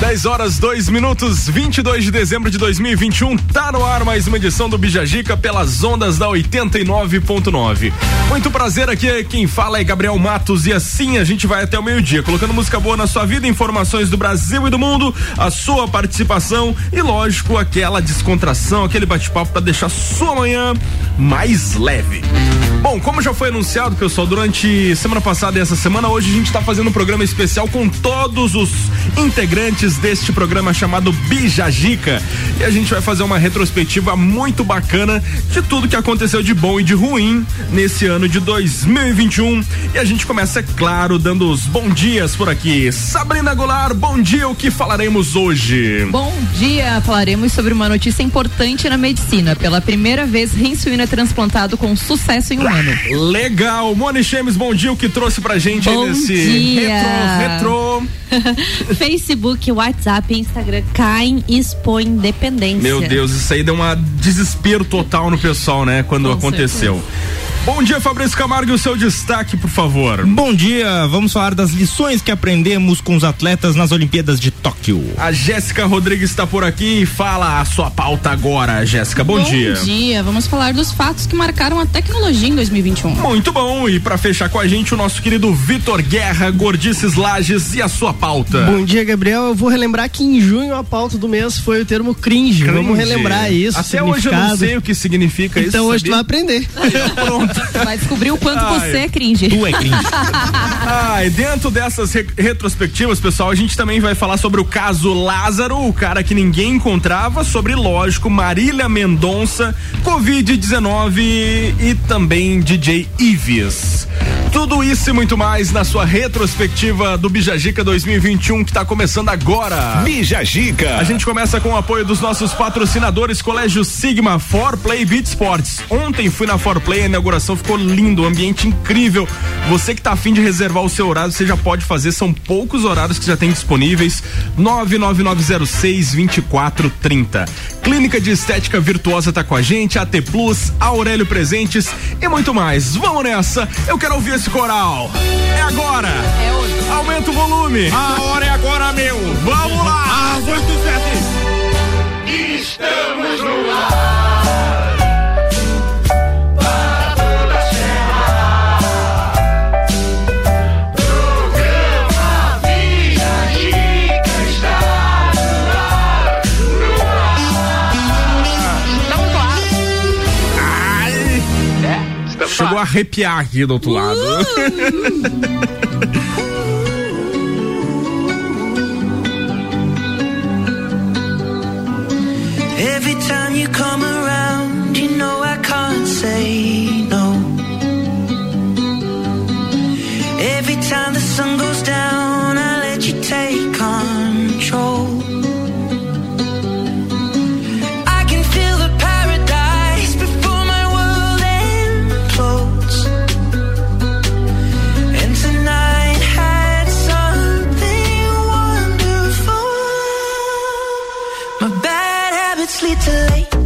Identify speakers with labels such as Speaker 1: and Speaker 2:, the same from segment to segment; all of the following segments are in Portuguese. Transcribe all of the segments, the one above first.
Speaker 1: 10 horas, 2 minutos, 22 de dezembro de 2021. Tá no ar mais uma edição do Bijagica pelas ondas da 89.9. Muito prazer aqui, quem fala é Gabriel Matos e assim a gente vai até o meio-dia, colocando música boa na sua vida, informações do Brasil e do mundo, a sua participação e, lógico, aquela descontração, aquele bate-papo para deixar sua manhã mais leve. Bom, como já foi anunciado, pessoal, durante semana passada e essa semana, hoje a gente está fazendo um programa especial com todos os integrantes deste programa chamado Bijagica. E a gente vai fazer uma retrospectiva muito bacana de tudo que aconteceu de bom e de ruim nesse ano de 2021. E a gente começa, é claro, dando os bons dias por aqui. Sabrina Goulart, bom dia, o que falaremos hoje?
Speaker 2: Bom dia, falaremos sobre uma notícia importante na medicina. Pela primeira vez, rim suíno é transplantado com sucesso em um ano.
Speaker 1: Legal, Moni Chemes, bom dia, o que trouxe pra gente
Speaker 2: bom
Speaker 1: aí nesse
Speaker 2: dia.
Speaker 1: retro, retro.
Speaker 3: Facebook, WhatsApp e Instagram caem e expõem dependência.
Speaker 1: Meu Deus, isso aí deu um desespero total no pessoal, né? Quando
Speaker 2: Com
Speaker 1: aconteceu.
Speaker 2: certeza.
Speaker 1: Bom dia, Fabrício Camargo, e o seu destaque, por favor.
Speaker 4: Bom dia, vamos falar das lições que aprendemos com os atletas nas Olimpíadas de Tóquio.
Speaker 1: A Jéssica Rodrigues está por aqui e fala a sua pauta agora, Jéssica. Bom, dia.
Speaker 2: Bom dia, vamos falar dos fatos que marcaram a tecnologia em 2021.
Speaker 1: Muito bom, e para fechar com a gente, o nosso querido Vitor Guerra, Gordices Lages e a sua pauta.
Speaker 5: Bom dia, Gabriel. Eu vou relembrar que em junho a pauta do mês foi o termo cringe.
Speaker 1: Cringe.
Speaker 5: Vamos relembrar isso.
Speaker 1: Até hoje eu não sei o que significa isso.
Speaker 5: Então hoje tu
Speaker 1: sabia?
Speaker 5: vai aprender.
Speaker 1: Pronto.
Speaker 2: Vai descobrir o quanto
Speaker 1: Ai.
Speaker 2: você é cringe.
Speaker 4: Tu é cringe.
Speaker 1: Ah, e dentro dessas re- retrospectivas, pessoal, a gente também vai falar sobre o caso Lázaro, o cara que ninguém encontrava, sobre, lógico, Marília Mendonça, Covid-19 e também DJ Ives. Tudo isso e muito mais na sua retrospectiva do Bijagica 2021 que tá começando agora.
Speaker 6: Bija Gica.
Speaker 1: A gente começa com o apoio dos nossos patrocinadores, Colégio Sigma, For Play Beat Sports. Ontem fui na For Play, a inauguração ficou lindo, um ambiente incrível. Você que tá afim de reservar o seu horário, você já pode fazer, são poucos horários que já tem disponíveis. 99906 2430. Clínica de Estética Virtuosa tá com a gente, AT Plus, Aurélio Presentes e muito mais. Vamos nessa, eu quero ouvir esse coral. É agora.
Speaker 2: É hoje.
Speaker 1: Aumenta o volume.
Speaker 4: A hora é agora, meu.
Speaker 1: Vamos lá.
Speaker 4: Às oito e sete.
Speaker 1: Chegou a arrepiar aqui do outro lado.
Speaker 7: Every time you come around, you know I can't say no. Every time the sun goes down, I let you take control. Bad habits lead to late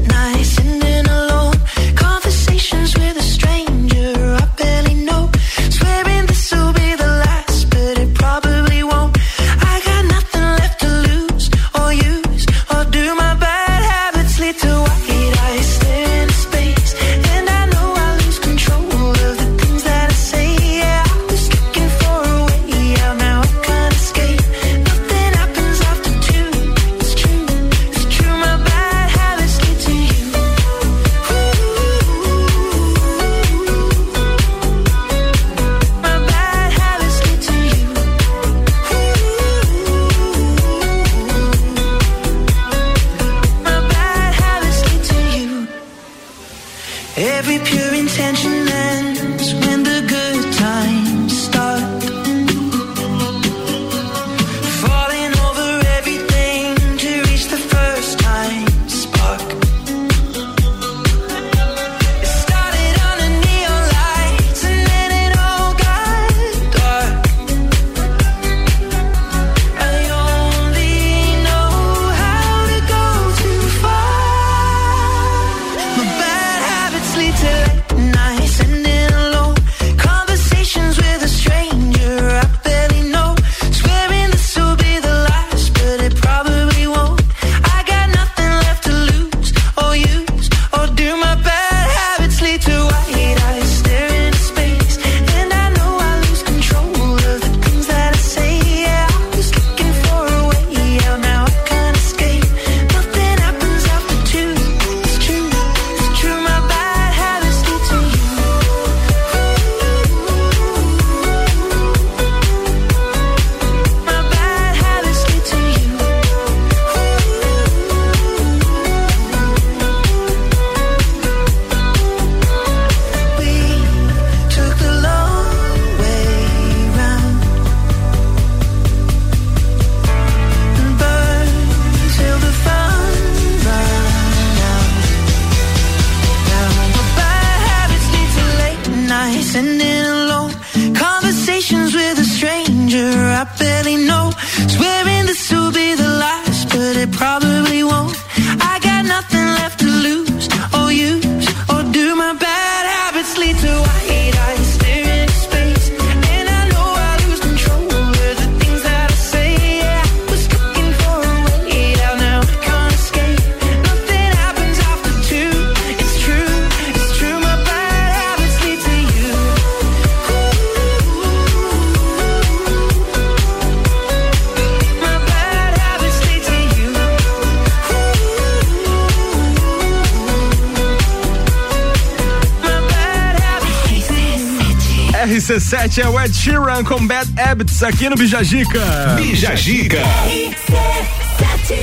Speaker 1: 7 é o Ed Sheeran com Bad Habits aqui no Bijajica.
Speaker 6: Bijajica.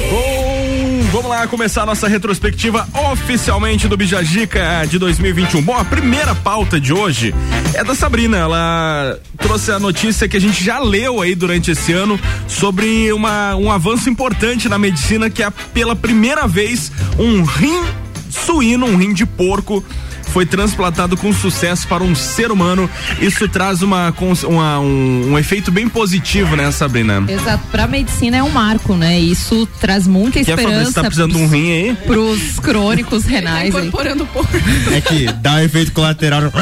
Speaker 1: Bom, vamos lá começar a nossa retrospectiva oficialmente do Bijajica de 2021. Bom, a primeira pauta de hoje é da Sabrina. Ela trouxe a notícia que a gente já leu aí durante esse ano sobre uma, um avanço importante na medicina que é pela primeira vez um rim suíno, um rim de porco, foi transplantado com sucesso para um ser humano. Isso traz uma, uma- um, um efeito bem positivo, né, Sabrina?
Speaker 2: Exato, pra medicina é um marco, né? Isso traz muita
Speaker 1: Quer falar, você
Speaker 2: esperança
Speaker 1: tá precisando de um rim aí?
Speaker 2: pros crônicos renais. aí.
Speaker 3: Incorporando pouco.
Speaker 4: É que dá um efeito colateral. Deixa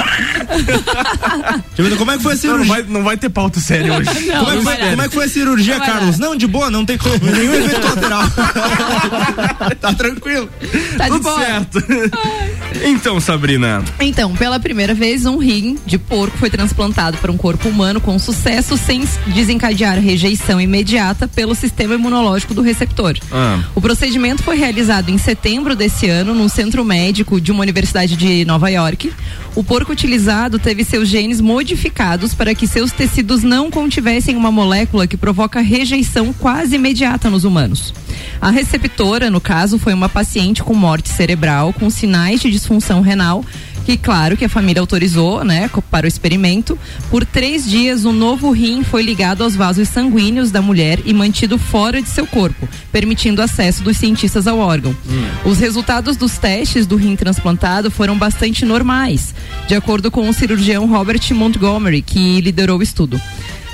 Speaker 4: eu ver, como é que foi a
Speaker 1: Não,
Speaker 4: cirurgia?
Speaker 1: não vai, não vai ter pauta séria hoje.
Speaker 4: como, é foi, como é que foi a cirurgia,
Speaker 2: Não
Speaker 4: Carlos? Não, de boa, não tem nenhum efeito colateral. tá tranquilo.
Speaker 2: Tá de
Speaker 1: Tudo
Speaker 2: boa.
Speaker 1: certo. Então, Sabrina,
Speaker 2: Então, pela primeira vez, um rim de porco foi transplantado para um corpo humano com sucesso, sem desencadear rejeição imediata pelo sistema imunológico do receptor.
Speaker 1: Ah.
Speaker 2: O procedimento foi realizado em setembro desse ano num centro médico de uma universidade de Nova York. O porco utilizado teve seus genes modificados para que seus tecidos não contivessem uma molécula que provoca rejeição quase imediata nos humanos. A receptora, no caso, foi uma paciente com morte cerebral com sinais de disfunção renal que claro que a família autorizou, né, para o experimento. Por três dias, o novo rim foi ligado aos vasos sanguíneos da mulher e mantido fora de seu corpo, permitindo acesso dos cientistas ao órgão. Os resultados dos testes do rim transplantado foram bastante normais, de acordo com o cirurgião Robert Montgomery, que liderou o estudo.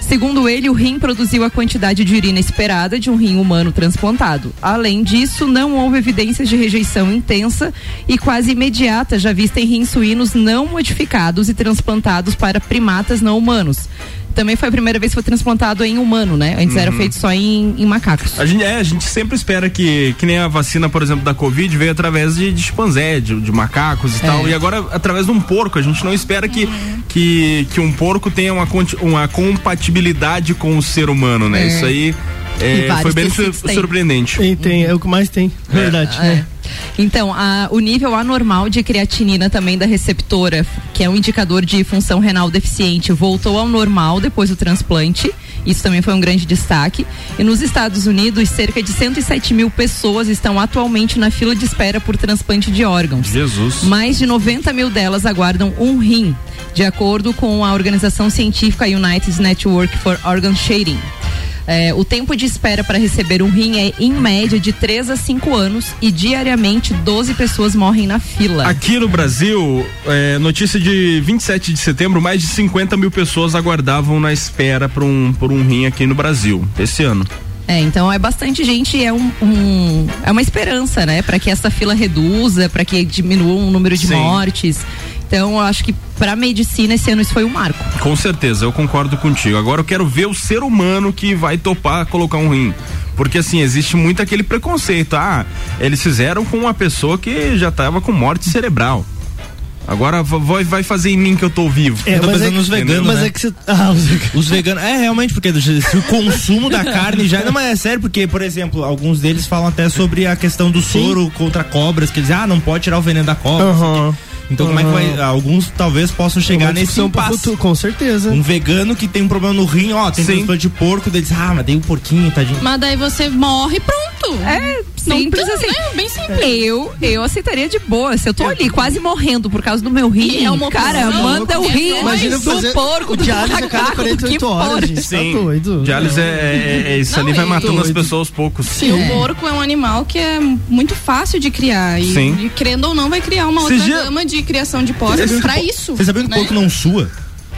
Speaker 2: Segundo ele, o rim produziu a quantidade de urina esperada de um rim humano transplantado. Além disso, não houve evidências de rejeição intensa e quase imediata já vista em rins suínos não modificados e transplantados para primatas não humanos. Também foi a primeira vez que foi transplantado em humano, né? Antes era feito só em, em macacos.
Speaker 1: a gente, é, a gente sempre espera que, que nem a vacina, por exemplo, da Covid veio através de, de chimpanzé, de, de macacos e
Speaker 2: É.
Speaker 1: tal. E agora, através de um porco, a gente não espera que, que, que um porco tenha uma, uma compatibilidade com o ser humano, né?
Speaker 2: É.
Speaker 1: Isso aí é, foi bem sur-
Speaker 2: têm.
Speaker 1: surpreendente.
Speaker 5: Tem, tem, é o que mais tem. Verdade.
Speaker 2: É.
Speaker 5: né?
Speaker 2: Então, a- o nível anormal de creatinina também da receptora, que é um indicador de função renal deficiente, voltou ao normal depois do transplante. Isso também foi um grande destaque. E nos Estados Unidos, cerca de 107 mil pessoas estão atualmente na fila de espera por transplante de órgãos.
Speaker 1: Jesus.
Speaker 2: Mais de 90 mil delas aguardam um rim, de acordo com a organização científica United Network for Organ Sharing. É, o tempo de espera para receber um rim é, em média, de 3 a 5 anos e diariamente 12 pessoas morrem na fila.
Speaker 1: Aqui no Brasil, é, notícia de 27 de setembro, mais de 50 mil pessoas aguardavam na espera por um, por um rim aqui no Brasil, esse ano.
Speaker 2: É, então é bastante gente, é um, um- é uma esperança, né, para que essa fila reduza, para que diminua o número de
Speaker 1: Sim.
Speaker 2: mortes. Então, eu acho que para medicina esse ano isso foi um marco.
Speaker 1: Com certeza, eu concordo contigo. Agora eu quero ver o ser humano que vai topar colocar um rim. Porque assim, existe muito aquele preconceito. Ah, eles fizeram com uma pessoa que já tava com morte cerebral. Agora vai, vai fazer em mim que eu tô vivo.
Speaker 5: É,
Speaker 4: Eu tô
Speaker 5: mas
Speaker 4: pensando
Speaker 5: é,
Speaker 4: nos veganos,
Speaker 5: mas
Speaker 4: né?
Speaker 5: é que você. Ah, os veganos.
Speaker 4: Os veganos. É, realmente, porque se o consumo da carne já. Não, mas é sério, porque, por exemplo, alguns deles falam até sobre a questão do soro contra cobras, que eles dizem, ah, não pode tirar o veneno da cobra.
Speaker 5: Aham.
Speaker 4: Então, como é que vai. Alguns talvez possam chegar
Speaker 5: Uma
Speaker 4: nesse impasse.
Speaker 5: futuro, Com certeza.
Speaker 4: Um vegano que tem um problema no rim, ó, tem transplante de porco, daí diz, ah, mas dei um porquinho, tadinho.
Speaker 3: Mas daí você morre e pronto.
Speaker 2: É, simples assim.
Speaker 3: né? Bem simples.
Speaker 2: Eu, eu aceitaria de boa. Se eu tô ali quase morrendo por causa do meu rim,
Speaker 3: é uma
Speaker 2: cara,
Speaker 3: opção,
Speaker 2: manda o
Speaker 3: é
Speaker 2: rim
Speaker 5: Imagina
Speaker 2: do
Speaker 5: fazer
Speaker 2: porco, do
Speaker 5: diálise a cada
Speaker 2: macaco, do que
Speaker 5: 48 horas, gente.
Speaker 1: Sim.
Speaker 5: Tá doido.
Speaker 1: Diálise é, é- é- isso
Speaker 3: Não,
Speaker 1: ali vai matando as
Speaker 5: doido.
Speaker 1: pessoas aos poucos.
Speaker 3: Sim, o porco é um animal que é muito fácil de criar. E,
Speaker 1: Sim.
Speaker 3: e querendo ou não, vai criar uma outra gama
Speaker 8: de criação de porcos pra isso.
Speaker 4: Você sabia que o
Speaker 8: né?
Speaker 4: porco não sua?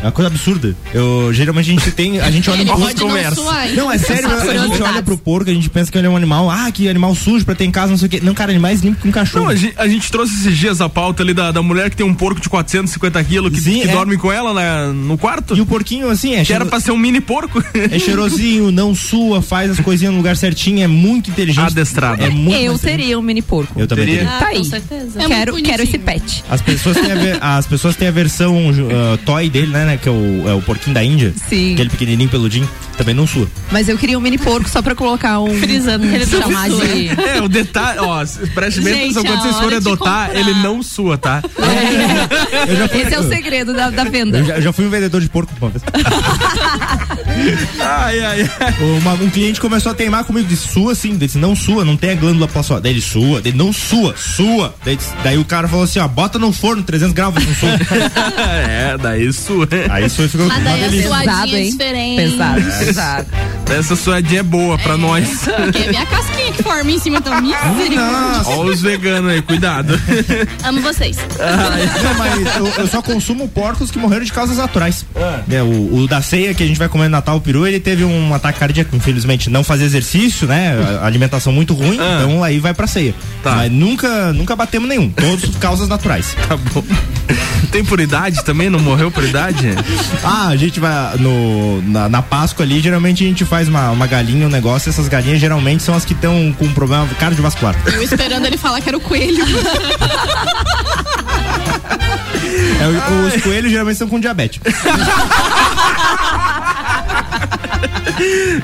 Speaker 4: É uma coisa absurda. Eu, geralmente a gente tem. A gente olha
Speaker 8: Ele
Speaker 4: pro
Speaker 8: pode não
Speaker 1: conversa.
Speaker 8: suar.
Speaker 4: Não, é sério, a gente olha pro porco, a gente pensa que ele é um animal, ah, que animal sujo pra ter em casa, não sei o quê. Não, cara, animais limpos que um cachorro.
Speaker 1: Não, a gente, a gente trouxe esses dias a pauta ali da, da mulher que tem um porco de 450 quilos que,
Speaker 4: Sim,
Speaker 1: que
Speaker 4: é.
Speaker 1: dorme com ela na- no quarto.
Speaker 4: E o porquinho, assim, é,
Speaker 1: Que era
Speaker 4: cheiro-
Speaker 1: pra ser um mini porco.
Speaker 4: é cheirosinho, não sua, faz as coisinhas no lugar certinho, é muito inteligente.
Speaker 1: Adestrado.
Speaker 4: É muito
Speaker 2: Eu
Speaker 4: mais
Speaker 2: teria um mini porco.
Speaker 4: Eu também
Speaker 1: Teria?
Speaker 4: teria.
Speaker 3: Ah,
Speaker 2: Tá aí.
Speaker 3: com certeza.
Speaker 8: É
Speaker 2: quero, quero esse pet.
Speaker 4: As pessoas têm a, ver- as pessoas têm a versão uh, toy dele, né, né, Que é o, é o porquinho da Índia.
Speaker 2: Sim.
Speaker 4: Aquele pequenininho peludinho. Também não sua.
Speaker 2: Mas eu queria um mini porco só pra colocar um.
Speaker 3: Frisando que ele
Speaker 2: chamar
Speaker 3: sua.
Speaker 2: de.
Speaker 1: É, o detalhe, ó, preste bem atenção, quando
Speaker 8: a
Speaker 1: vocês forem adotar,
Speaker 8: comprar.
Speaker 1: ele não sua, tá?
Speaker 4: Eu já fui,
Speaker 2: Esse é o segredo da, da venda.
Speaker 4: eu já, eu já fui um vendedor de porco uma vez.
Speaker 1: Ai, ai, ai.
Speaker 4: Uma- um cliente começou a teimar comigo, disse sua sim, disse não sua, não tem a glândula pra suar. Daí ele sua, daí não sua, sua. Daí, daí o cara falou assim, ó, bota no forno 300 graus, não sua.
Speaker 1: É, daí sua.
Speaker 4: Aí isso ficou
Speaker 8: Mas daí a suadinha
Speaker 2: Pesado,
Speaker 8: é
Speaker 2: hein?
Speaker 8: diferente.
Speaker 2: Pesado, pesado.
Speaker 1: Essa suadinha é boa pra nós.
Speaker 8: Porque vem a casquinha que forma em cima também. Misericórdia.
Speaker 1: Ó os veganos aí, cuidado.
Speaker 8: Amo vocês.
Speaker 4: Não, mas eu, eu só consumo porcos que morreram de causas naturais. É, o, o da ceia que a gente vai comer no Natal, o peru, ele teve um ataque cardíaco, infelizmente. Não fazia exercício, né? A alimentação muito ruim,
Speaker 1: Ah.
Speaker 4: então aí vai pra ceia.
Speaker 1: Tá.
Speaker 4: Mas nunca, nunca batemos nenhum. Todos causas naturais.
Speaker 1: Tá bom. Tem por idade também? Não morreu por idade?
Speaker 4: Ah, a gente vai no, na, na Páscoa ali, geralmente a gente faz uma, uma galinha, um negócio. Essas galinhas geralmente são as que estão com problema cardiovascular.
Speaker 8: Eu esperando ele falar que era o coelho.
Speaker 4: É, os coelhos geralmente são com diabetes.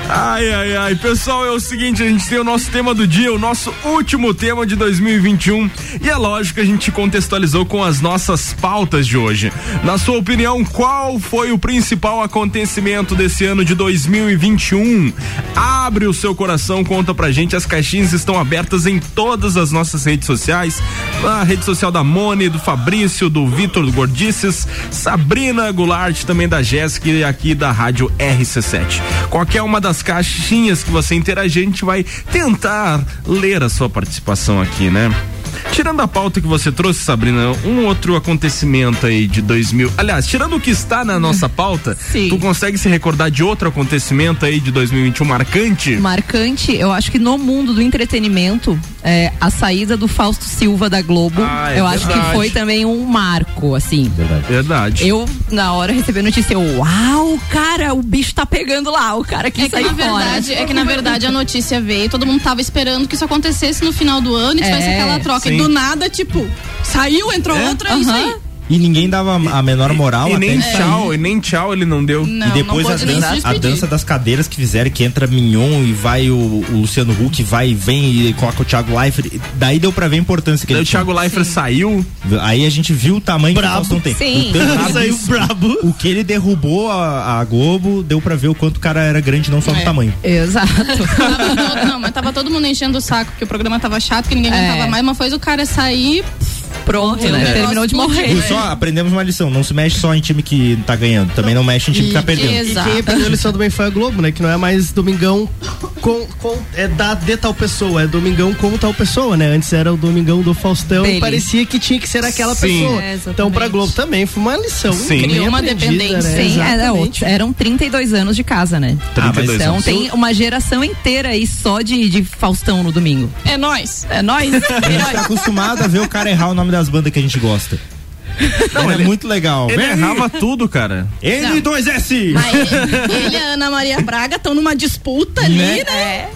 Speaker 1: Ai, ai, ai. Pessoal, é o seguinte, a gente tem o nosso tema do dia, o nosso último tema de 2021. E é lógico que a gente contextualizou com as nossas pautas de hoje. Na sua opinião, qual foi o principal acontecimento desse ano de 2021? Abre o seu coração, conta pra gente. As caixinhas estão abertas em todas as nossas redes sociais. A rede social da Mone, do Fabrício, do Vitor Gordices, Sabrina Goulart, também da Jéssica e aqui da Rádio RC7. Qualquer uma das caixinhas que você interagir, a gente vai tentar ler a sua participação aqui, né? Tirando a pauta que você trouxe, Sabrina, um outro acontecimento aí de 2000. Aliás, tirando o que está na nossa pauta,
Speaker 2: Sim.
Speaker 1: tu consegue se recordar de outro acontecimento aí de 2021 marcante?
Speaker 2: Marcante, eu acho que no mundo do entretenimento, é, a saída do Fausto Silva da Globo,
Speaker 1: Ah, é
Speaker 2: eu acho que
Speaker 1: verdade.
Speaker 2: foi também um marco, assim.
Speaker 1: Verdade.
Speaker 2: Eu, na hora, recebi a notícia, eu, uau, cara, o bicho tá pegando lá, o cara que
Speaker 8: É que,
Speaker 2: saiu
Speaker 8: na verdade,
Speaker 2: fora.
Speaker 8: é que na verdade a notícia veio, todo mundo tava esperando que isso acontecesse no final do ano e tivesse
Speaker 2: É,
Speaker 8: aquela troca.
Speaker 1: sim.
Speaker 8: E do nada, tipo, saiu, entrou
Speaker 1: É?
Speaker 8: outro, é isso aí.
Speaker 4: E ninguém dava a menor moral
Speaker 1: e
Speaker 4: até
Speaker 1: nem tchau, e nem tchau ele não deu.
Speaker 8: Não,
Speaker 4: e depois
Speaker 8: não
Speaker 4: a dança, a dança das cadeiras que fizeram, que entra Mignon e vai o, o Luciano Huck, vai e vem e coloca o Thiago Leifert. Daí deu pra ver a importância que
Speaker 1: Daí
Speaker 4: ele
Speaker 1: o Thiago Leifert saiu.
Speaker 4: tinha. Aí a gente viu o tamanho
Speaker 5: Brabo.
Speaker 4: que o Faustão tem.
Speaker 2: Sim.
Speaker 4: O tanto-
Speaker 5: Saiu brabo.
Speaker 4: O que ele derrubou a, a Globo, deu pra ver o quanto o cara era grande, não só no
Speaker 8: É.
Speaker 4: tamanho.
Speaker 2: Exato.
Speaker 8: Tava todo- não, mas tava todo mundo enchendo o saco que o programa tava chato, que ninguém
Speaker 2: É.
Speaker 8: aguentava mais, mas foi o cara sair.
Speaker 2: Pronto, né?
Speaker 8: É.
Speaker 2: Terminou de morrer.
Speaker 4: Viu só, aprendemos uma lição. Não se mexe só em time que tá ganhando. Também não mexe em time que tá perdendo.
Speaker 8: Ex-
Speaker 5: E
Speaker 8: Exato.
Speaker 5: quem aprendeu a lição também foi a Globo, né? Que não é mais domingão com, com é da de tal pessoa, é domingão com tal pessoa, né? Antes era o domingão do Faustão
Speaker 2: Dele.
Speaker 5: e parecia que tinha que ser aquela
Speaker 1: Sim.
Speaker 5: pessoa.
Speaker 3: É,
Speaker 5: então pra Globo também foi uma lição.
Speaker 1: Sim.
Speaker 8: Criou uma
Speaker 5: aprendida,
Speaker 8: dependência.
Speaker 5: Né?
Speaker 2: Sim, era,
Speaker 5: Exatamente.
Speaker 2: eram 32 anos de casa, né?
Speaker 1: 32
Speaker 2: Então
Speaker 1: anos.
Speaker 2: tem uma geração inteira aí só de, de Faustão no domingo.
Speaker 8: É nós.
Speaker 2: É nóis.
Speaker 4: A gente tá acostumado a ver o cara errar o nome das bandas que a gente gosta. Não, é muito legal.
Speaker 1: Ele
Speaker 4: Vem
Speaker 1: errava tudo, cara.
Speaker 4: N2S!
Speaker 8: Mas ele, ele e a Ana Maria Braga estão numa disputa ali,
Speaker 4: Né?
Speaker 8: né?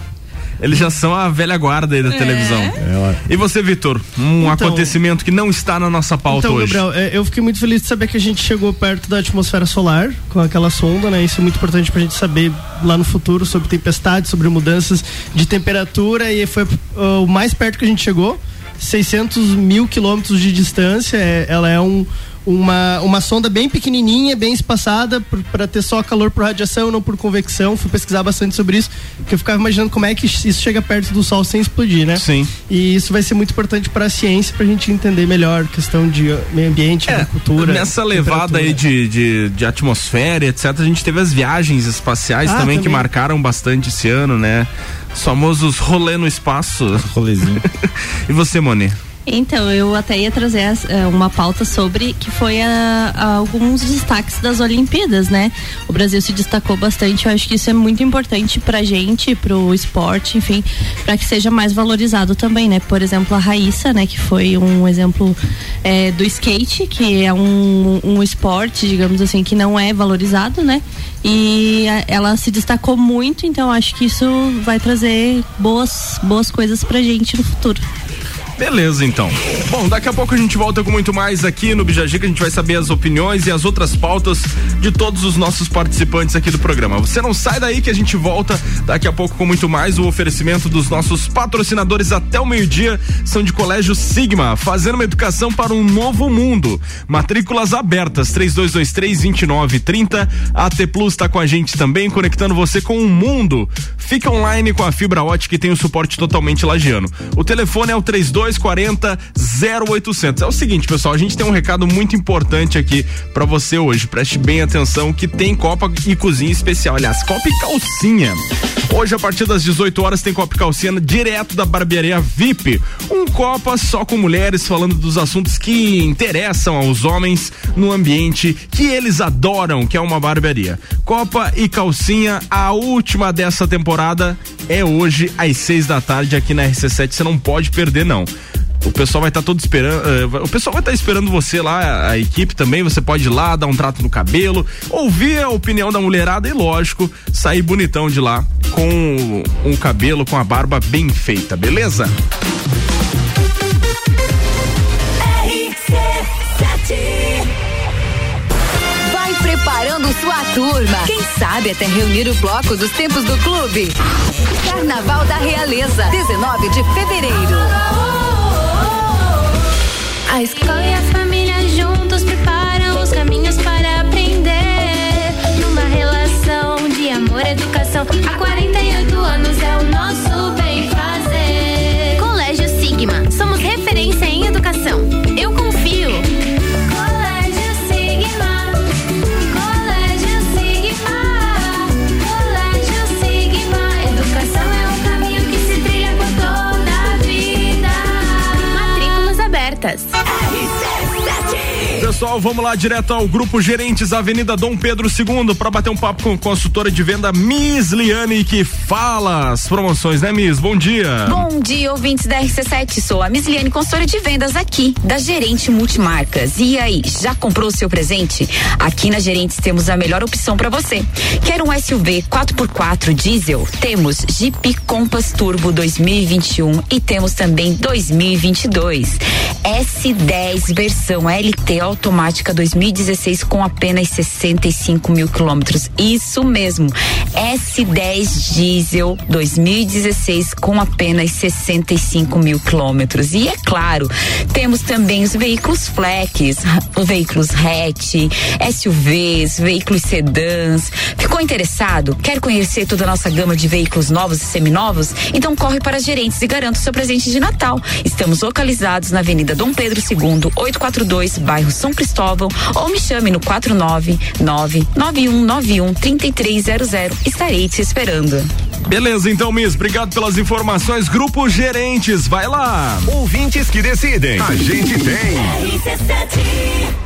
Speaker 1: Eles já são a velha guarda aí da televisão. E você, Vitor? Um
Speaker 5: Então-
Speaker 1: acontecimento que não está na nossa pauta
Speaker 5: Então,
Speaker 1: hoje.
Speaker 5: Gabriel, é, eu fiquei muito feliz de saber que a gente chegou perto da atmosfera solar com aquela sonda, né? Isso é muito importante pra gente saber lá no futuro sobre tempestades, sobre mudanças de temperatura e foi uh, o mais perto que a gente chegou. 600 mil quilômetros de distância. é- ela é um, uma, uma sonda bem pequenininha, bem espaçada, para ter só calor por radiação, não por convecção. Fui pesquisar bastante sobre isso, porque eu ficava imaginando como é que isso chega perto do Sol sem explodir, né?
Speaker 1: Sim.
Speaker 5: E isso vai ser muito importante para a ciência, para a gente entender melhor questão de uh, meio ambiente, agricultura.
Speaker 1: É, Nessa levada aí de, de, de atmosfera, e etc., a gente teve as viagens espaciais
Speaker 5: Ah,
Speaker 1: também, que
Speaker 5: também.
Speaker 1: marcaram bastante esse ano, né? Os famosos rolê no espaço.
Speaker 4: Rolezinho.
Speaker 1: E você, Moni?
Speaker 3: Então, eu até ia trazer eh, uma pauta sobre que foi a- a alguns destaques das Olimpíadas, né? O Brasil se destacou bastante, eu acho que isso é muito importante pra gente, pro esporte, enfim, para que seja mais valorizado também, né? Por exemplo, a Raíssa, né, que foi um exemplo eh, do skate, que é um, um esporte, digamos assim, que não é valorizado, né? E a- ela se destacou muito, então acho que isso vai trazer boas, boas coisas pra gente no futuro.
Speaker 1: Beleza, então. Bom, daqui a pouco a gente volta com muito mais aqui no Bijagica. A gente vai saber as opiniões e as outras pautas de todos os nossos participantes aqui do programa. Você não sai daí que a gente volta daqui a pouco com muito mais. O oferecimento dos nossos patrocinadores até o meio-dia são de Colégio Sigma, fazendo uma educação para um novo mundo. Matrículas abertas, 3223-2930. AT Plus está com a gente também, conectando você com o mundo. Fica online com a fibra ótica e tem o suporte totalmente lagiano. O telefone é o 3240 0800. É o seguinte, pessoal, a gente tem um recado muito importante aqui para você hoje. Preste bem atenção que tem Copa e Cozinha especial. Aliás, Copa e Calcinha. Hoje, a partir das 18 horas, tem Copa e Calcinha direto da barbearia VIP. Um Copa só com mulheres falando dos assuntos que interessam aos homens no ambiente que eles adoram, que é uma barbearia. Copa e Calcinha, a última dessa temporada é hoje às seis da tarde aqui na RC7. Você não pode perder, não. Pessoal vai estar todo esperando. eh, o pessoal vai estar esperando você lá, a, a equipe também. Você pode ir lá, dar um trato no cabelo, ouvir a opinião da mulherada e, lógico, sair bonitão de lá com um cabelo, com a barba bem feita, beleza?
Speaker 9: Vai preparando sua turma. Quem sabe até reunir o bloco dos tempos do clube. Carnaval da Realeza, 19 de fevereiro.
Speaker 10: A escola e a família juntos preparam os caminhos
Speaker 1: Pessoal, vamos lá direto ao grupo Gerentes Avenida Dom Pedro II para bater um papo com a consultora de venda Miss Liane que fala as promoções, né, Miss? Bom dia.
Speaker 9: Bom dia, ouvintes da RC7. Sou a Miss Liane, consultora de vendas aqui, da Gerente Multimarcas. E aí, já comprou o seu presente? Aqui na Gerentes temos a melhor opção para você. Quer um SUV 4x4 diesel? Temos Jeep Compass Turbo 2021 e temos também 2022. S10 versão LT automática 2016 com apenas 65 mil quilômetros. Isso mesmo. S10 diesel 2016 com apenas 65 mil quilômetros. E é claro, temos também os veículos flex, os veículos hatch, SUVs, veículos sedãs. Ficou interessado? Quer conhecer toda a nossa gama de veículos novos e seminovos? Então corre para gerentes e garanta o seu presente de Natal. Estamos localizados na Avenida Dom Pedro II, 842, bairro São Cristóvão, ou me chame no 499 9191 3300. Estarei te esperando.
Speaker 1: Beleza, então, Miss, obrigado pelas informações. Grupo Gerentes, vai lá.
Speaker 6: Ouvintes que decidem. A gente tem.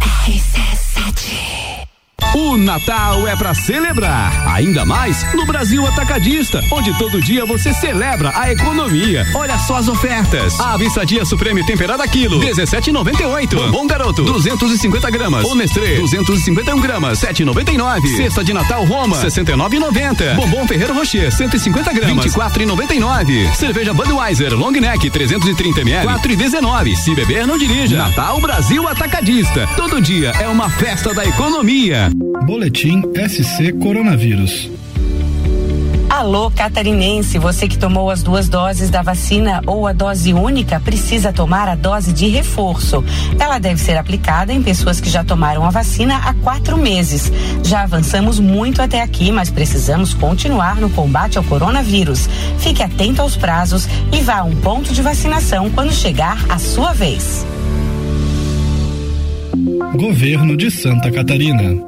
Speaker 11: BT.
Speaker 12: O Natal é pra celebrar, ainda mais no Brasil Atacadista, onde todo dia você celebra a economia. Olha só as ofertas. Ave sadia supreme temperada quilo, 17,98. Bom garoto, 250 gramas. O Nestlé, 251 gramas, 7,99. Cesta de Natal Roma, 69,90. Bombom Ferreiro Rocher, 150 gramas, 24,99. Cerveja Budweiser Long Neck, 330 ml, 4,19. Se beber, não dirija. Natal Brasil Atacadista. Todo dia é uma festa da economia.
Speaker 13: Boletim SC Coronavírus.
Speaker 14: Alô, catarinense, você que tomou as duas doses da vacina ou a dose única precisa tomar a dose de reforço. Ela deve ser aplicada em pessoas que já tomaram a vacina há quatro meses. Já avançamos muito até aqui, mas precisamos continuar no combate ao coronavírus. Fique atento aos prazos e vá a um ponto de vacinação quando chegar a sua vez.
Speaker 13: Governo de Santa Catarina.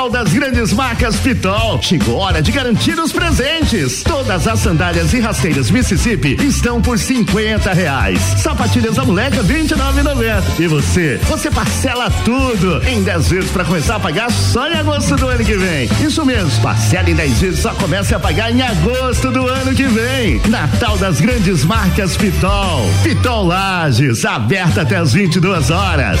Speaker 15: Natal das grandes marcas Pitol. Chegou a hora de garantir os presentes. Todas as sandálias e rasteiras Mississippi estão por 50 reais. Sapatilhas da moleca 29,90. E você? Você parcela tudo em 10 vezes para começar a pagar só em agosto do ano que vem. Isso mesmo, parcela em 10 vezes só começa a pagar em agosto do ano que vem. Natal das grandes marcas Pitol. Pitol Lages, aberta até as 22 horas.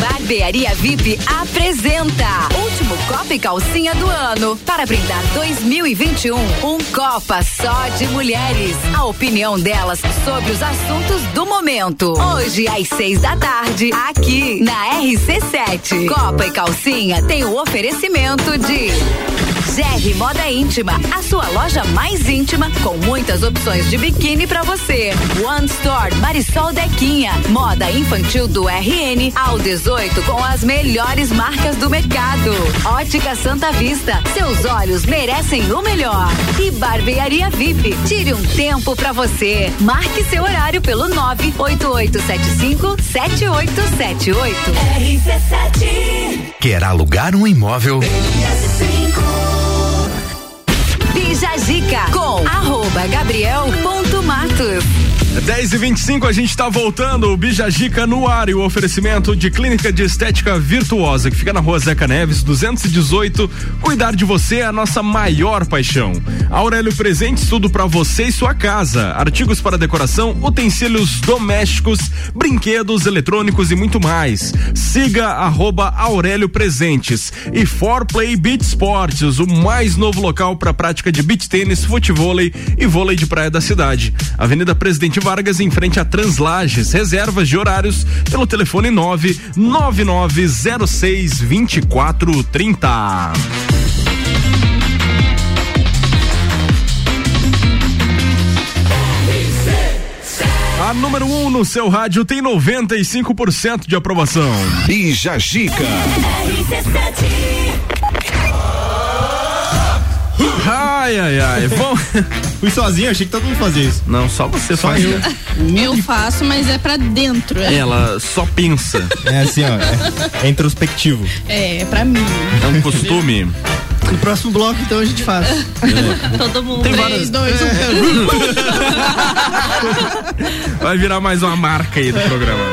Speaker 16: Barbearia VIP apresenta Último Copa e Calcinha do ano para brindar 2021 um Copa só de mulheres. A opinião delas sobre os assuntos do momento. Hoje às seis da tarde aqui na RC7. Copa e Calcinha tem o oferecimento de GR Moda Íntima, a sua loja mais íntima com muitas opções de biquíni pra você. One Store Marisol Dequinha, moda infantil do RN ao 18 com as melhores marcas do mercado. Ótica Santa Vista, seus olhos merecem o melhor. E Barbearia VIP, tire um tempo pra você. Marque seu horário pelo 98875 7878.
Speaker 10: RC7.
Speaker 6: Quer alugar um imóvel?
Speaker 16: Bija com arroba gabriel.matos.
Speaker 1: 10 e 25 a gente está voltando, o Bijagica no ar e o oferecimento de clínica de estética virtuosa que fica na rua Zeca Neves, 218. Cuidar de você é a nossa maior paixão. Aurélio Presentes, tudo para você e sua casa. Artigos para decoração, utensílios domésticos, brinquedos, eletrônicos e muito mais. Siga arroba Aurélio Presentes e For Play Beach Sports, o mais novo local para prática de beach tênis, futevôlei e vôlei de praia da cidade. Avenida Presidente Vargas, em frente a Translages. Reservas de horários pelo telefone 99906 2430. A número 1 um no seu rádio tem 95% de aprovação.
Speaker 6: Bija Gica.
Speaker 1: Ai, ai, ai. Bom.
Speaker 4: Fui sozinho, achei que todo mundo fazia isso.
Speaker 1: Não, só você
Speaker 4: Só
Speaker 1: faz.
Speaker 4: eu.
Speaker 8: Eu faço, mas é pra dentro. É,
Speaker 1: Ela só pensa.
Speaker 4: É assim, ó. É, é introspectivo.
Speaker 8: é pra mim.
Speaker 1: É um costume.
Speaker 5: No próximo bloco, então, a gente faz.
Speaker 3: Todo mundo.
Speaker 1: Tem
Speaker 8: Três,
Speaker 1: várias-
Speaker 8: dois, um.
Speaker 1: Vai virar mais uma marca aí do programa.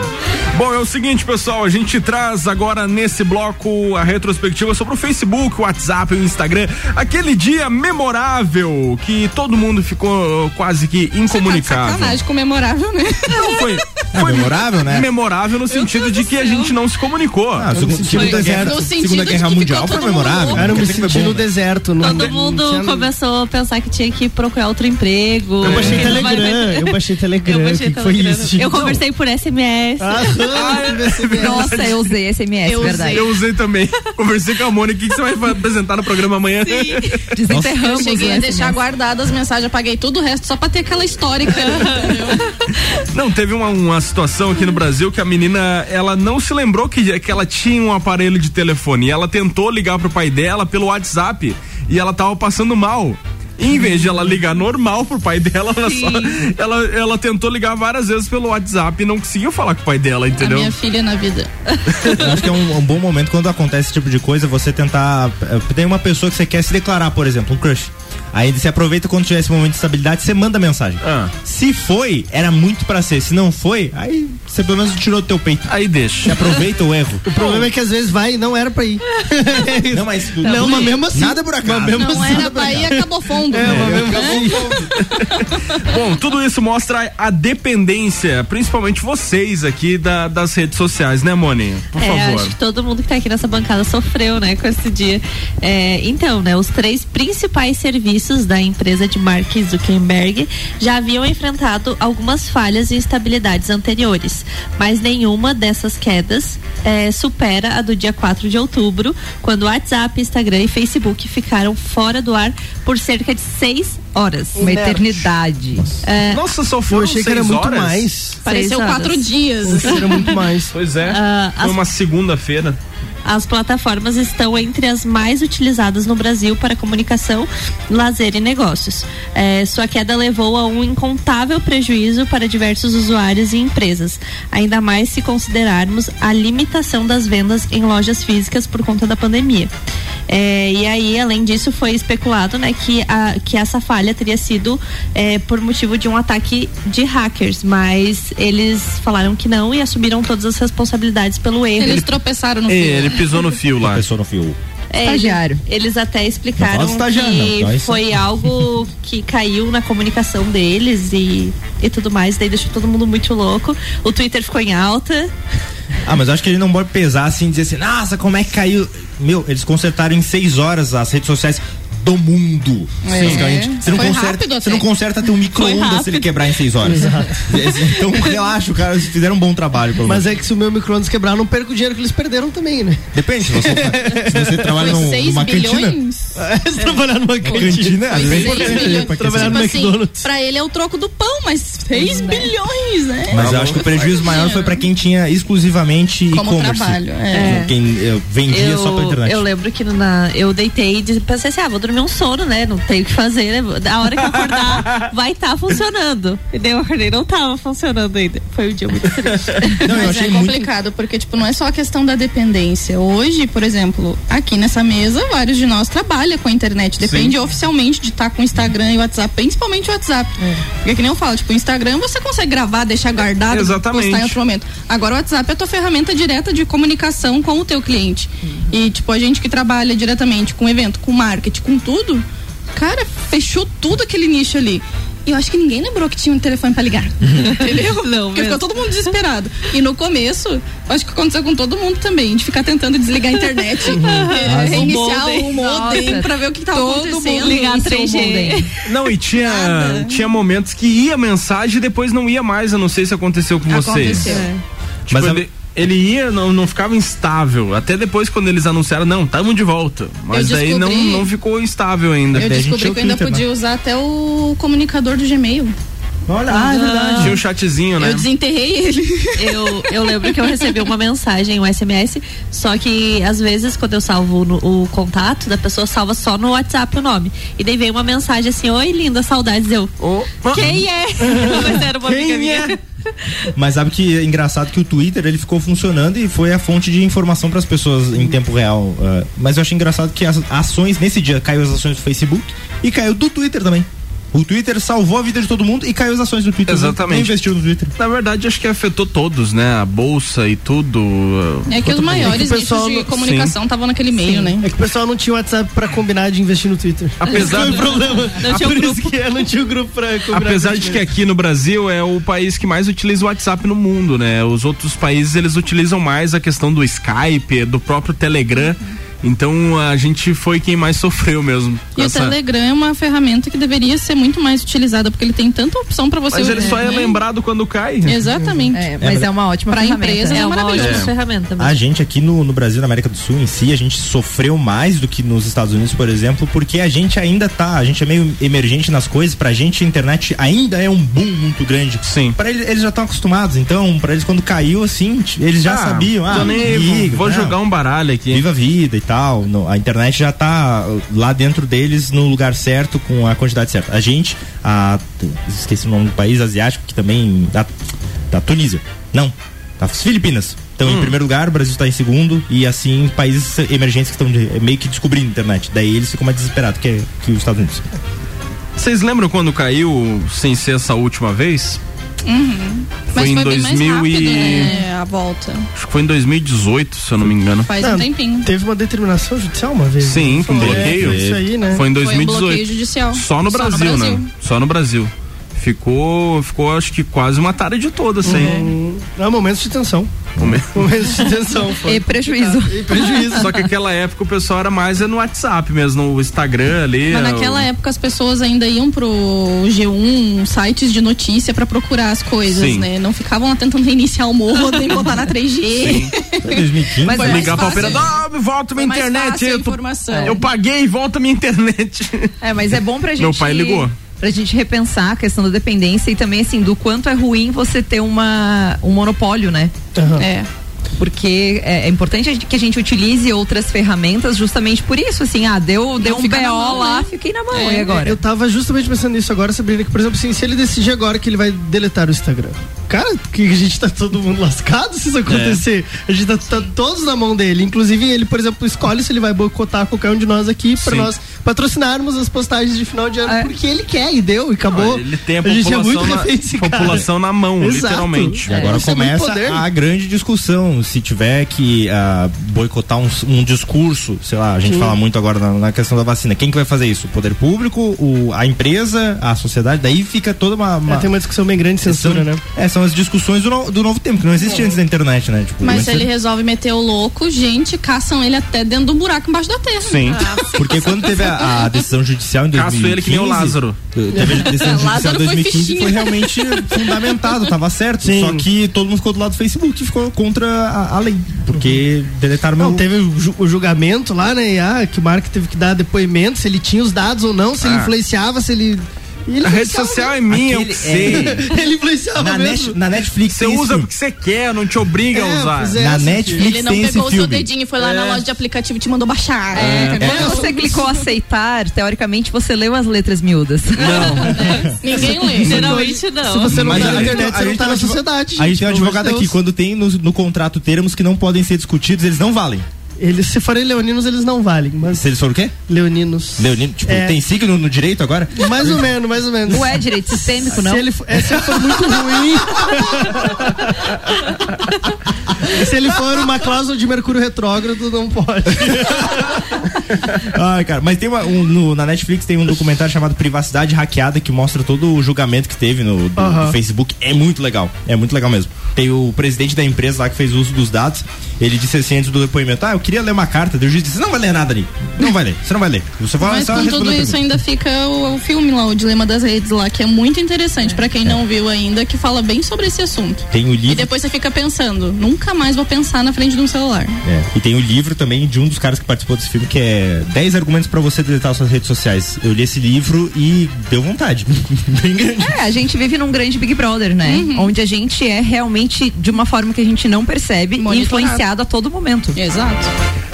Speaker 1: Bom, é o seguinte, pessoal, a gente traz agora nesse bloco a retrospectiva sobre o Facebook, o WhatsApp, o Instagram, aquele dia memorável que todo mundo ficou quase que incomunicável.
Speaker 8: Sacanagem, comemorável, né?
Speaker 1: Não, foi,
Speaker 4: É memorável, né?
Speaker 1: Memorável no sentido de que a gente não se comunicou.
Speaker 4: Ah, o segundo- segundo deserto-
Speaker 8: No sentido
Speaker 4: Segunda
Speaker 8: de
Speaker 4: Guerra Mundial foi memorável.
Speaker 8: louco.
Speaker 5: Era um
Speaker 4: é
Speaker 5: sentido no
Speaker 4: né?
Speaker 5: deserto. Não,
Speaker 3: Todo mundo
Speaker 5: tinha-
Speaker 3: começou a pensar que tinha que procurar outro emprego.
Speaker 5: Eu baixei
Speaker 3: vai-
Speaker 5: Telegram, eu baixei Telegram.
Speaker 3: Eu baixei
Speaker 5: que que foi
Speaker 3: Telegram.
Speaker 5: isso?
Speaker 3: Eu conversei por SMS.
Speaker 2: Nossa, eu usei SMS,
Speaker 8: Eu
Speaker 2: verdade.
Speaker 1: Eu usei também. Conversei com a Mônica. O que que você vai apresentar no programa amanhã?
Speaker 8: Eu
Speaker 2: Desenterramos
Speaker 8: cheguei
Speaker 2: o
Speaker 8: a deixar guardadas as mensagens, apaguei tudo o resto só pra ter aquela histórica.
Speaker 1: Não, teve uma, uma situação aqui no Brasil que a menina, ela não se lembrou que, que ela tinha um aparelho de telefone. E ela tentou ligar pro pai dela pelo WhatsApp e ela tava passando mal. E em vez de ela ligar normal pro pai dela, ela, só, ela, ela tentou ligar várias vezes pelo WhatsApp e não conseguiu falar com o pai dela,
Speaker 8: A
Speaker 1: entendeu?
Speaker 8: minha filha na vida.
Speaker 4: Eu acho que é um, um bom momento quando acontece esse tipo de coisa, você tentar. eh, Tem uma pessoa que você quer se declarar, por exemplo, um crush. Aí você aproveita quando tiver esse momento de estabilidade, você manda mensagem.
Speaker 1: Ah.
Speaker 4: Se foi, era muito pra ser. Se não foi, aí você pelo menos tirou do teu peito.
Speaker 1: Aí deixa.
Speaker 4: Você aproveita o erro.
Speaker 5: O problema é que às vezes vai e não era pra ir.
Speaker 4: Não, mas
Speaker 5: Não, mas mesmo assim.
Speaker 4: Nada por acaso.
Speaker 5: Mas mesmo
Speaker 8: Não
Speaker 5: assim,
Speaker 8: era pra ir,
Speaker 5: acaso.
Speaker 8: acabou fundo.
Speaker 5: É, mas mesmo
Speaker 8: Né?
Speaker 5: assim.
Speaker 1: Bom, tudo isso mostra a dependência, principalmente vocês aqui da- das redes sociais, né, Moni? Por
Speaker 3: é,
Speaker 1: favor.
Speaker 3: acho que todo mundo que tá aqui nessa bancada sofreu, né, com esse dia. É, então, né, os três principais serviços da empresa de Mark Zuckerberg já haviam enfrentado algumas falhas e instabilidades anteriores, mas nenhuma dessas quedas é, supera a do dia 4 de outubro, quando WhatsApp, Instagram e Facebook ficaram fora do ar por cerca de seis horas.
Speaker 2: Uma eternidade.
Speaker 3: É,
Speaker 1: Nossa, só
Speaker 5: Eu
Speaker 1: foram
Speaker 5: achei que era muito
Speaker 1: horas?
Speaker 5: mais.
Speaker 8: Pareceu
Speaker 3: Seis
Speaker 8: quatro
Speaker 3: horas.
Speaker 8: dias.
Speaker 5: Era muito mais.
Speaker 1: Pois é.
Speaker 3: Ah,
Speaker 1: Foi
Speaker 3: as-
Speaker 1: uma segunda-feira.
Speaker 3: As plataformas estão entre as mais utilizadas no Brasil para comunicação, lazer e negócios. É, sua queda levou a um incontável prejuízo para diversos usuários e empresas, ainda mais se considerarmos a limitação das vendas em lojas físicas por conta da pandemia. É, e aí, além disso, foi especulado né, que, a, que essa falha teria sido é, por motivo de um ataque de hackers, mas eles falaram que não e assumiram todas as responsabilidades pelo erro.
Speaker 8: Eles tropeçaram no
Speaker 1: É,
Speaker 8: fio.
Speaker 1: ele pisou no fio lá.
Speaker 4: Pessoa no fio.
Speaker 3: É,
Speaker 2: Estagiário.
Speaker 3: Eles até
Speaker 4: Não
Speaker 3: explicaram
Speaker 4: não,
Speaker 3: que
Speaker 4: então isso-
Speaker 3: foi algo que caiu na comunicação deles e, e tudo mais, daí deixou todo mundo muito louco. O Twitter ficou em alta.
Speaker 4: Ah, mas acho que ele não pode pesar assim e dizer assim, nossa, como é que caiu? Meu, eles consertaram em seis horas as redes sociais do mundo.
Speaker 8: É.
Speaker 4: Basicamente. Você não
Speaker 8: Foi
Speaker 4: conserta,
Speaker 8: rápido
Speaker 4: você não conserta ter um micro-ondas se ele quebrar em seis horas. então relaxa, o cara, eles fizeram um bom trabalho. Pelo
Speaker 5: Mas
Speaker 4: menos.
Speaker 5: é que se o meu micro-ondas quebrar, eu não perco o dinheiro que eles perderam também, né?
Speaker 4: Depende, se você, se você trabalha num-
Speaker 8: 6
Speaker 4: numa cantina.
Speaker 8: bilhões?
Speaker 5: Se trabalhar numa cantina.
Speaker 4: Cantina, às vezes é
Speaker 8: 6
Speaker 4: importante
Speaker 8: bilhões.
Speaker 4: pra
Speaker 5: Trabalhar
Speaker 8: Tipo
Speaker 5: no
Speaker 8: assim,
Speaker 5: McDonald's.
Speaker 8: pra ele é o troco do pão, mas 6 bilhões, né?
Speaker 4: Mas eu acho que o prejuízo maior foi pra quem tinha exclusivamente
Speaker 8: Como
Speaker 4: e-commerce.
Speaker 8: trabalho, é.
Speaker 4: Quem eh, vendia só pela internet.
Speaker 3: eu lembro que na, eu deitei e disse- pensei assim, ah, vou dormir um sono, né? Não tenho o que fazer, né? A hora que eu acordar vai estar funcionando. E daí eu acordei, não tava funcionando ainda. Foi um dia muito triste.
Speaker 4: Não,
Speaker 8: Mas
Speaker 4: achei
Speaker 8: é
Speaker 4: muito
Speaker 8: complicado, porque, tipo, não é só a questão da dependência. Hoje, por exemplo, aqui nessa mesa, vários de nós trabalham com a internet. Depende oficialmente de estar com o Instagram e o WhatsApp, principalmente o WhatsApp. Porque que nem eu falo, tipo, o Instagram você consegue gravar, deixar guardado,
Speaker 1: Exatamente.
Speaker 8: postar em outro momento. Agora o WhatsApp é a tua ferramenta direta de comunicação com o teu cliente. E, tipo, a gente que trabalha diretamente com evento, com marketing, com tudo, cara, fechou tudo aquele nicho ali. E eu acho que ninguém lembrou que tinha um telefone pra ligar. Entendeu?
Speaker 3: Não,
Speaker 8: Porque
Speaker 3: mesmo.
Speaker 8: ficou todo mundo desesperado. E no começo, acho que aconteceu com todo mundo também, de ficar tentando desligar a internet, eh, reiniciar
Speaker 3: modem.
Speaker 8: o modem pra ver o que tava
Speaker 2: todo mundo
Speaker 8: acontecendo.
Speaker 3: ligar
Speaker 2: iniciou o
Speaker 3: 3G.
Speaker 2: modem.
Speaker 1: Não, e tinha, tinha momentos que ia mensagem e depois não ia mais. Eu não sei se aconteceu com vocês.
Speaker 8: Aconteceu.
Speaker 1: Tipo,
Speaker 4: Mas a-
Speaker 1: ele, ia, não, não ficava instável. Até depois, quando eles anunciaram, não, tamo de volta. Mas
Speaker 8: Eu
Speaker 1: daí não, não ficou estável ainda.
Speaker 8: Eu
Speaker 4: Daí a gente
Speaker 8: descobri que eu ainda podia usar até o comunicador do Gmail.
Speaker 4: Olha, ah, é verdade.
Speaker 1: Tinha um chatzinho, né?
Speaker 8: Eu desenterrei ele.
Speaker 3: Eu, eu lembro que eu recebi uma mensagem, um SMS, só que às vezes quando eu salvo no- o contato da pessoa, salva só no WhatsApp o nome. E daí veio uma mensagem assim, oi linda, saudades. Eu, quem é? Mas era uma amiga
Speaker 1: Quem
Speaker 3: minha.
Speaker 1: é?
Speaker 4: Mas sabe que é engraçado que o Twitter ele ficou funcionando e foi a fonte de informação para as pessoas em tempo real. ah, mas eu achei engraçado que as ações nesse dia caiu as ações do Facebook e caiu do Twitter também. O Twitter salvou a vida de todo mundo e caiu as ações do Twitter.
Speaker 1: Exatamente.
Speaker 4: Nem investiu no Twitter.
Speaker 1: Na verdade, acho que afetou todos, né? A bolsa e tudo.
Speaker 8: É que os maiores
Speaker 5: É que o pessoal
Speaker 8: nichos de
Speaker 5: não-
Speaker 8: comunicação estavam naquele meio, né?
Speaker 5: É que o pessoal não tinha WhatsApp pra combinar de investir no Twitter.
Speaker 1: Apesar
Speaker 5: Esse foi o
Speaker 1: de-
Speaker 5: problema.
Speaker 8: Não tinha
Speaker 5: Por
Speaker 8: o
Speaker 5: isso que é, não tinha o grupo pra combinar.
Speaker 1: Apesar de que aqui no Brasil é o país que mais utiliza o WhatsApp no mundo, né? Os outros países eles utilizam mais a questão do Skype, do próprio Telegram. Então a gente foi quem mais sofreu mesmo.
Speaker 8: E o
Speaker 1: essa-
Speaker 8: Telegram é uma ferramenta que deveria ser muito mais utilizada, porque ele tem tanta opção pra você
Speaker 1: Mas ele só é
Speaker 8: né?
Speaker 1: lembrado quando cai.
Speaker 8: Exatamente.
Speaker 2: É, mas é uma ótima
Speaker 8: Pra
Speaker 2: ferramenta.
Speaker 8: empresa é,
Speaker 3: É uma ótima ferramenta.
Speaker 4: A gente aqui no, no Brasil, na América do Sul em si, a gente sofreu mais do que nos Estados Unidos, por exemplo, porque a gente ainda tá, a gente é meio emergente nas coisas, pra gente a internet ainda é um boom muito grande.
Speaker 1: Sim.
Speaker 4: Pra eles, eles já estão acostumados, então, pra eles quando caiu assim, eles já
Speaker 1: Ah,
Speaker 4: sabiam, ah,
Speaker 1: tô nem aí,
Speaker 4: liga,
Speaker 1: vou
Speaker 4: não,
Speaker 1: jogar um baralho aqui.
Speaker 4: Viva a vida e no- a internet já tá lá dentro deles no lugar certo, com a quantidade certa. A gente, a, esqueci o nome do país asiático, que também. Da, da Tunísia. Não, das Filipinas. Estão
Speaker 1: Hum.
Speaker 4: em primeiro lugar, o Brasil está em segundo, e assim, países emergentes que estão meio que descobrindo a internet. Daí eles ficam mais desesperados que, que os Estados Unidos.
Speaker 1: Vocês lembram quando caiu sem ser essa última vez?
Speaker 8: Uhum. Mas
Speaker 1: Foi em
Speaker 8: foi bem mais
Speaker 1: 2000
Speaker 8: rápido,
Speaker 1: e-
Speaker 8: né, a volta.
Speaker 1: Acho que foi em 2018, se eu não me engano.
Speaker 8: Faz
Speaker 5: Não,
Speaker 8: um tempinho.
Speaker 5: Teve uma determinação judicial uma vez.
Speaker 1: Sim, com
Speaker 5: Foi,
Speaker 1: bloqueio.
Speaker 5: é, Isso aí, né?
Speaker 1: Foi em
Speaker 8: Foi um
Speaker 1: 2018.
Speaker 8: bloqueio judicial.
Speaker 1: Só no Brasil, né? Só no Brasil. Ficou, ficou acho que quase uma tarde toda assim.
Speaker 5: Hum, é momentos de tensão.
Speaker 1: Momen-
Speaker 5: Momentos de tensão. Foi.
Speaker 2: E prejuízo.
Speaker 5: E prejuízo.
Speaker 1: Só que aquela época o pessoal era mais no WhatsApp mesmo, no Instagram ali.
Speaker 8: Mas
Speaker 1: é,
Speaker 8: naquela
Speaker 1: o-
Speaker 8: época as pessoas ainda iam pro G1, sites de notícia pra procurar as coisas,
Speaker 1: Sim.
Speaker 8: né? Não ficavam lá tentando reiniciar o modem, botar na 3G.
Speaker 4: Foi 2015.
Speaker 2: Mas é
Speaker 1: ligar pra
Speaker 8: fácil.
Speaker 1: operador, ah, volta minha internet. Eu, tô-
Speaker 8: informação.
Speaker 1: eu paguei, volta minha internet.
Speaker 2: É, mas é bom pra gente.
Speaker 1: Meu pai ligou.
Speaker 2: Pra gente repensar a questão da dependência e também, assim, do quanto é ruim você ter uma, um monopólio, né?
Speaker 5: Aham.
Speaker 8: É.
Speaker 2: Porque é, é importante a que a gente utilize outras ferramentas justamente por isso, assim, ah, deu, deu um BO
Speaker 8: mão,
Speaker 2: lá,
Speaker 8: né?
Speaker 2: fiquei na mão,
Speaker 8: É,
Speaker 2: e agora?
Speaker 5: Eu tava justamente pensando nisso agora, Sabrina, que, por exemplo, assim, se ele decidir agora que ele vai deletar o Instagram. Cara, que a gente tá todo mundo lascado se isso acontecer. A gente tá, tá todos na mão dele. Inclusive, ele, por exemplo, escolhe se ele vai boicotar qualquer um de nós aqui pra
Speaker 1: Sim.
Speaker 5: nós patrocinarmos as postagens de final de ano,
Speaker 2: É.
Speaker 5: porque ele quer e deu, e acabou.
Speaker 1: Ele tem a
Speaker 5: gente é muito
Speaker 1: população,
Speaker 5: refém
Speaker 1: na, população na mão,
Speaker 5: Exato.
Speaker 1: literalmente.
Speaker 4: E agora
Speaker 5: Isso é
Speaker 4: começa a grande discussão. Se tiver que ah, boicotar um, um discurso, sei lá, a gente
Speaker 5: Sim.
Speaker 4: fala muito agora na, na questão da vacina. Quem que vai fazer isso? O poder público, o, a empresa, a sociedade? Daí fica toda uma. uma
Speaker 5: É, tem uma discussão bem grande de censura,
Speaker 4: são,
Speaker 5: né?
Speaker 4: É, são as discussões do, no- do novo tempo, que não existia antes da internet, né? Tipo,
Speaker 8: Mas
Speaker 4: antes
Speaker 8: se ele resolve meter o louco, gente, caçam ele até dentro do buraco embaixo da terra.
Speaker 1: Sim.
Speaker 4: Porque quando teve a, a decisão judicial em 2015...
Speaker 1: Caço ele que nem o Lázaro.
Speaker 4: Teve a decisão judicial em
Speaker 8: foi
Speaker 4: 2015
Speaker 8: fichinha.
Speaker 4: foi realmente fundamentado, tava certo.
Speaker 5: Sim.
Speaker 4: Só que todo mundo ficou do lado do Facebook e ficou contra a, a lei. Porque deletaram meu...
Speaker 5: Não, teve o, ju- o julgamento lá, né? E, ah, que o Mark teve que dar depoimento, se ele tinha os dados ou não, se ele
Speaker 1: Ah.
Speaker 5: influenciava, se ele. Ele
Speaker 1: A rede social é minha, eu
Speaker 4: Aquele-
Speaker 1: que sei.
Speaker 5: Ele influenciava
Speaker 4: na,
Speaker 5: mesmo.
Speaker 4: net, na Netflix
Speaker 1: Você usa porque você quer, não te obriga
Speaker 5: É,
Speaker 1: a usar.
Speaker 5: é.
Speaker 4: Na Netflix
Speaker 8: Ele não
Speaker 4: tem esse
Speaker 8: pegou o seu dedinho e foi lá na
Speaker 1: É.
Speaker 8: loja de aplicativo e te mandou baixar.
Speaker 1: É.
Speaker 2: Quando você clicou aceitar, teoricamente você leu as letras miúdas.
Speaker 8: Ninguém lê.
Speaker 3: Geralmente não.
Speaker 5: Se você não
Speaker 4: Mas
Speaker 5: tá
Speaker 4: a
Speaker 5: na internet,
Speaker 4: a
Speaker 5: você não tá na sociedade.
Speaker 4: A gente tem um advogado aqui, quando tem no, no contrato termos que não podem ser discutidos, eles não valem.
Speaker 5: Eles, se forem leoninos, eles não valem, mas
Speaker 4: Se eles foram o quê?
Speaker 5: leoninos.
Speaker 4: Leonino, tipo,
Speaker 5: É.
Speaker 4: tem signo no direito agora?
Speaker 5: Mais ou menos, mais ou menos.
Speaker 2: Não é direito sistêmico, não?
Speaker 5: Se ele, for- é, se ele for muito ruim. se ele for uma cláusula de Mercúrio retrógrado, não pode.
Speaker 4: Ai, cara, mas tem uma, um, no- na Netflix tem um documentário chamado Privacidade Hackeada que mostra todo o julgamento que teve no do, do Facebook. É muito legal, é muito legal mesmo. Tem o presidente da empresa lá que fez uso dos dados. Ele disse assim antes do depoimento: Ah, eu queria ler uma carta. Daí o juiz disse: Não vai ler nada ali. Não vai ler, você não vai ler. Você vai
Speaker 8: Mas
Speaker 4: só
Speaker 8: com tudo isso
Speaker 4: pergunta."
Speaker 8: ainda fica o, o filme lá, o Dilema das Redes lá, que é muito interessante pra quem não viu ainda, que fala bem sobre esse assunto.
Speaker 4: Tem o
Speaker 8: E
Speaker 4: livro.
Speaker 8: depois você fica pensando, nunca mais vou pensar na frente de um celular.
Speaker 4: É, e tem o livro também de um dos caras que participou desse filme que é 10 argumentos pra você deletar suas redes sociais. Eu li esse livro e deu vontade. Bem grande.
Speaker 2: É, a gente vive num grande Big Brother, né? Onde a gente é realmente de uma forma que a gente não percebe,
Speaker 8: Monitorado.
Speaker 2: influenciado a todo momento.
Speaker 8: Exato.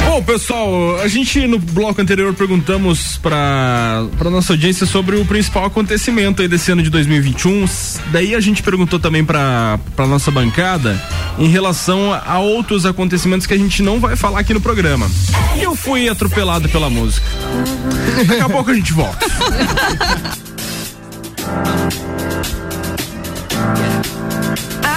Speaker 1: Bom, pessoal, a gente no bloco anterior perguntamos pra, pra nossa audiência sobre o principal acontecimento aí desse ano de 2021. S- Daí a gente perguntou também pra, pra nossa bancada em relação a outros acontecimentos que a gente não vai falar aqui no programa. E eu fui atropelado pela música. Daqui a pouco a gente volta.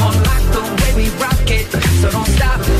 Speaker 7: You're like the way we rock it, so don't stop.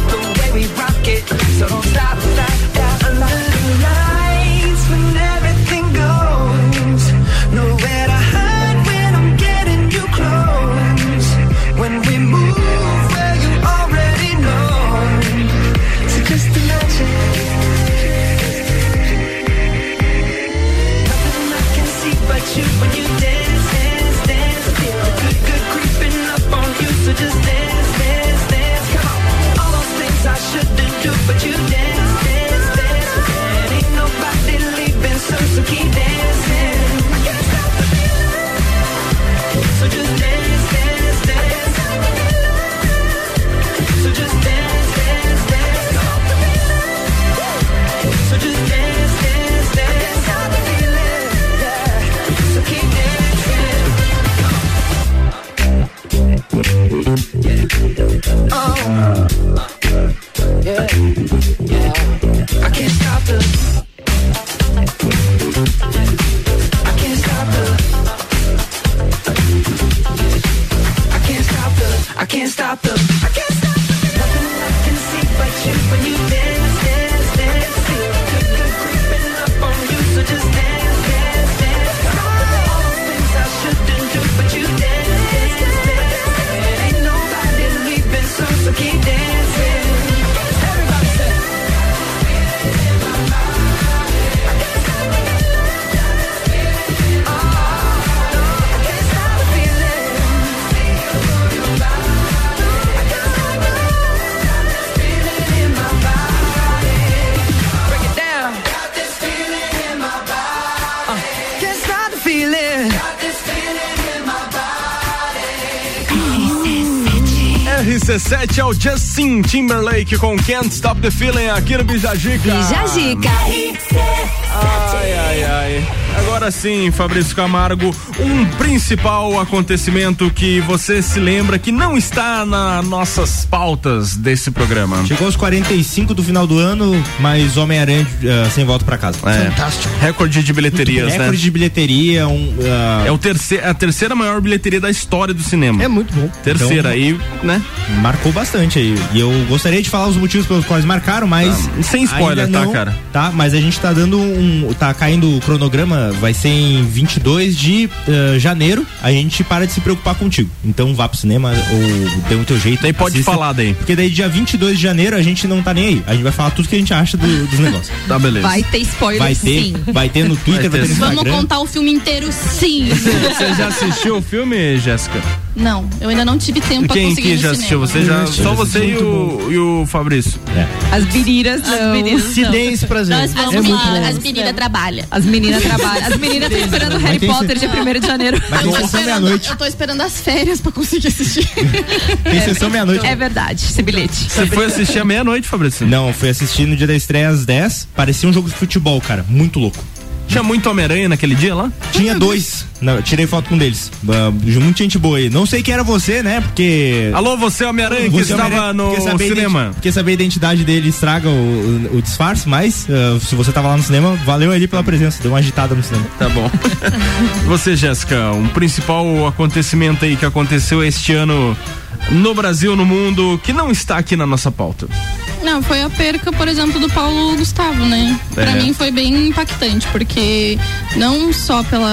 Speaker 7: so don't stop, stop, stop.
Speaker 1: RC7 é o Justin Timberlake com Can't Stop the Feeling aqui no Bijagica.
Speaker 11: Bijagica.
Speaker 1: Ai, ai, ai. Agora sim, Fabrício Camargo, um principal acontecimento que você se lembra que não está nas nossas pautas desse programa.
Speaker 4: Chegou aos 45 do final do ano, mas Homem-Aranha eh, sem volta pra casa.
Speaker 1: Fantástico. Recorde de bilheterias, né?
Speaker 4: Recorde de bilheteria, um. ah,
Speaker 1: É o terceiro, a terceira maior bilheteria da história do cinema.
Speaker 5: É muito bom.
Speaker 1: Terceira,
Speaker 4: Então,
Speaker 1: aí, né?
Speaker 4: Marcou bastante aí. E eu gostaria de falar os motivos pelos quais marcaram, mas.
Speaker 1: Ah, sem spoiler,
Speaker 4: ainda
Speaker 1: tá,
Speaker 4: não,
Speaker 1: cara?
Speaker 4: Tá, mas a gente tá dando um. Tá caindo o cronograma, vai ser em 22 de eh, janeiro. A gente para de se preocupar contigo. Então vá pro cinema ou dê o teu jeito.
Speaker 1: Daí pode falar daí.
Speaker 4: Porque daí dia 22 de janeiro a gente não tá nem aí. A gente vai falar tudo que a gente acha do- dos negócios.
Speaker 1: Tá, beleza.
Speaker 2: Vai ter spoiler
Speaker 4: Vai ter,
Speaker 2: sim.
Speaker 4: vai ter no Twitter, vai ter, no
Speaker 8: Vamos
Speaker 4: Instagram.
Speaker 8: contar o filme inteiro sim.
Speaker 1: Você já assistiu o filme, Jéssica?
Speaker 8: Não, eu ainda não tive tempo pra
Speaker 1: Quem
Speaker 8: conseguir
Speaker 1: que
Speaker 8: ir no
Speaker 1: já assistiu?
Speaker 8: cinema.
Speaker 1: Você já, só você e o, e o Fabrício.
Speaker 2: As biriras não.
Speaker 5: Silêncio prazer.
Speaker 8: Nós vamos
Speaker 5: É muito
Speaker 8: lá,
Speaker 5: bom.
Speaker 8: as meninas trabalham.
Speaker 2: As meninas trabalham. As meninas estão esperando Harry Potter dia 1 de janeiro.
Speaker 4: Mas tem sessão
Speaker 8: esperando-
Speaker 4: meia-noite.
Speaker 8: Eu tô esperando as férias pra conseguir assistir.
Speaker 4: Tem sessão meia-noite.
Speaker 2: É verdade, esse bilhete.
Speaker 1: Você foi assistir à meia-noite, Fabrício?
Speaker 4: Não, fui assistir no dia da estreia às 10. Parecia um jogo de futebol, cara. Muito louco.
Speaker 1: Tinha muito Homem-Aranha naquele dia lá?
Speaker 4: Tinha dois. Não, eu tirei foto com um deles. Ah, muita gente boa aí. Não sei quem era você, né? Porque.
Speaker 1: Alô, você Homem-Aranha que
Speaker 4: Você é
Speaker 1: estava
Speaker 4: Homem-Aranha,
Speaker 1: no
Speaker 4: porque
Speaker 1: cinema.
Speaker 4: Porque saber a identidade dele estraga o, o- o disfarce, mas ah, se você tava lá no cinema, valeu ali pela presença. Deu uma agitada no cinema.
Speaker 1: Tá bom. Você, Jéssica, um principal acontecimento aí que aconteceu este ano no Brasil, no mundo, que não está aqui na nossa pauta.
Speaker 8: Não, foi a perca, por exemplo, do Paulo Gustavo, né? Pra
Speaker 1: É.
Speaker 8: mim foi bem impactante, porque não só pela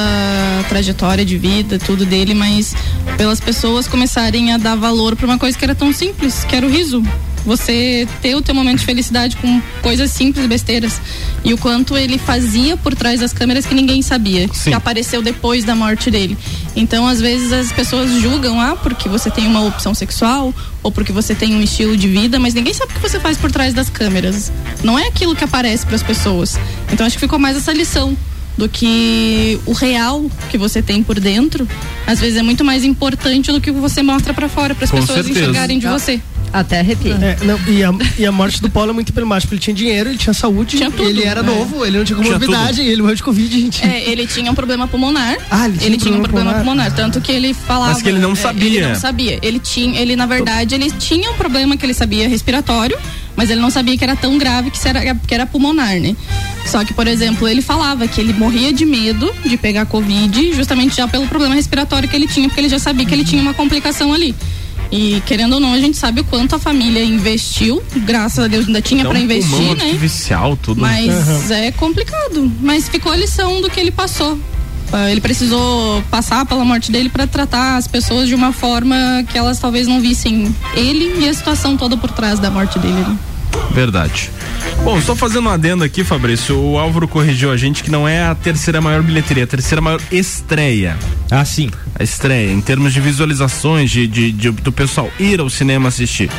Speaker 8: trajetória de vida, tudo dele, mas pelas pessoas começarem a dar valor pra uma coisa que era tão simples, que era o riso. Você ter o teu momento de felicidade com coisas simples, besteiras. E o quanto ele fazia por trás das câmeras que ninguém sabia,
Speaker 1: Sim.
Speaker 8: que apareceu depois da morte dele. Então, às vezes, as pessoas julgam, ah, porque você tem uma opção sexual, ou porque você tem um estilo de vida, mas ninguém sabe o que você faz por trás das câmeras. Não é aquilo que aparece para as pessoas. Então, acho que ficou mais essa lição do que o real que você tem por dentro, às vezes é muito mais importante do que o que você mostra para fora, para as pessoas
Speaker 1: certeza.
Speaker 8: enxergarem de você.
Speaker 2: Até arrepia.
Speaker 5: É, não, e, a, e a morte do Paulo é muito emblemática. Ele tinha dinheiro, ele tinha saúde,
Speaker 8: Tinha tudo,
Speaker 5: ele era
Speaker 8: é.
Speaker 5: novo, ele não tinha comorbidade, ele morreu de Covid, gente.
Speaker 8: É, ele tinha um problema pulmonar.
Speaker 5: Ah, ele tinha um
Speaker 8: tinha um
Speaker 5: problema
Speaker 8: problema
Speaker 5: pulmonar.
Speaker 8: pulmonar, tanto que ele falava.
Speaker 1: Mas que ele não
Speaker 8: é,
Speaker 1: sabia.
Speaker 8: Ele não sabia. Ele tinha, ele na verdade, ele tinha um problema que ele sabia respiratório, mas ele não sabia que era tão grave que era, que era pulmonar, né? Só que, por exemplo, ele falava que ele morria de medo de pegar Covid, justamente já pelo problema respiratório que ele tinha, porque ele já sabia que ele tinha uma complicação ali. E querendo ou não, a gente sabe o quanto a família investiu, graças a Deus ainda tinha
Speaker 1: É um
Speaker 8: pra investir, né?
Speaker 1: artificial, tudo.
Speaker 8: Mas é complicado. Mas ficou a lição do que ele passou. Ah, Ele precisou passar pela morte dele para tratar as pessoas de uma forma que elas talvez não vissem ele e a situação toda por trás da morte dele. né?
Speaker 1: Verdade. Bom, só fazendo um adendo aqui, Fabrício, o Álvaro corrigiu a gente que não é a terceira maior bilheteria, é a terceira maior estreia.
Speaker 4: Ah, sim.
Speaker 1: A estreia, em termos de visualizações, de, de- de- do pessoal ir ao cinema assistir.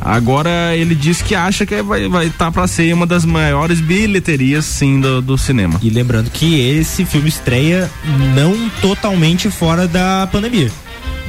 Speaker 1: Agora ele diz que acha que vai estar vai tá pra ser uma das maiores bilheterias, sim, do, do cinema.
Speaker 4: E lembrando que esse filme estreia não totalmente fora da pandemia.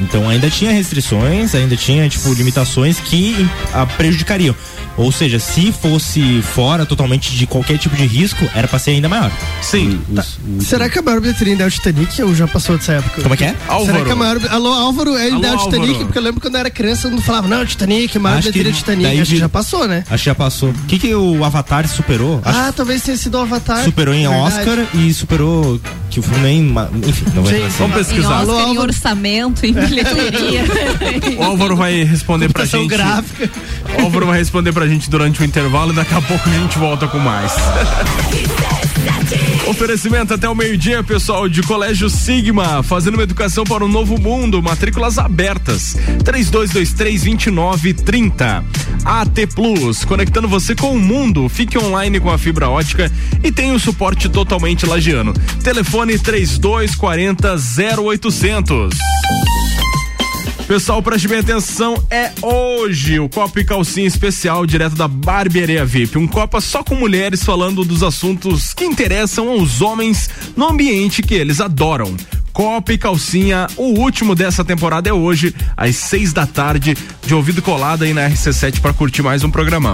Speaker 4: Então ainda tinha restrições, ainda tinha tipo limitações que ah, prejudicariam. Ou seja, se fosse fora totalmente de qualquer tipo de risco, era pra ser ainda maior.
Speaker 1: Sim.
Speaker 4: Os- os-
Speaker 5: Será que a maior bilheteria ainda é o Titanic ou já passou dessa época?
Speaker 4: Como é que é?
Speaker 5: Será
Speaker 1: Álvaro.
Speaker 5: que a maior. Alô, Álvaro, é ainda é o
Speaker 1: Alô,
Speaker 5: Titanic?
Speaker 1: Álvaro.
Speaker 5: Porque eu lembro quando eu era criança, todo mundo falava, não, Titanic, a maior
Speaker 4: Acho
Speaker 5: bilheteria é Titanic.
Speaker 4: daí
Speaker 5: Acho que já passou, né?
Speaker 4: Acho que já passou. O que, que o Avatar superou? Acho
Speaker 5: Ah, talvez tenha sido o Avatar.
Speaker 4: superou em
Speaker 5: Verdade.
Speaker 4: Oscar e superou que o filme nem. Enfim, não vai
Speaker 5: sim.
Speaker 1: Vamos
Speaker 2: Em
Speaker 1: pesquisar.
Speaker 5: Alô,
Speaker 2: Oscar, em
Speaker 5: Álvaro.
Speaker 2: orçamento, em bilheteria.
Speaker 1: O Álvaro vai responder pra gente.
Speaker 5: gráfica.
Speaker 1: O Álvaro vai responder pra gente durante o intervalo e daqui a pouco a gente volta com mais. Oferecimento até o meio-dia, pessoal, de Colégio Sigma, fazendo uma educação para um novo mundo, matrículas abertas. 3223-2930. AT Plus, conectando você com o mundo. Fique online com a fibra ótica e tem o suporte totalmente lagiano. Telefone 3240 0800. Pessoal, preste bem atenção, é hoje o Copa e Calcinha especial direto da Barbearia VIP. Um Copa só com mulheres falando dos assuntos que interessam aos homens no ambiente que eles adoram. Copa e Calcinha, o último dessa temporada é hoje, às seis da tarde, de ouvido colado aí na RC7 para curtir mais um programão.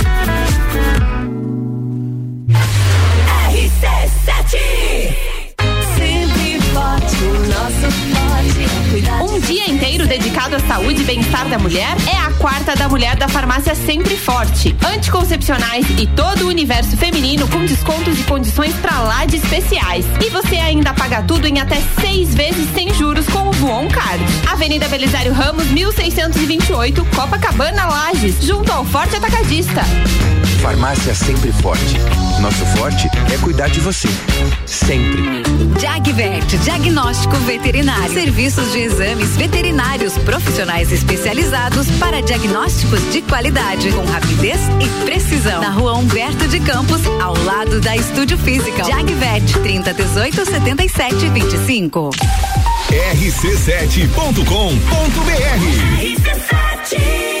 Speaker 11: Um dia inteiro dedicado à saúde e bem-estar da mulher é a quarta da mulher da farmácia Sempre Forte. Anticoncepcionais e todo o universo feminino com descontos e condições pra lá de especiais. E você ainda paga tudo em até seis vezes sem juros com o Voon Card. Avenida Belisário Ramos, 1628, Copacabana, Lages, junto ao Forte Atacadista.
Speaker 6: Farmácia Sempre Forte. Nosso forte é cuidar de você. Sempre.
Speaker 16: Jagvet, diagnóstico veterinário. Serviços de exames veterinários profissionais especializados para diagnósticos de qualidade, com rapidez e precisão. Na rua Humberto de Campos, ao lado da Estúdio Física. Jagvet, 30 18 77 25.
Speaker 17: rc7.com.br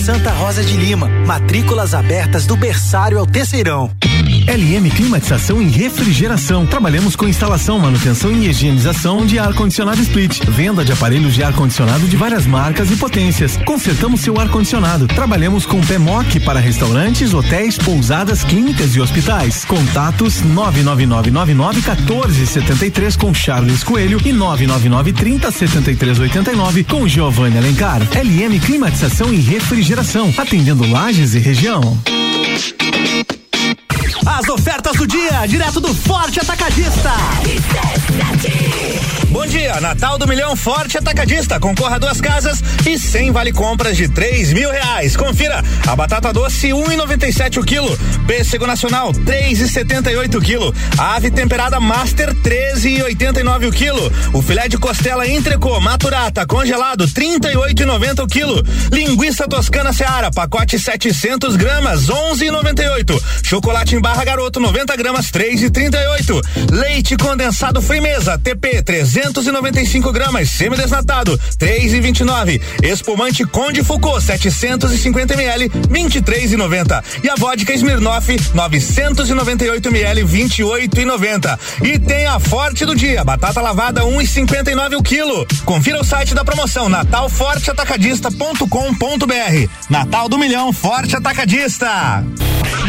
Speaker 18: Santa Rosa
Speaker 19: de Lima, matrículas abertas do berçário ao terceirão.
Speaker 20: LM Climatização e Refrigeração. Trabalhamos com instalação, manutenção e higienização de ar-condicionado split. Venda de aparelhos de ar-condicionado de várias marcas e potências. Consertamos seu ar-condicionado. Trabalhamos com PMOC para restaurantes, hotéis, pousadas, clínicas e hospitais. Contatos 999991473 com Charles Coelho e 999307389 com Giovanni Alencar. LM Climatização e Refrigeração. Atendendo Lages e região.
Speaker 21: As ofertas do dia, direto do Forte Atacadista.
Speaker 22: Bom dia, Natal do Milhão Forte Atacadista. Concorra a duas casas e 100 vale compras de três mil reais. Confira. A batata doce um e noventa e sete o quilo, pêssego nacional três e setenta e oito o quilo, ave temperada Master treze e oitenta e nove o quilo, o filé de costela entrecô maturata congelado trinta e oito e noventa o quilo, linguiça toscana Seara pacote 700 gramas onze e noventa e oito, chocolate em barra garoto 90 gramas três e trinta e oito, leite condensado Frimeza TP 395 gramas semidesnatado três e vinte e nove, espumante Conde Foucault 750 ml 23 e 90 e a vodka Smirnoff 998 ml 28 e 90 e tem a forte do dia batata lavada 1 e 59 o quilo. Confira o site da promoção natalforteatacadista.com.br Natal do Milhão Forte Atacadista.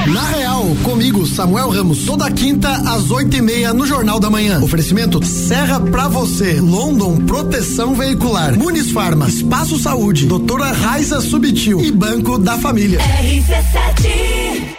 Speaker 23: Na Real, comigo, Samuel Ramos, toda quinta às oito e meia no Jornal da Manhã. Oferecimento Serra pra você, London Proteção Veicular, Muniz Farma, Espaço Saúde, Doutora Raiza Subtil e Banco da Família.
Speaker 10: RC7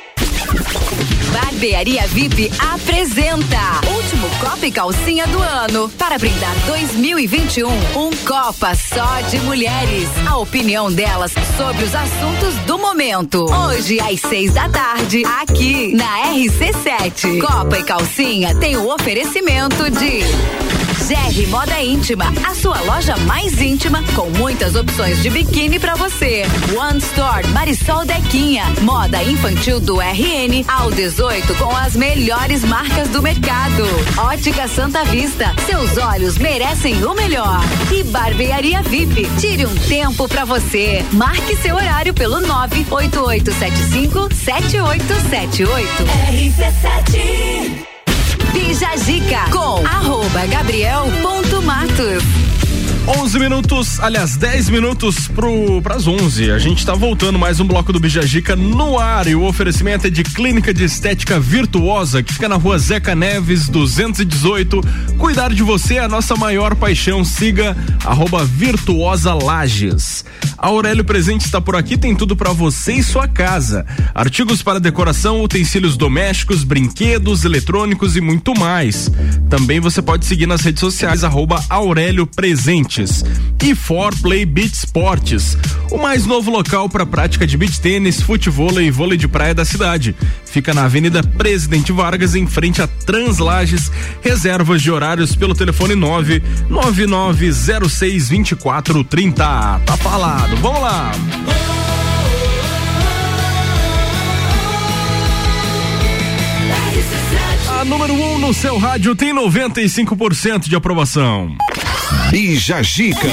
Speaker 16: Barbearia VIP apresenta Último Copa e Calcinha do ano. Para brindar 2021, um Copa só de mulheres. A opinião delas sobre os assuntos do momento. Hoje, às seis da tarde, aqui na RC7. Copa e Calcinha tem o oferecimento de. GR Moda Íntima, a sua loja mais íntima com muitas opções de biquíni pra você. One Store Marisol Dequinha, moda infantil do RN ao 18 com as melhores marcas do mercado. Ótica Santa Vista, seus olhos merecem o melhor. E Barbearia VIP, tire um tempo pra você. Marque seu horário pelo 98875 7878.
Speaker 10: RC7
Speaker 16: Bija com arroba gabriel.matos.
Speaker 1: 11 minutos, aliás, 10 minutos pro, pras 11. A gente tá voltando mais um bloco do Bijagica no ar e o oferecimento é de Clínica de Estética Virtuosa, que fica na rua Zeca Neves, 218. Cuidar de você é a nossa maior paixão. Siga arroba Virtuosa Lages. A Aurélio Presente está por aqui, tem tudo para você e sua casa. Artigos para decoração, utensílios domésticos, brinquedos, eletrônicos e muito mais. Também você pode seguir nas redes sociais arroba Aurélio Presentes. E For Play Beach Sports, o mais novo local para prática de beach tênis, futebol e vôlei de praia da cidade. Fica na Avenida Presidente Vargas, em frente a Translages. Reservas de horários pelo telefone 99906 2430. Tá falado. Vamos lá. A número 1 um no seu rádio tem 95% de aprovação.
Speaker 6: Bija Gica.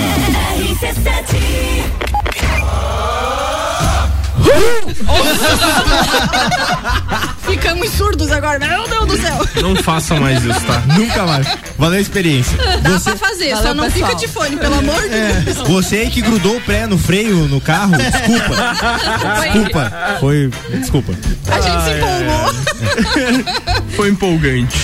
Speaker 8: Ficamos surdos agora, meu Deus do céu.
Speaker 1: Não façam mais isso, tá?
Speaker 4: Nunca mais. Valeu a experiência.
Speaker 8: Dá pra fazer, só
Speaker 2: Valeu,
Speaker 8: não
Speaker 2: pessoal.
Speaker 8: fica de fone, pelo amor de Deus.
Speaker 4: Você aí que grudou o pré no freio no carro, desculpa. Desculpa. Foi. Desculpa.
Speaker 8: A gente se empolgou.
Speaker 1: Foi empolgante.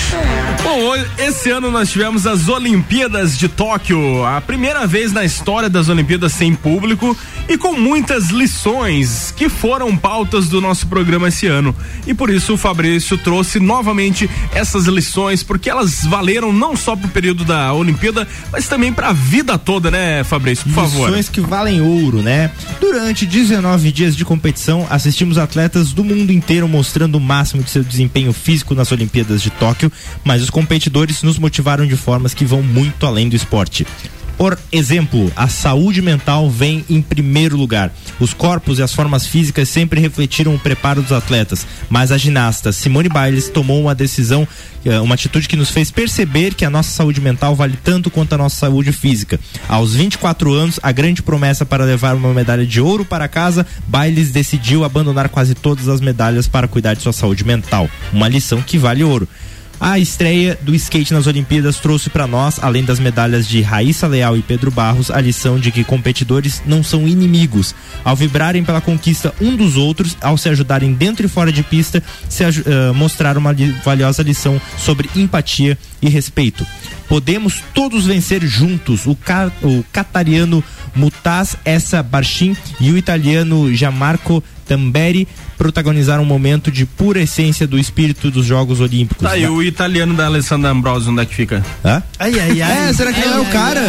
Speaker 1: Bom, hoje- esse ano nós tivemos as Olimpíadas de Tóquio, a primeira vez na história das Olimpíadas sem público e com muitas lições que foram pautas do nosso programa esse ano. E por isso o Fabrício trouxe novamente essas lições, porque elas valeram não só pro período da Olimpíada, mas também pra vida toda, né, Fabrício? Por favor.
Speaker 4: Lições que valem ouro, né? Durante 19 dias de competição, assistimos atletas do mundo inteiro mostrando o máximo de seu desempenho físico nas Olimpíadas de Tóquio, mas os competidores nos motivaram de formas que vão muito além do esporte. Por exemplo, a saúde mental vem em primeiro lugar. Os corpos e as formas físicas sempre refletiram o preparo dos atletas, mas a ginasta Simone Biles tomou uma decisão, eh, uma atitude que nos fez perceber que a nossa saúde mental vale tanto quanto a nossa saúde física. Aos 24 anos, a grande promessa para levar uma medalha de ouro para casa, Biles decidiu abandonar quase todas as medalhas para cuidar de sua saúde mental. Uma lição que vale ouro. A estreia do skate nas Olimpíadas trouxe para nós, além das medalhas de Raíssa Leal e Pedro Barros, a lição de que competidores não são inimigos. Ao vibrarem pela conquista um dos outros, ao se ajudarem dentro e fora de pista, se eh, mostraram uma li- valiosa lição sobre empatia e respeito. Podemos todos vencer juntos. O, ca- o catariano Mutaz Essa Barchin e o italiano Gianmarco Tamberi protagonizaram um momento de pura essência do espírito dos Jogos Olímpicos.
Speaker 1: Tá, e o italiano da Alessandra Ambrosio, onde é que fica?
Speaker 4: Hã?
Speaker 5: Ai, ai, ai.
Speaker 4: É, será que não é o cara?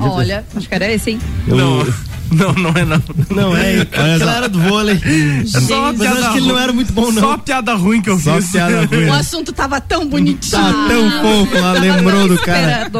Speaker 2: Olha, acho que era esse, hein?
Speaker 1: Não, não, não é não.
Speaker 5: Não é, aquela
Speaker 4: só.
Speaker 5: era do vôlei.
Speaker 1: Só
Speaker 5: Mas
Speaker 1: piada
Speaker 5: acho que ele não
Speaker 1: ruim.
Speaker 5: era muito bom, não.
Speaker 1: Só piada ruim que eu
Speaker 4: Só
Speaker 1: fiz.
Speaker 4: piada ruim.
Speaker 8: O assunto tava tão bonitinho.
Speaker 4: Tá tão pouco lá, lembrou do cara.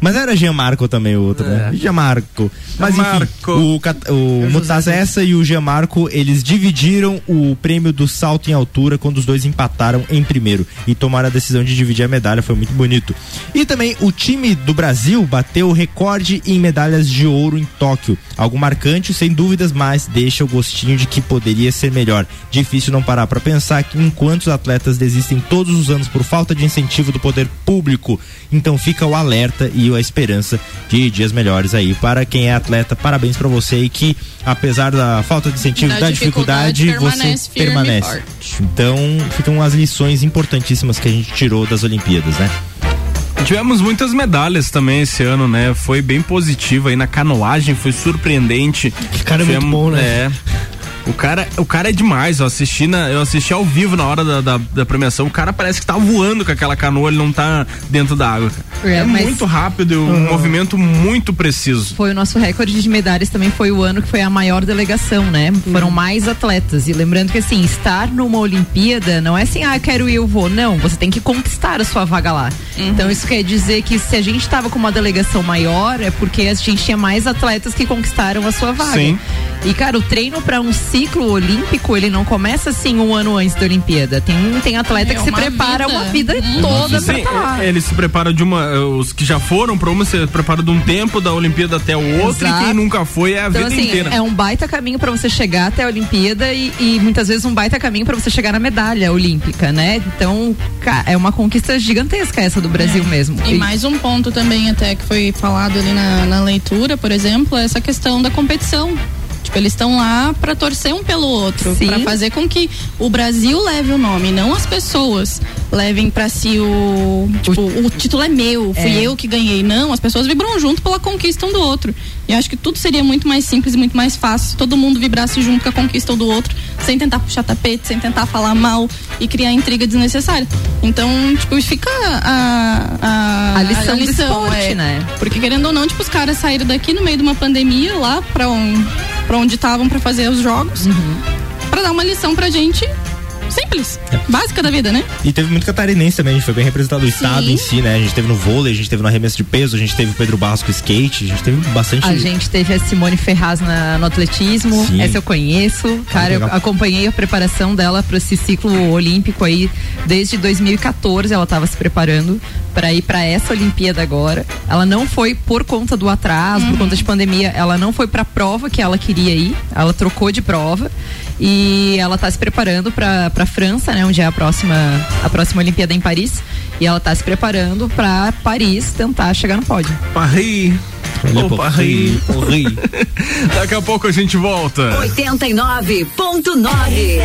Speaker 4: Mas era Gianmarco também o outro, né? Gianmarco. Mas
Speaker 1: Gianmarco.
Speaker 4: enfim, o, o Mutaz Essa e o Gianmarco, eles dividiram o prêmio do salto em altura quando os dois empataram em primeiro e tomaram a decisão de dividir a medalha, foi muito bonito. E também o time do Brasil bateu o recorde em medalhas de ouro em Tóquio. Algo marcante, sem dúvidas, mas deixa o gostinho de que poderia ser melhor. Difícil não parar para pensar que enquanto os atletas desistem todos os anos por falta de incentivo do poder público, então fica o alerta e a esperança de dias melhores aí para quem é atleta. Parabéns para você e que apesar da falta de incentivo,
Speaker 8: Da
Speaker 4: da dificuldade,
Speaker 8: dificuldade, permanece
Speaker 4: você permanece.
Speaker 8: forte.
Speaker 4: Então, ficam as lições importantíssimas que a gente tirou das Olimpíadas, né?
Speaker 1: Tivemos muitas medalhas também esse ano, né? Foi bem positivo aí na canoagem, foi surpreendente.
Speaker 5: Que cara é muito
Speaker 1: Tivemos-
Speaker 5: bom, né?
Speaker 1: É. O cara, o cara é demais. Eu assisti, na, eu assisti ao vivo na hora da, da, da premiação. O cara parece que tá voando com aquela canoa, ele não tá dentro da água.
Speaker 2: É,
Speaker 1: É,
Speaker 2: mas-
Speaker 1: muito rápido e um movimento muito preciso.
Speaker 2: Foi o nosso recorde de medalhas também foi o ano que foi a maior delegação, né? Foram mais atletas. E lembrando que assim, estar numa Olimpíada não é assim, ah, quero ir, eu vou. Não, você tem que conquistar a sua vaga lá. Então isso quer dizer que se a gente tava com uma delegação maior, é porque a gente tinha mais atletas que conquistaram a sua vaga.
Speaker 1: Sim.
Speaker 2: E, cara, o treino para um ciclo olímpico, ele não começa assim um ano antes da Olimpíada. Tem, tem atleta
Speaker 8: É
Speaker 2: que se prepara
Speaker 8: vida.
Speaker 2: uma vida toda pra
Speaker 1: Sim,
Speaker 2: estar lá.
Speaker 1: é, eles se preparam de uma. eh, Os que já foram pra uma se preparam de um tempo da Olimpíada até o outro
Speaker 2: Exato.
Speaker 1: e quem nunca foi é a
Speaker 2: Então,
Speaker 1: vida
Speaker 2: assim,
Speaker 1: inteira.
Speaker 2: é um baita caminho pra você chegar até a Olimpíada e, e muitas vezes um baita caminho pra você chegar na medalha olímpica, né? Então, é uma conquista gigantesca essa do Brasil mesmo.
Speaker 8: E mais um ponto também até que foi falado ali na, na leitura, por exemplo, é essa questão da competição. Tipo, eles estão lá para torcer um pelo outro, para fazer com que o Brasil leve o nome, não as pessoas levem para si o, tipo, o, título é meu, fui
Speaker 2: É.
Speaker 8: eu que ganhei. Não, as pessoas vibram junto pela conquista um do outro. E acho que tudo seria muito mais simples e muito mais fácil se todo mundo vibrasse junto com a conquista um do outro, sem tentar puxar tapete, sem tentar falar mal e criar intriga desnecessária. Então, tipo, fica a, a,
Speaker 2: A lição do esporte,
Speaker 8: é.
Speaker 2: né?
Speaker 8: Porque querendo ou não, tipo, os caras saíram daqui no meio de uma pandemia lá pra, um, pra onde estavam pra fazer os jogos, pra dar uma lição pra gente simples, básica da vida, né?
Speaker 4: E teve muito catarinense também, a gente foi bem representado o estado em si, né? A gente teve no vôlei, a gente teve no arremesso de peso, a gente teve o Pedro Barros com skate, a gente teve bastante.
Speaker 2: A gente teve a Simone Ferraz na- no atletismo,
Speaker 4: Sim.
Speaker 2: essa eu conheço. Cara, eu acompanhei a preparação dela para esse ciclo olímpico aí desde 2014. Ela estava se preparando para ir para essa Olimpíada agora. Ela não foi por conta do atraso, por conta de pandemia, ela não foi para a prova que ela queria ir. Ela trocou de prova e ela está se preparando para para França, né, onde é a próxima a próxima Olimpíada em Paris. E ela está se preparando para Paris tentar chegar no pódio.
Speaker 1: Paris.
Speaker 4: Olha,
Speaker 1: Ô,
Speaker 4: pô,
Speaker 1: Paris.
Speaker 4: Paris.
Speaker 1: Daqui a pouco a gente volta.
Speaker 7: 89.9.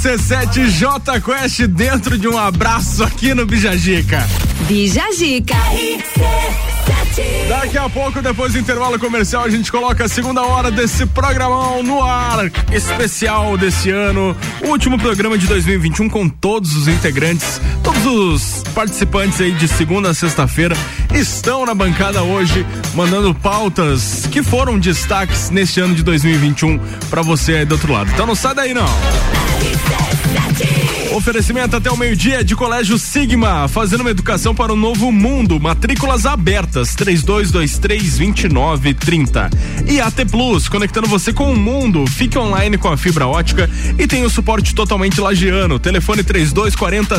Speaker 1: RC7 J Quest dentro de um abraço aqui no Bijagica.
Speaker 7: Bijagica.
Speaker 1: Daqui a pouco, depois do intervalo comercial, a gente coloca a segunda hora desse programão no ar especial desse ano. Último programa de 2021 com todos os integrantes, todos os participantes aí de segunda a sexta-feira estão na bancada hoje, mandando pautas que foram destaques neste ano de 2021 para você aí do outro lado. Então não sai daí não. Oferecimento até o meio-dia de Colégio Sigma, fazendo uma educação para o novo mundo. Matrículas abertas, 3223-2930. E AT Plus, conectando você com o mundo. Fique online com a fibra ótica e tem o suporte totalmente lagiano. Telefone 3240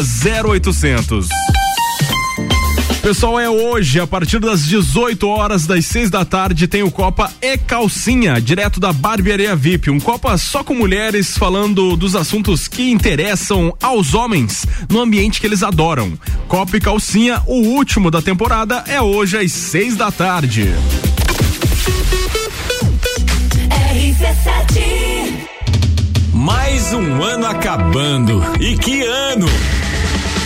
Speaker 1: 0800. Pessoal, é hoje, a partir das 18 horas, das 6 da tarde, tem o Copa e Calcinha, direto da Barbearia VIP. Um Copa só com mulheres falando dos assuntos que interessam aos homens no ambiente que eles adoram. Copa e Calcinha, o último da temporada, é hoje às 6 da tarde.
Speaker 24: Mais um ano acabando. E que ano!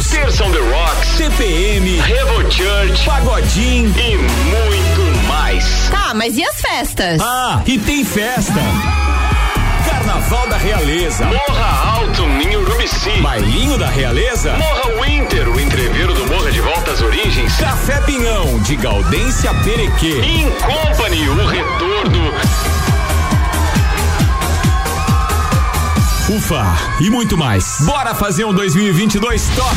Speaker 24: Terça on the Rocks, CPM, Revo Church, Pagodim e muito mais.
Speaker 25: Tá, mas e as festas?
Speaker 24: Ah, e tem festa. Carnaval da Realeza. Morra Alto, em Urubici. Bailinho da Realeza. Morra Winter, o entreveiro do Morra de Volta às Origens. Café Pinhão, de Gaudência Perequê. In Company, o retorno. Ufa, e muito mais. Bora fazer um 2022 top.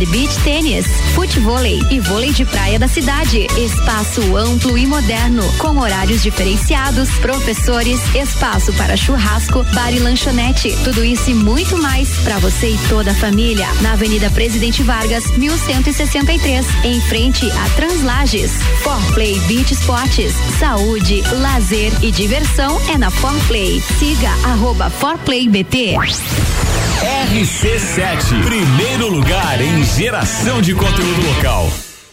Speaker 11: de beach tênis, futevôlei e vôlei de praia da cidade. Espaço amplo e moderno, com horários diferenciados, professores, espaço para churrasco, bar e lanchonete. Tudo isso e muito mais para você e toda a família. Na Avenida Presidente Vargas, 1163, em frente a Translages. Forplay Beach Sports, saúde, lazer e diversão é na Forplay. Siga arroba ForplayBT.
Speaker 24: RC7, primeiro lugar em geração de conteúdo local.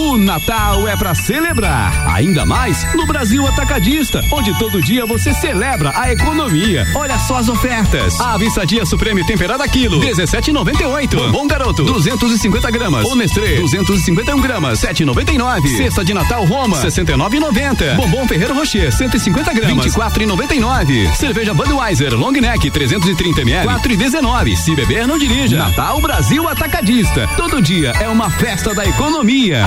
Speaker 12: O Natal é para celebrar, ainda mais no Brasil Atacadista, onde todo dia você celebra a economia. Olha só as ofertas. A Avissadia Supreme temperada quilo, 17,98. Bombom Garoto, 250 gramas. O Nestlé, 251 gramas, 7,99. Cesta de Natal Roma, 69,90. Bombom Ferreiro Rocher, 150 gramas, 24,99. Cerveja Budweiser Long Neck, 330 ml, 4,19. Se beber, não dirija. Natal Brasil Atacadista. Todo dia é uma festa da economia.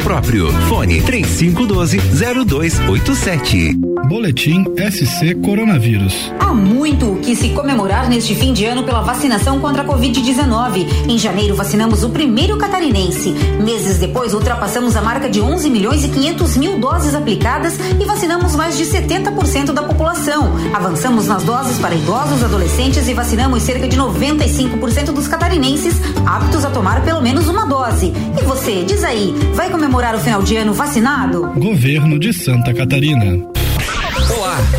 Speaker 26: próprio. Fone 3512 0287.
Speaker 27: Boletim SC Coronavírus.
Speaker 14: Há muito o que se comemorar neste fim de ano pela vacinação contra a Covid-19. Em janeiro, vacinamos o primeiro catarinense. Meses depois, ultrapassamos a marca de 11 milhões e 500 mil doses aplicadas e vacinamos mais de 70% da população. Avançamos nas doses para idosos, adolescentes e vacinamos cerca de 95% dos catarinenses aptos a tomar pelo menos uma dose. E você, diz aí, vai comemorar o final de ano vacinado?
Speaker 27: Governo de Santa Catarina.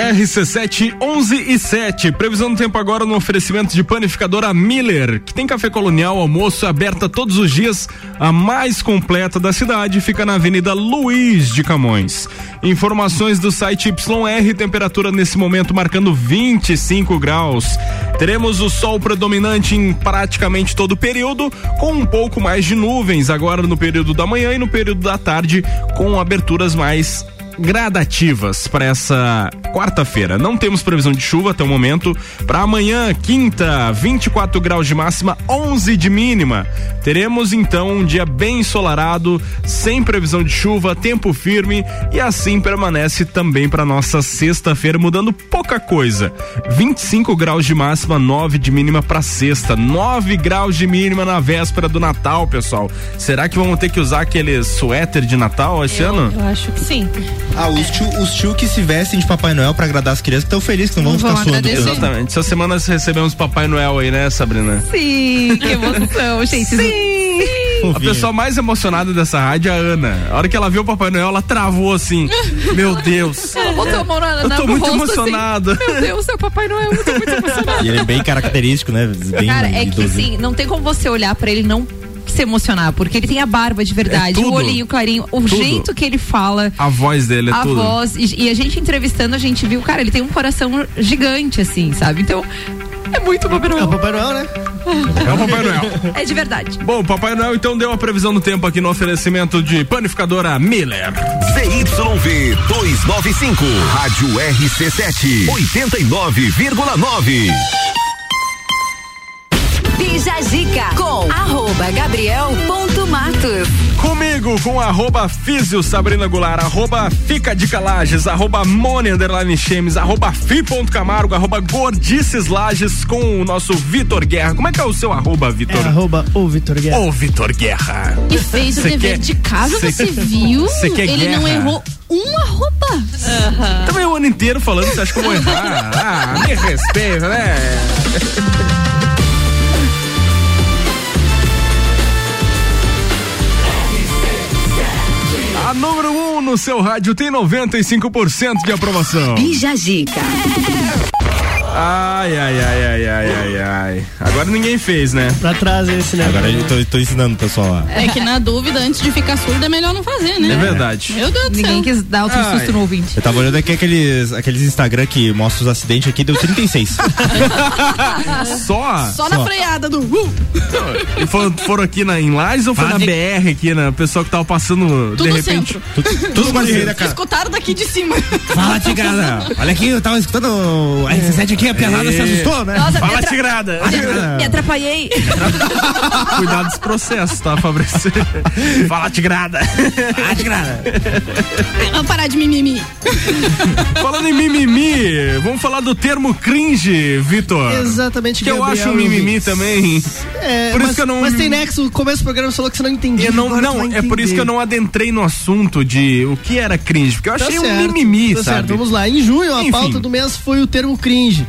Speaker 1: RC7 11 e 7. Previsão do tempo agora no oferecimento de panificadora Miller, que tem café colonial, almoço aberta todos os dias, a mais completa da cidade, fica na Avenida Luiz de Camões. Informações do site YR, temperatura nesse momento marcando 25 graus. Teremos o sol predominante em praticamente todo o período, com um pouco mais de nuvens agora no período da manhã e no período da tarde, com aberturas mais gradativas para essa quarta-feira. Não temos previsão de chuva até o momento. Para amanhã, quinta, 24 graus de máxima, 11 de mínima. Teremos então um dia bem ensolarado, sem previsão de chuva, tempo firme e assim permanece também para nossa sexta-feira, mudando pouca coisa. 25 graus de máxima, 9 de mínima para sexta, 9 graus de mínima na véspera do Natal, pessoal. Será que vamos ter que usar aquele suéter de Natal esse ano?
Speaker 2: Eu acho que sim.
Speaker 4: Ah, os tio, os tio que se vestem de Papai Noel pra agradar as crianças estão felizes que não vão
Speaker 2: Vão
Speaker 4: ficar suando.
Speaker 1: Exatamente. Essa semana nós recebemos Papai Noel aí, né, Sabrina?
Speaker 2: Sim, que emoção, gente. Sim.
Speaker 1: A pessoa mais emocionada dessa rádio é a Ana. A hora que ela viu o Papai Noel, ela travou assim. Meu Deus.
Speaker 2: Ela botou a mão na,
Speaker 1: Eu
Speaker 2: na-
Speaker 1: tô
Speaker 2: no
Speaker 1: muito
Speaker 2: rosto, assim.
Speaker 1: emocionado.
Speaker 2: Meu Deus, seu Papai Noel, eu tô muito emocionada.
Speaker 4: E ele é bem característico, né? Bem
Speaker 2: Cara, é que
Speaker 4: idosinho.
Speaker 2: sim, não tem como você olhar pra ele e se emocionar, porque ele tem a barba de verdade,
Speaker 1: É
Speaker 2: o olhinho clarinho, o
Speaker 1: Tudo.
Speaker 2: jeito que ele fala.
Speaker 1: A voz dele é
Speaker 2: a
Speaker 1: tudo.
Speaker 2: voz, e, e a gente entrevistando, a gente viu, cara, ele tem um coração gigante, assim, sabe? Então, é muito Papai Noel.
Speaker 5: É o Papai Noel, né?
Speaker 1: É o Papai Noel.
Speaker 2: É de verdade.
Speaker 1: Bom, Papai Noel então deu a previsão do tempo aqui no oferecimento de panificadora Miller.
Speaker 6: ZYV 295, Rádio RC7, 89,9.
Speaker 16: Bija Zica com arroba gabriel.matos.
Speaker 1: Comigo com arroba Físio Sabrina Goulart, arroba Fica de Calages, arroba Mone Underline Chemes, arroba Fi.camargo, arroba Gordices Lages com o nosso Vitor Guerra. Como é que é o seu arroba, Vitor?
Speaker 5: É arroba o Vitor Guerra.
Speaker 1: Ô, Vitor Guerra.
Speaker 8: E fez o
Speaker 1: Cê
Speaker 8: dever
Speaker 1: quer-
Speaker 8: de casa,
Speaker 1: cê-
Speaker 8: você viu?
Speaker 1: cê quer
Speaker 8: Ele não
Speaker 1: guerra?
Speaker 8: errou uma roupa.
Speaker 1: Também o ano inteiro falando, você acha que eu vou errar? Ah, me respeita, né? No seu rádio tem 95% de aprovação.
Speaker 16: Bija Zica.
Speaker 1: Ai, ai, ai, ai, ai, ai, ai. Agora ninguém fez, né?
Speaker 5: Pra trás esse, né?
Speaker 4: Agora eu tô, tô ensinando o pessoal lá.
Speaker 8: É que na dúvida, antes de ficar surdo, é melhor não fazer, né?
Speaker 1: É verdade.
Speaker 8: Meu Deus do céu.
Speaker 2: Ninguém quis dar outro
Speaker 1: Ai.
Speaker 2: susto no ouvinte.
Speaker 4: Eu tava olhando aqui aqueles, aqueles Instagram que mostram os acidentes aqui, deu 36.
Speaker 1: Só?
Speaker 8: Só na freada do. Uh!
Speaker 1: E foram, foram aqui na, em Lages ou foi na
Speaker 4: Fala de-
Speaker 1: BR aqui, na pessoa que tava passando
Speaker 8: Tudo
Speaker 1: de
Speaker 8: no
Speaker 1: repente?
Speaker 8: centro.
Speaker 4: Tudo com a da cara.
Speaker 8: Escutaram daqui de cima.
Speaker 4: Fala, Tigrada! Olha aqui, eu tava escutando o RC7 aqui, a pelada se assustou, né?
Speaker 2: Nossa, me
Speaker 1: Fala,
Speaker 2: atra-
Speaker 1: Tigrada!
Speaker 2: Me atrapalhei.
Speaker 1: Cuidado dos processos, tá, Fabrício? Fala, Tigrada!
Speaker 4: Ah, Tigrada!
Speaker 8: Vamos parar de mimimi.
Speaker 1: Falando em mimimi, vamos falar do termo cringe, Vitor.
Speaker 5: Exatamente,
Speaker 1: Que eu
Speaker 5: Gabriel
Speaker 1: acho um mimimi também.
Speaker 5: É,
Speaker 1: Por isso
Speaker 5: mas,
Speaker 1: que eu não-
Speaker 5: Mas tem nexo, o começo do programa você falou que você não entendia.
Speaker 1: Eu não, não, é por isso que eu não adentrei no assunto de o que era cringe, porque eu
Speaker 5: Tá
Speaker 1: achei um
Speaker 5: certo,
Speaker 1: mimimi,
Speaker 5: tá
Speaker 1: sabe?
Speaker 5: certo, vamos lá. Em junho, a
Speaker 1: Enfim.
Speaker 5: pauta do mês foi o termo cringe.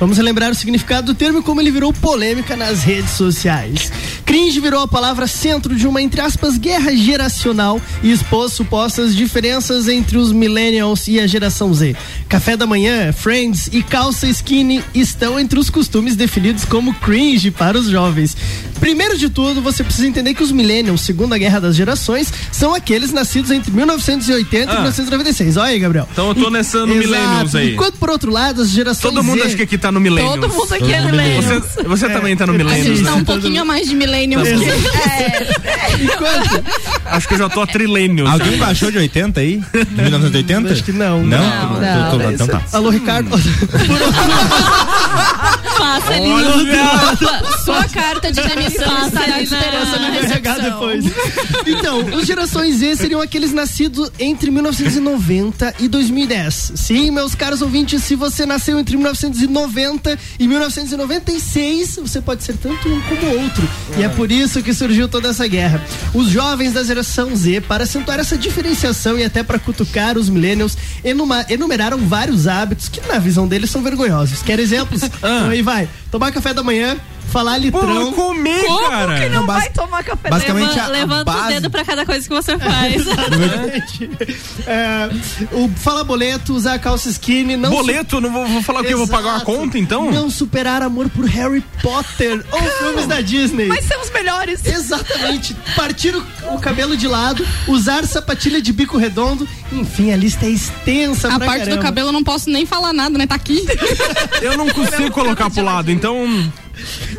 Speaker 5: Vamos relembrar o significado do termo e como ele virou polêmica nas redes sociais. Cringe virou a palavra centro de uma, entre aspas, guerra geracional e expôs supostas diferenças entre os millennials e a geração Z. Café da manhã, friends e calça skinny estão entre os costumes definidos como cringe para os jovens. Primeiro de tudo, você precisa entender que os millennials, segundo a Guerra das Gerações, são aqueles nascidos entre 1980
Speaker 1: Ah.
Speaker 5: e 1996. Olha aí, Gabriel.
Speaker 1: Então eu tô nessa no. Millennials aí.
Speaker 5: Enquanto, por outro lado, as gerações
Speaker 1: Todo mundo
Speaker 5: Z-
Speaker 1: acha que aqui tá no Millennials.
Speaker 2: Todo mundo aqui é. Millennials.
Speaker 1: Você, você também tá no
Speaker 8: A
Speaker 1: Millennials,
Speaker 8: gente tá
Speaker 1: né?
Speaker 8: um pouquinho a mais de millennials
Speaker 1: Tá bom.
Speaker 8: que
Speaker 1: Acho que eu já tô a Trilênios.
Speaker 4: Alguém baixou de 80 aí? De 1980?
Speaker 5: Acho que não.
Speaker 4: Não?
Speaker 5: Não,
Speaker 4: Tô- tô-
Speaker 5: não.
Speaker 4: então tá.
Speaker 5: Alô, Ricardo.
Speaker 8: Passa ali
Speaker 5: Olha!
Speaker 8: no sua, sua carta de demissão esperando na recepção.
Speaker 5: depois. Então, os gerações Z seriam aqueles nascidos entre 1990 e 2010. Sim, meus caros ouvintes, se você nasceu entre 1990 e 1996, você pode ser tanto um como outro. E é por isso que surgiu toda essa guerra. Os jovens da geração Z, para acentuar essa diferenciação e até para cutucar os millennials, enumeraram vários hábitos que, na visão deles, são vergonhosos. Quer exemplos? Então aí vai. Tomar café da manhã, falar litrão.
Speaker 1: comer,
Speaker 2: Como
Speaker 1: cara?
Speaker 2: que não,
Speaker 5: Não, bas-
Speaker 2: vai tomar café
Speaker 5: basicamente
Speaker 2: da
Speaker 5: a- a?
Speaker 28: Levanta
Speaker 5: base-
Speaker 28: o dedo pra cada coisa que você faz.
Speaker 5: Exatamente. É, o fala boleto, usar calça skinny, não
Speaker 1: Boleto? Não vou, vou falar o quê? Eu Vou pagar uma
Speaker 5: Exato.
Speaker 1: conta, então?
Speaker 5: Não superar amor por Harry Potter ou filmes da Disney.
Speaker 2: Mas são os melhores.
Speaker 5: Exatamente. Partir o, o cabelo de lado, usar sapatilha de bico redondo. Enfim, a lista é extensa
Speaker 8: A
Speaker 5: pra
Speaker 8: parte do
Speaker 5: caramba.
Speaker 8: cabelo eu não posso nem falar nada, né? Tá aqui.
Speaker 1: Eu não consigo colocar pro lado, então.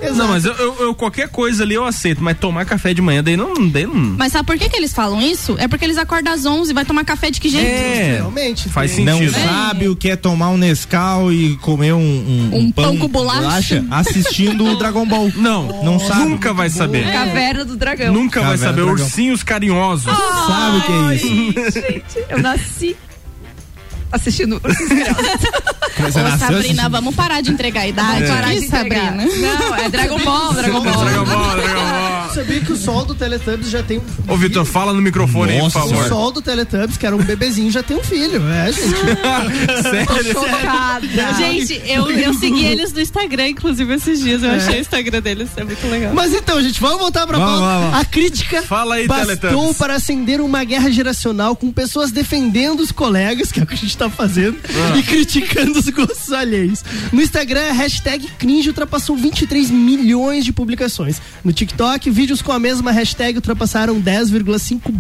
Speaker 5: Exato.
Speaker 1: Não, mas eu, eu- eu- qualquer coisa ali eu aceito, mas tomar café de manhã daí não. Daí não
Speaker 8: Mas sabe por que, que eles falam isso? É porque eles acordam às 11 e vai tomar café de que jeito?
Speaker 1: É,
Speaker 5: Realmente.
Speaker 1: faz
Speaker 4: Não
Speaker 1: sentido.
Speaker 4: sabe o que é tomar um Nescau e comer um, um,
Speaker 8: Um pão com bolacha?
Speaker 4: assistindo o Dragon Ball.
Speaker 1: Não,
Speaker 4: Não sabe.
Speaker 1: nunca vai saber.
Speaker 8: É.
Speaker 2: Caverna do Dragão.
Speaker 1: Nunca vai
Speaker 4: Caverna
Speaker 1: saber.
Speaker 4: do Dragão.
Speaker 1: Ursinhos carinhosos.
Speaker 4: Sabe o que é isso?
Speaker 2: Gente, eu nasci assistindo Ursinhos Carinhosos.
Speaker 4: Você
Speaker 8: Ô, Sabrina, vamos parar de entregar a idade.
Speaker 2: Parar
Speaker 8: aqui,
Speaker 2: de entregar.
Speaker 8: Sabrina.
Speaker 2: Não, é Dragon Ball, Dragon Ball.
Speaker 1: Dragon Ball, Dragon Ball.
Speaker 5: Sabia que o sol do Teletubbies já tem um.
Speaker 1: Ô, Vitor, fala no microfone aí, por
Speaker 4: Nossa
Speaker 5: O
Speaker 1: favor.
Speaker 5: sol do Teletubbies, que era um bebezinho, já tem um filho. É, gente.
Speaker 1: Sério?
Speaker 2: Chocada.
Speaker 28: Gente, eu, eu segui eles no Instagram, inclusive, esses dias. Eu
Speaker 5: É.
Speaker 28: achei o Instagram deles, é muito legal.
Speaker 5: Mas então, gente, vamos voltar pra
Speaker 4: Vamos,
Speaker 5: pauta.
Speaker 4: vamos, vamos.
Speaker 5: A crítica
Speaker 1: Fala aí,
Speaker 5: bastou
Speaker 1: Teletubbies.
Speaker 5: para acender uma guerra geracional com pessoas defendendo os colegas, que é o que a gente tá fazendo,
Speaker 1: Ah.
Speaker 5: e criticando os gostos alheios. No Instagram, a hashtag cringe ultrapassou 23 milhões de publicações. No TikTok, vídeos com a mesma hashtag ultrapassaram 10,5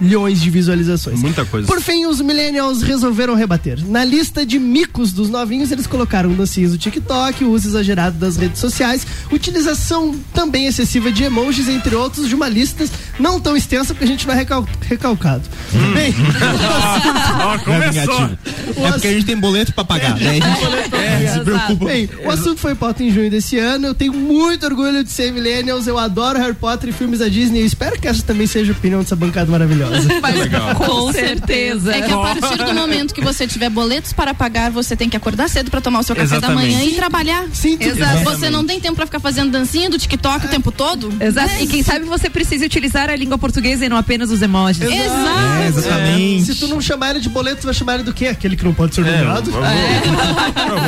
Speaker 5: bilhões de visualizações.
Speaker 1: Muita coisa.
Speaker 5: Por fim, os millennials resolveram rebater. Na lista de micos dos novinhos, eles colocaram dancinhas do TikTok, o uso exagerado das redes sociais, utilização também excessiva de emojis, entre outros, de uma lista não tão extensa porque a gente vai recal recalcado.
Speaker 1: Hum.
Speaker 5: Bem,
Speaker 4: É
Speaker 1: começou.
Speaker 4: É porque a gente tem boleto pra pagar. Daí a gente
Speaker 5: É,
Speaker 4: se preocupa.
Speaker 5: Bem, o assunto foi pauta em junho desse ano. Eu tenho muito orgulho de ser millennials. Eu adoro Harry Potter e filmes da Disney. Eu espero que essa também seja a opinião dessa bancada maravilhosa.
Speaker 2: Mas, com certeza.
Speaker 8: É que a partir do momento que você tiver boletos para pagar, você tem que acordar cedo para tomar o seu café
Speaker 1: Exatamente.
Speaker 8: da manhã e trabalhar.
Speaker 5: Sim,
Speaker 2: Exato.
Speaker 8: Você não tem tempo para ficar fazendo dancinha do TikTok o tempo todo?
Speaker 2: Exato. E quem sabe você precisa utilizar a língua portuguesa e não apenas os emojis.
Speaker 8: Exato.
Speaker 4: É, exatamente.
Speaker 5: Se tu não chamar ele de boleto, tu vai chamar ele do quê? Aquele que não pode ser
Speaker 1: É, eu,
Speaker 5: nomeado?
Speaker 1: vou,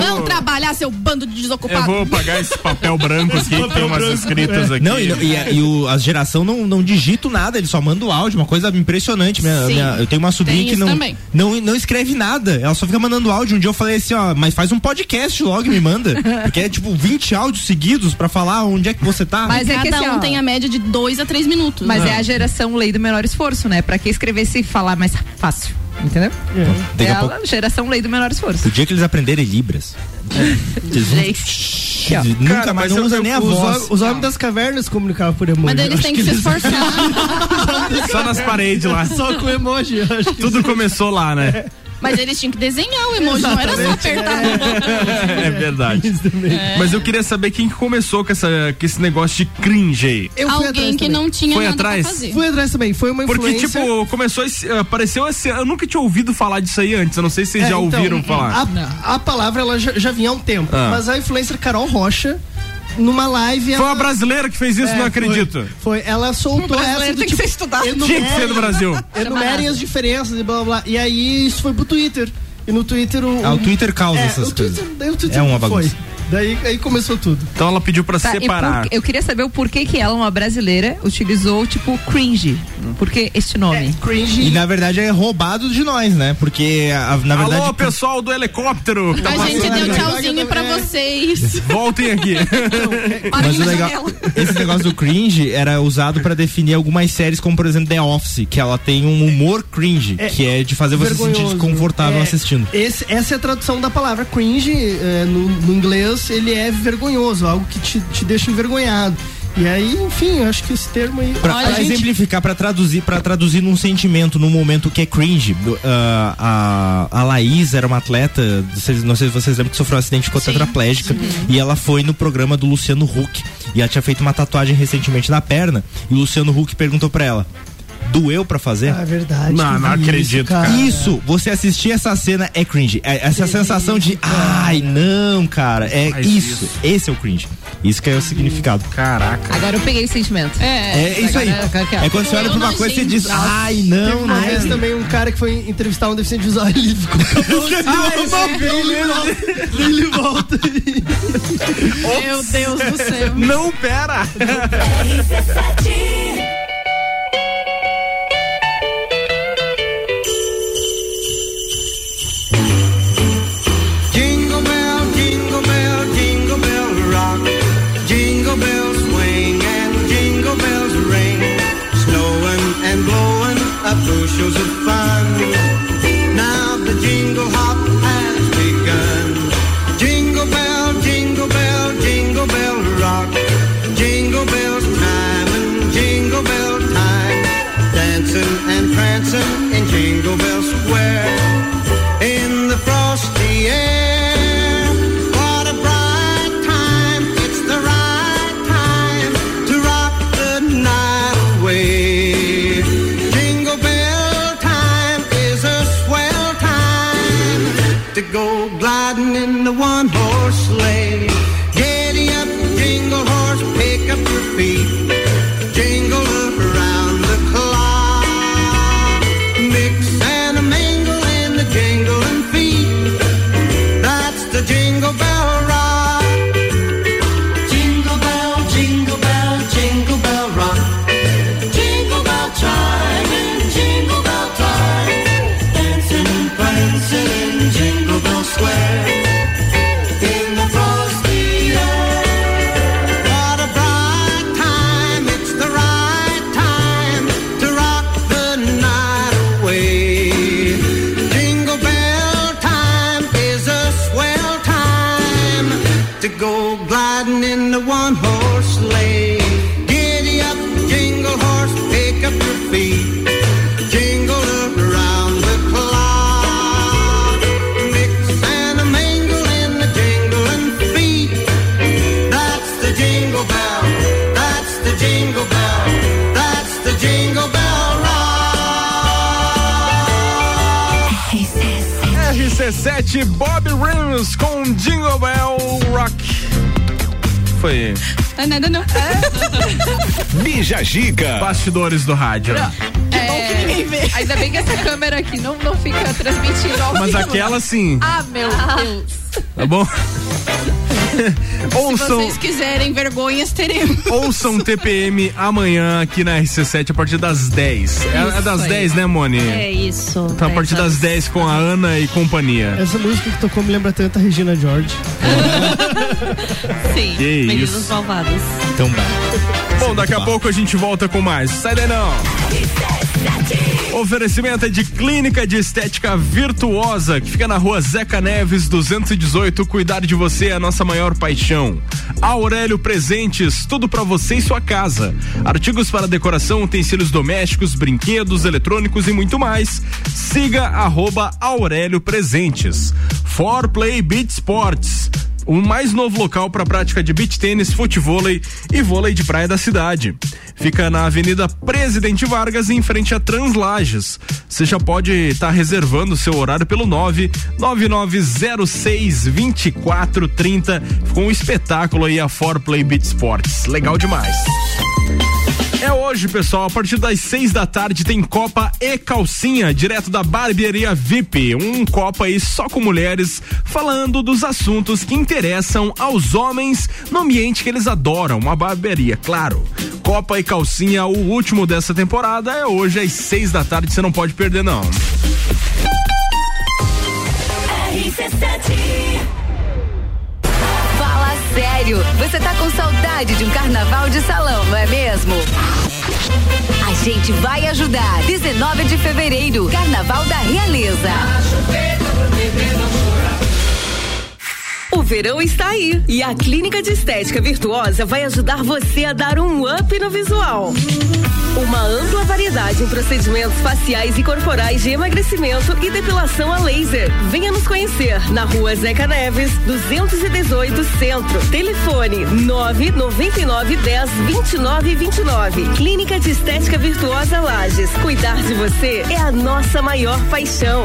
Speaker 8: Não trabalhar, seu bando de
Speaker 1: eu
Speaker 8: desocupado.
Speaker 1: vou pagar esse papel branco aqui, que tem umas escritas aqui.
Speaker 4: Não, e, e, e o, a geração não, não digita nada, ele só manda o áudio, uma coisa impressionante. Minha, minha- eu tenho uma sobrinha que não,
Speaker 8: também.
Speaker 4: não, não escreve nada, ela só fica mandando áudio. Um dia eu falei assim, ó, mas faz um podcast logo e me manda. Porque é tipo 20 áudios seguidos pra falar onde é que você tá.
Speaker 2: Mas é
Speaker 8: Cada
Speaker 2: que assim,
Speaker 8: um
Speaker 2: ó,
Speaker 8: tem a média de dois a três minutos.
Speaker 2: Mas é a geração lei do menor esforço, né? Pra que escrever se falar mais fácil? Entendeu?
Speaker 4: Daqui
Speaker 2: É
Speaker 4: a pouco-
Speaker 2: geração lei do menor esforço.
Speaker 4: O dia que eles aprenderem Libras. Eles vão-
Speaker 2: Gente. ó.
Speaker 4: Nunca
Speaker 1: Cara,
Speaker 4: mais
Speaker 1: mas
Speaker 4: não usa nem a voz.
Speaker 5: os homens das cavernas comunicavam por emoji.
Speaker 8: Mas eles têm que se esforçar.
Speaker 1: Só nas paredes lá.
Speaker 5: Só com emoji. que
Speaker 1: Tudo começou lá, né?
Speaker 8: Mas eles tinham que desenhar o emoji, não era só apertar botão.
Speaker 1: É verdade. Mas eu queria saber quem que começou com, essa, com esse negócio de cringe aí.
Speaker 5: Eu fui
Speaker 8: Alguém
Speaker 5: atrás
Speaker 8: que
Speaker 5: também.
Speaker 8: não tinha
Speaker 1: Foi
Speaker 8: nada
Speaker 1: atrás?
Speaker 8: pra fazer.
Speaker 5: Fui atrás também. Foi uma
Speaker 1: Porque,
Speaker 5: influência.
Speaker 1: tipo, começou esse. Apareceu esse. Eu nunca tinha ouvido falar disso aí antes. Eu não sei se vocês
Speaker 5: É,
Speaker 1: já
Speaker 5: então,
Speaker 1: ouviram falar.
Speaker 5: A, a palavra ela já, já vinha há um tempo.
Speaker 1: Ah.
Speaker 5: Mas a influencer Carol Rocha, numa live.
Speaker 1: Foi
Speaker 5: ela-
Speaker 1: uma brasileira que fez isso,
Speaker 5: É,
Speaker 1: não
Speaker 5: foi-
Speaker 1: acredito.
Speaker 5: Foi, ela soltou essa do
Speaker 2: tem que
Speaker 5: tipo,
Speaker 2: ser estudado.
Speaker 1: Tinha que ser do Brasil.
Speaker 5: Enumerem as diferenças e blá blá blá. E aí isso foi pro Twitter. E no Twitter o.
Speaker 4: Ah, o Twitter causa
Speaker 5: é,
Speaker 4: essas
Speaker 5: o Twitter,
Speaker 4: coisas.
Speaker 5: o Twitter
Speaker 4: É uma
Speaker 5: foi. Daí aí começou tudo.
Speaker 1: Então ela pediu pra
Speaker 2: Tá,
Speaker 1: separar.
Speaker 2: por- eu queria saber o porquê que ela, uma brasileira, utilizou tipo cringe. Por que este nome?
Speaker 5: cringe.
Speaker 4: E na verdade é roubado de nós, né? Porque a- na verdade.
Speaker 1: Alô, pessoal do helicóptero. que tá
Speaker 8: A gente deu tchauzinho pra vocês.
Speaker 1: Voltem aqui.
Speaker 4: Mas o legal, esse negócio do cringe era usado pra definir algumas séries, como por exemplo The Office, que ela tem um humor cringe, que é de fazer você se sentir desconfortável
Speaker 5: É,
Speaker 4: assistindo.
Speaker 5: esse- essa é a tradução da palavra cringe. é, no, no inglês, ele é vergonhoso, algo que te, te deixa envergonhado. E aí, enfim, eu acho que esse termo aí.
Speaker 4: Pra, pra
Speaker 5: gente-
Speaker 4: exemplificar, pra traduzir, para traduzir num sentimento, num momento que é cringe. ah, a, a Laís era uma atleta, vocês- não sei se vocês lembram que sofreu um acidente, ficou tetraplégica. E ela foi no programa do Luciano Huck. E ela tinha feito uma tatuagem recentemente na perna. E o Luciano Huck perguntou pra ela: doeu pra fazer?
Speaker 5: Ah, é verdade.
Speaker 1: Não, não acredito,
Speaker 5: isso, cara.
Speaker 4: Isso, você assistir essa cena é cringe. É essa sensação de, ai, não, cara. É isso.
Speaker 1: isso.
Speaker 4: Esse é o cringe. Isso que é o significado.
Speaker 1: Caraca.
Speaker 2: Agora eu peguei o sentimento.
Speaker 4: É isso aí. É quando você olha pra uma coisa e você diz, ai,
Speaker 5: Teve
Speaker 4: não,
Speaker 5: uma
Speaker 4: né?
Speaker 5: vez também um cara que foi entrevistar um deficiente visual ele ficou ele volta.
Speaker 8: Meu Deus do céu.
Speaker 1: Não, pera. RC7 Bob Rims com Jingle Bell Rock. Foi
Speaker 8: Tá nada não.
Speaker 6: Bija Giga.
Speaker 1: bastidores do rádio.
Speaker 2: É, ainda bem que essa câmera aqui não, não fica transmitindo ao
Speaker 1: Mas
Speaker 2: vivo.
Speaker 1: aquela sim,
Speaker 2: Ah, meu Deus.
Speaker 1: tá bom?
Speaker 8: Se
Speaker 1: Ouçam,
Speaker 8: vocês quiserem vergonhas, teremos.
Speaker 1: ouçam TPM amanhã aqui na RC7 a partir das 10. É, é das
Speaker 28: aí.
Speaker 1: 10, né, Moni?
Speaker 28: É isso.
Speaker 1: Então a partir das 10 com a Ana e companhia.
Speaker 5: Essa música que tocou me lembra tanto a Regina George.
Speaker 28: Sim.
Speaker 1: Que
Speaker 28: Meninos
Speaker 1: isso.
Speaker 28: malvados.
Speaker 4: Então.
Speaker 1: Bom, daqui a pouco a gente volta com mais. Sai daí não. Oferecimento é de Clínica de Estética Virtuosa, que fica na rua Zeca Neves, 218. Cuidar de você é a nossa maior paixão. Aurélio Presentes, tudo pra você e sua casa. Artigos para decoração, utensílios domésticos, brinquedos, eletrônicos e muito mais. Siga arroba Aurélio Presentes. For Play Beat Sports o mais novo local para prática de beach tênis, futevôlei e vôlei de praia da cidade. Fica na Avenida Presidente Vargas, em frente a Translages. Você já pode estar reservando seu horário pelo 99906 2430. Ficou um espetáculo aí a For Play Beach Sports. Legal demais. É hoje, pessoal, a partir das seis da tarde tem Copa e Calcinha, direto da Barbearia VIP. Um Copa aí só com mulheres, falando dos assuntos que interessam aos homens no ambiente que eles adoram, uma barbearia, claro. Copa e Calcinha, o último dessa temporada, é hoje às seis da tarde, você não pode perder, não.
Speaker 16: Fala sério, você tá com saudade de um carnaval de salão, não é mesmo? A gente vai ajudar. 19 de fevereiro, Carnaval da Realeza.
Speaker 29: O verão está aí e a Clínica de Estética Virtuosa vai ajudar você a dar um up no visual. Uma ampla variedade em procedimentos faciais e corporais de emagrecimento e depilação a laser. Venha nos conhecer na rua Zeca Neves, 218 Centro. Telefone 999 10 29 29. Clínica de Estética Virtuosa Lages. Cuidar de você é a nossa maior paixão.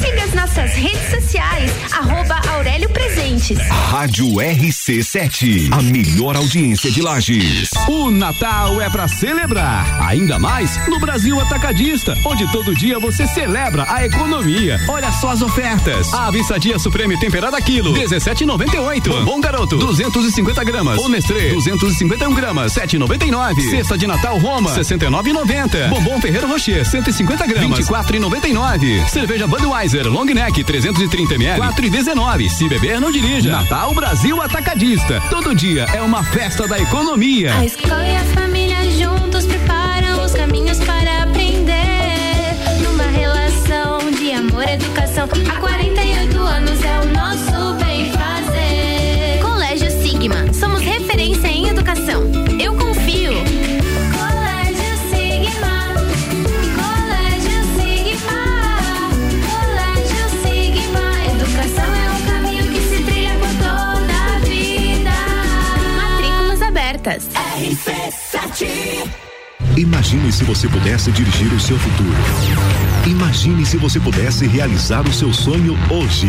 Speaker 10: Siga as nossas redes sociais, arroba Aurélio Presentes.
Speaker 6: Rádio RC7, a melhor audiência de Lages.
Speaker 12: O Natal é pra celebrar, ainda mais no Brasil Atacadista, onde todo dia você celebra a economia. Olha só as ofertas. A Avissadia Supreme temperada quilo, 17,98. Bom garoto, 250 gramas. O Nestlé, 251 gramas, 7,99. Cesta de Natal Roma, 69,90. Bombom Ferreiro Rocher, 150 gramas, 24,99. Cerveja Budweiser Long Neck, 330 ml, 4,19. Se beber, não dirija. Natal Brasil Atacadista. Todo dia é uma festa da economia.
Speaker 10: A escola e a família juntos preparam os caminhos para aprender. Numa relação de amor e educação. Há Abertas. RC7.
Speaker 6: Imagine se você pudesse dirigir o seu futuro. Imagine se você pudesse realizar o seu sonho hoje.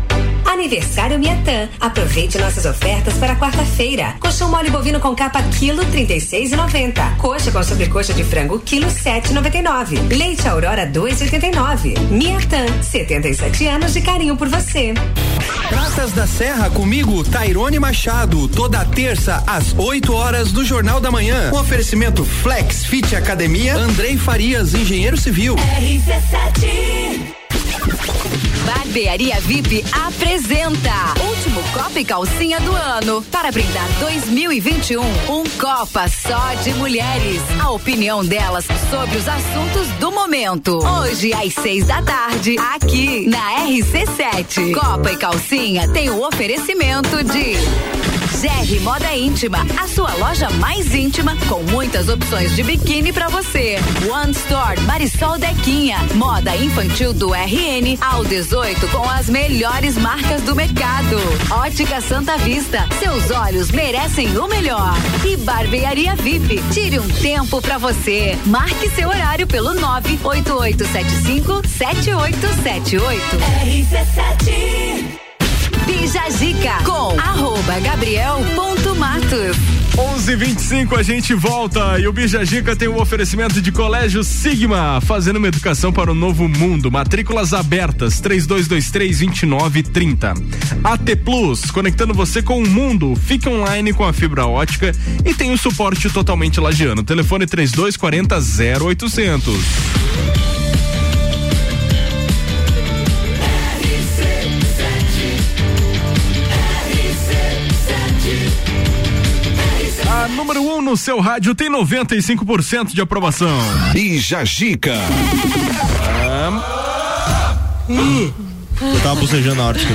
Speaker 30: Aniversário Miatã. Aproveite nossas ofertas para quarta-feira. Colchão mole bovino com capa quilo 36,90. Coxa com sobrecoxa de frango quilo 7,99. Leite Aurora 2,89. Miatã, 77 anos de carinho por você.
Speaker 20: Praças da Serra comigo, Tairone Machado, toda terça às 8 horas do Jornal da Manhã. Um oferecimento Flex Fit Academia, Andrei Farias, engenheiro civil.
Speaker 16: RC7 Barbearia VIP apresenta Último Copa e Calcinha do ano para brindar 2021 um Copa só de mulheres. A opinião delas sobre os assuntos do momento. Hoje às seis da tarde aqui na RC7. Copa e Calcinha tem o oferecimento de GR Moda Íntima, a sua loja mais íntima com muitas opções de biquíni pra você. One Store Marisol Dequinha, moda infantil do RN ao 18 com as melhores marcas do mercado. Ótica Santa Vista, seus olhos merecem o melhor. E Barbearia VIP, tire um tempo pra você. Marque seu horário pelo 98875 7878. RC7 Bija Zica com arroba gabriel.matos.
Speaker 1: 11:25 a gente volta e o Bijagica tem o um oferecimento de Colégio Sigma, fazendo uma educação para o novo mundo. Matrículas abertas 3223-2930. AT Plus, conectando você com o mundo. Fique online com a fibra ótica e tem o suporte totalmente lagiano. Telefone 3240 0800. Número 1 um no seu rádio tem 95% de aprovação.
Speaker 6: Bija Gica.
Speaker 4: Eu tava bocejando na hora de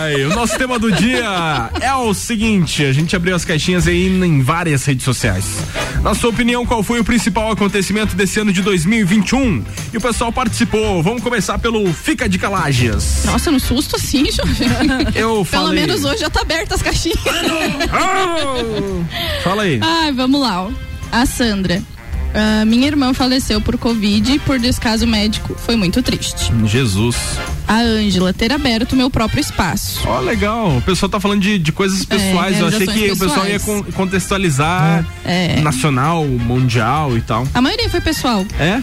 Speaker 1: Ai, o nosso tema do dia é o seguinte: a gente abriu as caixinhas aí em várias redes sociais. Na sua opinião, qual foi o principal acontecimento desse ano de 2021? E o pessoal participou. Vamos começar pelo Fica de Calages.
Speaker 8: Nossa, no susto assim, jovem.
Speaker 1: Eu
Speaker 8: Pelo
Speaker 1: falei.
Speaker 8: menos hoje já tá aberta as caixinhas.
Speaker 1: Fala aí.
Speaker 8: Ai, vamos lá. ó. A Sandra. Ah, minha irmã faleceu por Covid e por descaso médico. Foi muito triste.
Speaker 1: Jesus.
Speaker 8: A Ângela, ter aberto meu próprio espaço.
Speaker 1: Ó, legal. O pessoal tá falando de, de coisas pessoais. Eu achei que
Speaker 8: realizações
Speaker 1: o pessoal ia
Speaker 8: pessoais.
Speaker 1: con- contextualizar
Speaker 8: É.
Speaker 1: nacional, mundial e tal.
Speaker 8: A maioria foi pessoal.
Speaker 1: É?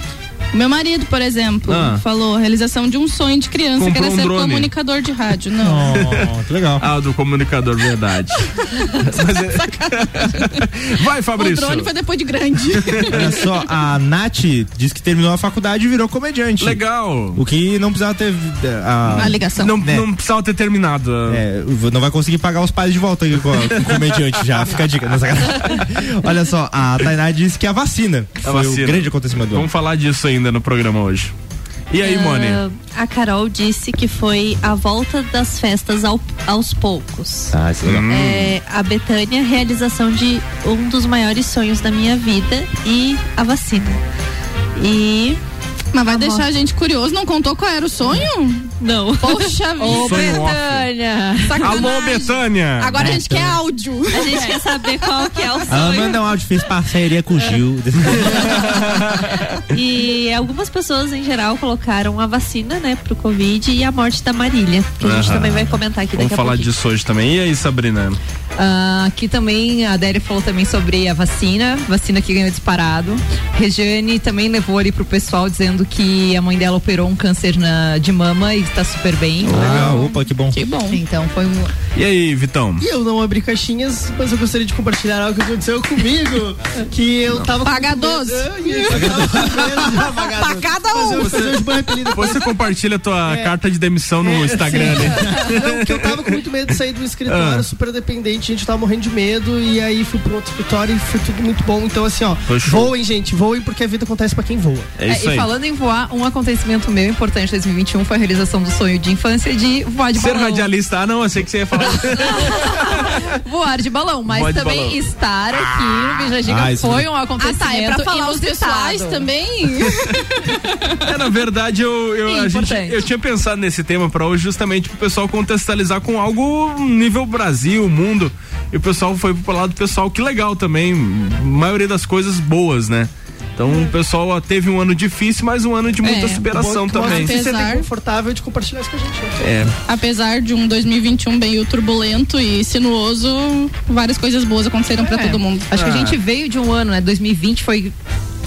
Speaker 8: Meu marido, por exemplo,
Speaker 1: Ah.
Speaker 8: falou realização de um sonho de criança, que
Speaker 1: Comprou
Speaker 8: era
Speaker 1: um
Speaker 8: ser
Speaker 1: drone.
Speaker 8: comunicador de rádio. Não.
Speaker 4: que legal.
Speaker 1: Ah, do comunicador, verdade. Mas é- Vai,
Speaker 8: o
Speaker 1: Fabrício.
Speaker 8: drone foi depois de grande.
Speaker 4: Olha só, a Nath disse que terminou a faculdade e virou comediante.
Speaker 1: Legal.
Speaker 4: O que não precisava ter. A,
Speaker 8: A ligação.
Speaker 1: Não,
Speaker 4: né?
Speaker 1: não precisava ter terminado.
Speaker 4: É, não vai conseguir pagar os pais de volta aí com, a- com o comediante já, fica a dica. Sacanagem. Olha só, a Tainá disse que a vacina
Speaker 1: A
Speaker 4: foi
Speaker 1: vacina.
Speaker 4: o grande acontecimento do ano.
Speaker 1: Vamos falar disso ainda no programa hoje. E aí, Mone?
Speaker 28: Ah, a Carol disse que foi a volta das festas ao- aos poucos.
Speaker 4: Ah, isso é legal.
Speaker 28: É, a Betânia, realização de um dos maiores sonhos da minha vida e a vacina. E.
Speaker 8: Mas vai deixar a gente curioso, não contou qual era o sonho?
Speaker 28: Não.
Speaker 8: Poxa vida.
Speaker 28: Ô. Betânia!
Speaker 1: Alô, Betânia.
Speaker 8: Agora a gente quer áudio.
Speaker 28: A gente quer saber qual que é o
Speaker 4: Ela
Speaker 28: sonho.
Speaker 4: manda um áudio, fez parceria com o Gil.
Speaker 28: E algumas pessoas em geral colocaram a vacina, né, pro Covid e a morte da Marília, que a gente também vai comentar aqui
Speaker 1: Vamos
Speaker 28: daqui a
Speaker 1: falar
Speaker 28: pouquinho.
Speaker 1: disso hoje também. E aí, Sabrina?
Speaker 2: Ah, aqui também a Adélia falou também sobre a vacina, vacina que ganhou disparado. Regiane também levou ali pro pessoal dizendo que a mãe dela operou um câncer na, de mama e está super bem.
Speaker 4: Legal, opa, que bom.
Speaker 8: Que bom.
Speaker 2: Então foi um.
Speaker 1: E aí, Vitão?
Speaker 5: E eu não abri caixinhas, mas eu gostaria de compartilhar algo que aconteceu comigo. Que eu tava com
Speaker 8: Paga
Speaker 5: muito medo-
Speaker 8: 12.
Speaker 5: Ah, isso, eu tava com medo de apagar
Speaker 8: Pra
Speaker 5: 12.
Speaker 8: cada um.
Speaker 5: Apelido.
Speaker 1: Você compartilha a tua
Speaker 5: É.
Speaker 1: carta de demissão no
Speaker 5: É,
Speaker 1: Instagram,
Speaker 5: sim.
Speaker 1: né?
Speaker 5: Não, que eu tava com muito medo de sair do escritório,
Speaker 1: Ah.
Speaker 5: super dependente, gente tava morrendo de medo, e aí fui pro outro escritório e foi tudo muito bom. Então, assim, ó, voem, gente, voem, porque a vida acontece pra quem voa.
Speaker 1: É isso
Speaker 2: e
Speaker 1: aí.
Speaker 2: falando em voar, um acontecimento meu importante em 2021 foi a realização do sonho de infância de voar de
Speaker 1: Ser
Speaker 2: balão.
Speaker 1: radialista, ah não, achei que você ia falar.
Speaker 2: Voar de balão, mas
Speaker 1: Voar
Speaker 2: também
Speaker 1: balão.
Speaker 2: estar aqui no Bija Giga
Speaker 4: Ah,
Speaker 2: foi um
Speaker 8: Ah,
Speaker 2: acontecimento
Speaker 8: tá. É pra falar os pessoais também?
Speaker 1: É, na verdade, eu, eu,
Speaker 2: Sim,
Speaker 1: a gente, eu tinha pensado nesse tema pra hoje justamente pro pessoal contextualizar com algo nível Brasil, mundo. E o pessoal foi pro lado pessoal, que legal também. maioria das coisas boas, né? Então o pessoal teve um ano difícil, mas um ano de muita
Speaker 8: É,
Speaker 1: superação
Speaker 5: Bom,
Speaker 1: também.
Speaker 8: Apesar-
Speaker 5: sentem confortável de compartilhar isso com a gente. né?
Speaker 1: É.
Speaker 8: Apesar de um 2021 bem turbulento e sinuoso, várias coisas boas aconteceram pra
Speaker 2: É.
Speaker 8: todo mundo.
Speaker 2: Acho que a
Speaker 1: Ah.
Speaker 2: gente veio de um ano, né? 2020 foi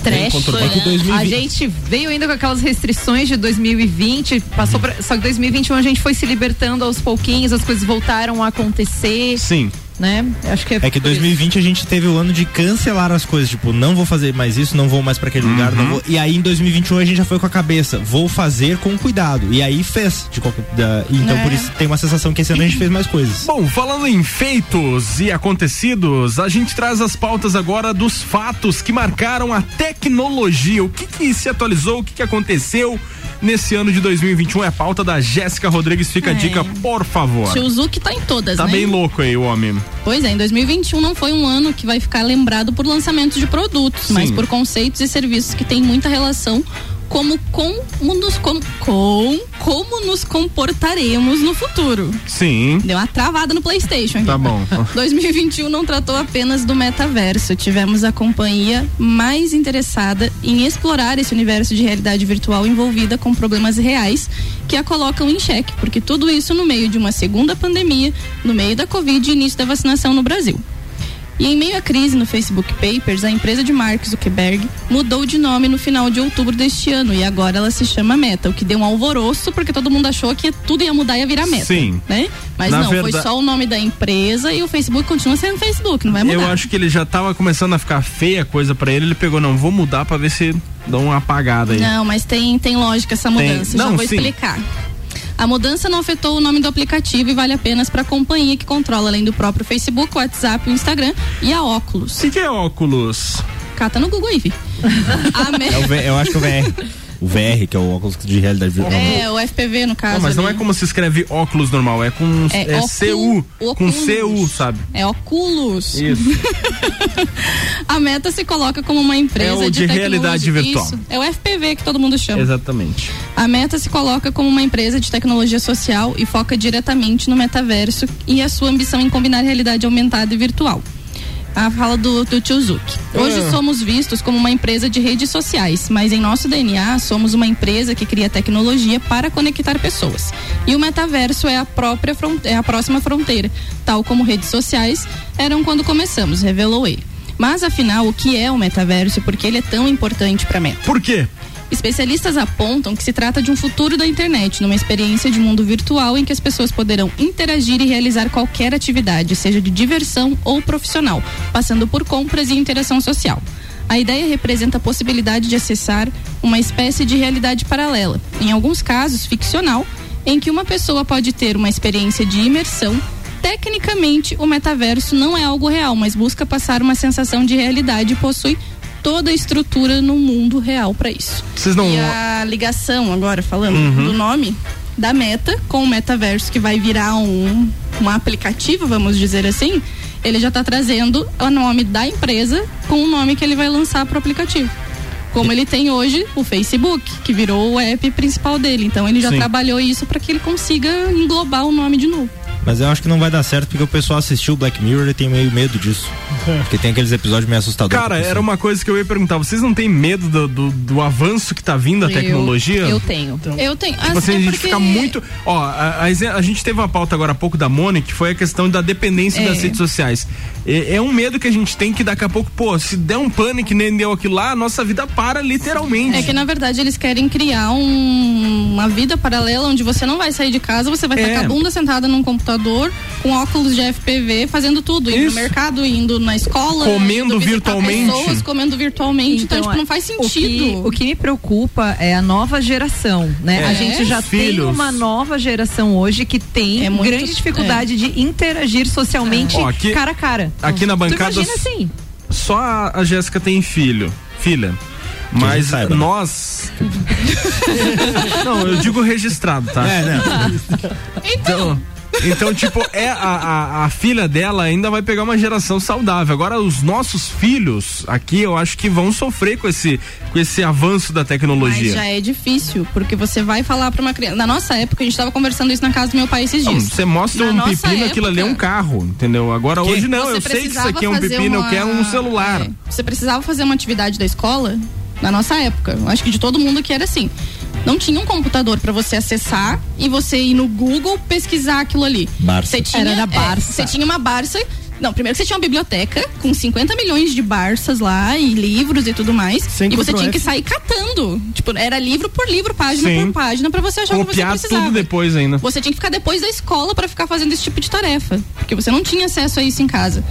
Speaker 2: trash.
Speaker 4: 2020.
Speaker 2: A gente veio ainda com aquelas restrições de 2020, passou pra, só que 2021 a gente foi se libertando aos pouquinhos, as coisas voltaram a acontecer,
Speaker 1: Sim.
Speaker 2: Né? Acho que é,
Speaker 4: É que
Speaker 2: por isso.
Speaker 4: 2020 a gente teve o ano de cancelar as coisas, tipo, não vou fazer mais isso, não vou mais pra aquele lugar, não vou. E aí em 2021 a gente já foi com a cabeça, vou fazer com cuidado. E aí fez. De qualquer- da- então
Speaker 8: É.
Speaker 4: por isso tem uma sensação que esse ano a gente fez mais coisas.
Speaker 1: Bom, falando em feitos e acontecidos, a gente traz as pautas agora dos fatos que marcaram a tecnologia. O que, que se atualizou, o que, que aconteceu nesse ano de 2021. É a pauta da Jéssica Rodrigues. Fica a
Speaker 8: É.
Speaker 1: dica, por favor.
Speaker 8: Tio Zuki tá em todas,
Speaker 1: Tá
Speaker 8: né?
Speaker 1: bem louco aí o homem.
Speaker 8: Pois é, em 2021 não foi um ano que vai ficar lembrado por lançamentos de produtos,
Speaker 1: Sim.
Speaker 8: mas por conceitos e serviços que têm muita relação como como nos com, com como nos comportaremos no futuro.
Speaker 1: Sim.
Speaker 8: Deu uma travada no PlayStation. aqui.
Speaker 1: Tá bom.
Speaker 8: 2021 não tratou apenas do metaverso. Tivemos a companhia mais interessada em explorar esse universo de realidade virtual envolvida com problemas reais que a colocam em xeque, porque tudo isso no meio de uma segunda pandemia, no meio da Covid e início da vacinação no Brasil. E em meio à crise no Facebook Papers, a empresa de Mark Zuckerberg mudou de nome no final de outubro deste ano e agora ela se chama Meta, o que deu um alvoroço porque todo mundo achou que tudo ia mudar e ia virar Meta.
Speaker 1: Sim.
Speaker 8: Né? Mas
Speaker 1: Na
Speaker 8: não, foi
Speaker 1: verda-
Speaker 8: só o nome da empresa e o Facebook continua sendo Facebook, não vai mudar.
Speaker 1: Eu acho que ele já tava começando a ficar feia a coisa pra ele. Ele pegou, não, vou mudar pra ver se dá uma apagada aí.
Speaker 8: Não, mas tem, tem lógica essa
Speaker 1: Tem.
Speaker 8: mudança. Já
Speaker 1: Não,
Speaker 8: vou
Speaker 1: sim.
Speaker 8: explicar. A mudança não afetou o nome do aplicativo e vale apenas para a companhia que controla, além do próprio Facebook, o WhatsApp, o Instagram e a Oculus.
Speaker 1: O que, que é óculos?
Speaker 8: Cata no Google aí, Vi. Me-
Speaker 4: É eu acho que é o VR. O VR, que é o óculos de realidade virtual.
Speaker 8: É, o FPV no caso.
Speaker 1: Não, mas não é
Speaker 8: ali.
Speaker 1: como se escreve óculos normal, é com
Speaker 8: É
Speaker 1: é, CU, com CU, sabe?
Speaker 8: É Oculus.
Speaker 1: Isso.
Speaker 8: A Meta se coloca como uma empresa
Speaker 1: É o de
Speaker 8: tecnologia-
Speaker 1: realidade virtual.
Speaker 8: Isso, é o FPV que todo mundo chama.
Speaker 1: Exatamente.
Speaker 8: A Meta se coloca como uma empresa de tecnologia social e foca diretamente no metaverso e a sua ambição em combinar realidade aumentada e virtual. A fala do, do tio Zuki. Hoje
Speaker 31: Ah.
Speaker 8: somos vistos como uma empresa de redes sociais, mas em nosso DNA somos uma empresa que cria tecnologia para conectar pessoas. E o metaverso é a própria é a próxima fronteira, tal como redes sociais eram quando começamos, revelou ele. Mas afinal, o que é o metaverso e por que ele é tão importante para a Meta?
Speaker 1: Por quê?
Speaker 8: Especialistas apontam que se trata de um futuro da internet, numa experiência de mundo virtual em que as pessoas poderão interagir e realizar qualquer atividade, seja de diversão ou profissional, passando por compras e interação social. A ideia representa a possibilidade de acessar uma espécie de realidade paralela, em alguns casos ficcional, em que uma pessoa pode ter uma experiência de imersão. Tecnicamente, o metaverso não é algo real, mas busca passar uma sensação de realidade e possui toda a estrutura no mundo real para isso.
Speaker 1: Vocês não-
Speaker 8: E a ligação agora falando
Speaker 1: Uhum.
Speaker 8: do nome da Meta com o metaverso que vai virar um um aplicativo, vamos dizer assim, ele já está trazendo o nome da empresa com o nome que ele vai lançar pro aplicativo. Como ele tem hoje o Facebook, que virou o app principal dele. Então ele já
Speaker 4: Sim.
Speaker 8: trabalhou isso para que ele consiga englobar o nome de novo.
Speaker 4: Mas eu acho que não vai dar certo porque o pessoal assistiu Black Mirror e tem meio medo disso. Porque tem aqueles episódios meio assustadores.
Speaker 1: Cara, era uma coisa que eu ia perguntar. Vocês não têm medo do, do, do avanço que tá vindo a
Speaker 8: Eu-
Speaker 1: tecnologia?
Speaker 2: Eu tenho.
Speaker 8: Eu tenho.
Speaker 1: Tipo assim, a gente fica muito. Ó, a, a, a gente teve uma pauta agora há pouco da Mônica, que foi a questão da dependência
Speaker 8: É.
Speaker 1: das redes sociais. É, é um medo que a gente tem que daqui a pouco, pô, se der um pânico que nem deu aquilo lá, a nossa vida para literalmente.
Speaker 8: É que na verdade eles querem criar um- uma vida paralela onde você não vai sair de casa, você vai estar
Speaker 1: É.
Speaker 8: com a bunda sentada num computador, com óculos de FPV, fazendo tudo, indo
Speaker 1: Isso.
Speaker 8: no mercado, indo na escola,
Speaker 1: Comendo
Speaker 8: indo
Speaker 1: virtualmente.
Speaker 8: pessoas, comendo virtualmente. Então, tipo, não faz
Speaker 2: O que,
Speaker 8: sentido.
Speaker 2: o que me preocupa é a nova geração, né?
Speaker 8: É.
Speaker 2: A gente já tem
Speaker 1: Filhos.
Speaker 2: uma nova geração hoje que tem
Speaker 8: É muito-
Speaker 2: grande dificuldade de interagir socialmente
Speaker 1: Ó,
Speaker 2: cara a cara.
Speaker 1: Aqui na bancada-
Speaker 2: Tu imagina assim.
Speaker 1: Só a, a Jéssica tem filho, filha. Mas
Speaker 4: saiba, né?
Speaker 1: nós. não, eu digo registrado, tá?
Speaker 4: É, né?
Speaker 1: Então. Então, tipo, é a, a, a filha dela ainda vai pegar uma geração saudável. Agora, os nossos filhos aqui, eu acho que vão sofrer com esse, com esse avanço da
Speaker 8: Mas
Speaker 1: tecnologia.
Speaker 8: já é difícil, porque você vai falar pra uma criança. Na nossa época, a gente tava conversando isso na casa do meu pai esses
Speaker 1: Não,
Speaker 8: dias.
Speaker 1: você mostra
Speaker 8: Na
Speaker 1: um pepino, aquilo ali é um
Speaker 8: época-
Speaker 1: carro, entendeu? Agora
Speaker 8: Que?
Speaker 1: hoje não,
Speaker 8: Você
Speaker 1: eu sei que isso aqui é um pepino, eu
Speaker 8: uma-
Speaker 1: quero um celular.
Speaker 8: É, você precisava fazer uma atividade da escola na nossa época. Eu acho que de todo mundo que era assim. Não tinha um computador pra você acessar e você ir no Google pesquisar aquilo ali.
Speaker 4: Barça.
Speaker 8: Você tinha,
Speaker 2: Era na
Speaker 8: é,
Speaker 2: Barça.
Speaker 8: Você tinha uma Barça. Não, primeiro que você tinha uma biblioteca com 50 milhões de Barças lá e livros e tudo mais.
Speaker 5: Sem
Speaker 8: e você tinha que
Speaker 5: F.
Speaker 8: sair catando. Tipo, era livro por livro, página
Speaker 1: Sim.
Speaker 8: por página, pra você achar o que você
Speaker 1: Copiar
Speaker 8: precisava.
Speaker 1: tudo depois ainda.
Speaker 8: Você tinha que ficar depois da escola pra ficar fazendo esse tipo de tarefa, porque você não tinha acesso a isso em casa.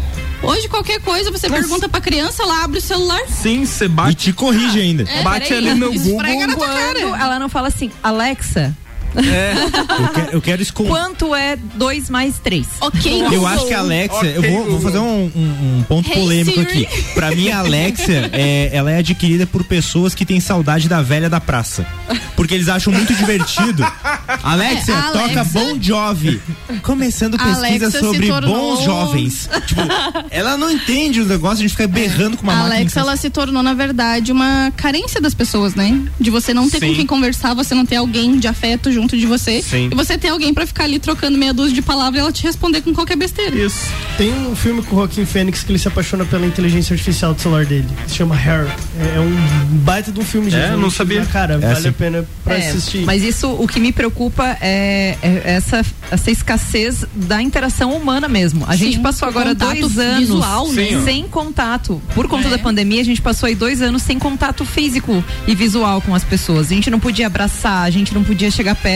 Speaker 8: Hoje qualquer coisa você pergunta pra criança, ela abre o celular.
Speaker 1: Sim, você
Speaker 4: E
Speaker 1: bate.
Speaker 4: te corrige ainda.
Speaker 8: É,
Speaker 1: Bate
Speaker 8: peraí,
Speaker 1: ali no
Speaker 8: esfrega
Speaker 1: Google
Speaker 8: na tua
Speaker 2: Quando
Speaker 8: cara.
Speaker 2: ela não fala assim, Alexa,
Speaker 4: Eu quero, eu quero esconder.
Speaker 2: Quanto é 2 mais 3?
Speaker 8: Ok,
Speaker 4: Eu acho que a Alexia, eu vou, vou fazer um, um- um ponto
Speaker 2: Hey,
Speaker 4: polêmico
Speaker 2: Siri.
Speaker 4: aqui. Pra mim, a Alexia, é, ela é adquirida por pessoas que têm saudade da velha da praça. Porque eles acham muito divertido. Alexia,
Speaker 8: É,
Speaker 4: toca
Speaker 8: Alexa-
Speaker 4: Bon Jovi. Começando pesquisa
Speaker 8: Alexia
Speaker 4: sobre
Speaker 8: tornou-
Speaker 4: bons jovens. Tipo, ela não entende o negócio de ficar berrando com uma
Speaker 8: a
Speaker 4: máquina.
Speaker 8: Alexa, ela se tornou, na verdade, uma carência das pessoas, né? De você não ter
Speaker 4: Sim.
Speaker 8: com quem conversar, você não ter alguém de afeto junto de você.
Speaker 5: Sim.
Speaker 8: E você ter alguém pra ficar ali trocando meia dúzia de palavras e ela te responder com qualquer besteira.
Speaker 5: Isso. Tem um filme com o Joaquim Fênix que ele se apaixona pela inteligência artificial do celular dele. Se chama Hair. É, é um baita de um filme, gente.
Speaker 1: É, não sabia.
Speaker 5: Cara,
Speaker 1: É,
Speaker 5: vale
Speaker 1: sim.
Speaker 5: a pena pra
Speaker 2: É,
Speaker 5: assistir.
Speaker 2: Mas isso, o que me preocupa é, é essa, essa escassez da interação humana mesmo. A gente
Speaker 8: Sim,
Speaker 2: passou
Speaker 8: o
Speaker 2: agora
Speaker 8: contato
Speaker 2: dois anos
Speaker 8: visual, né? Sim.
Speaker 2: sem contato. Por conta
Speaker 8: É.
Speaker 2: da pandemia, a gente passou aí dois anos sem contato físico e visual com as pessoas. A gente não podia abraçar, a gente não podia chegar perto.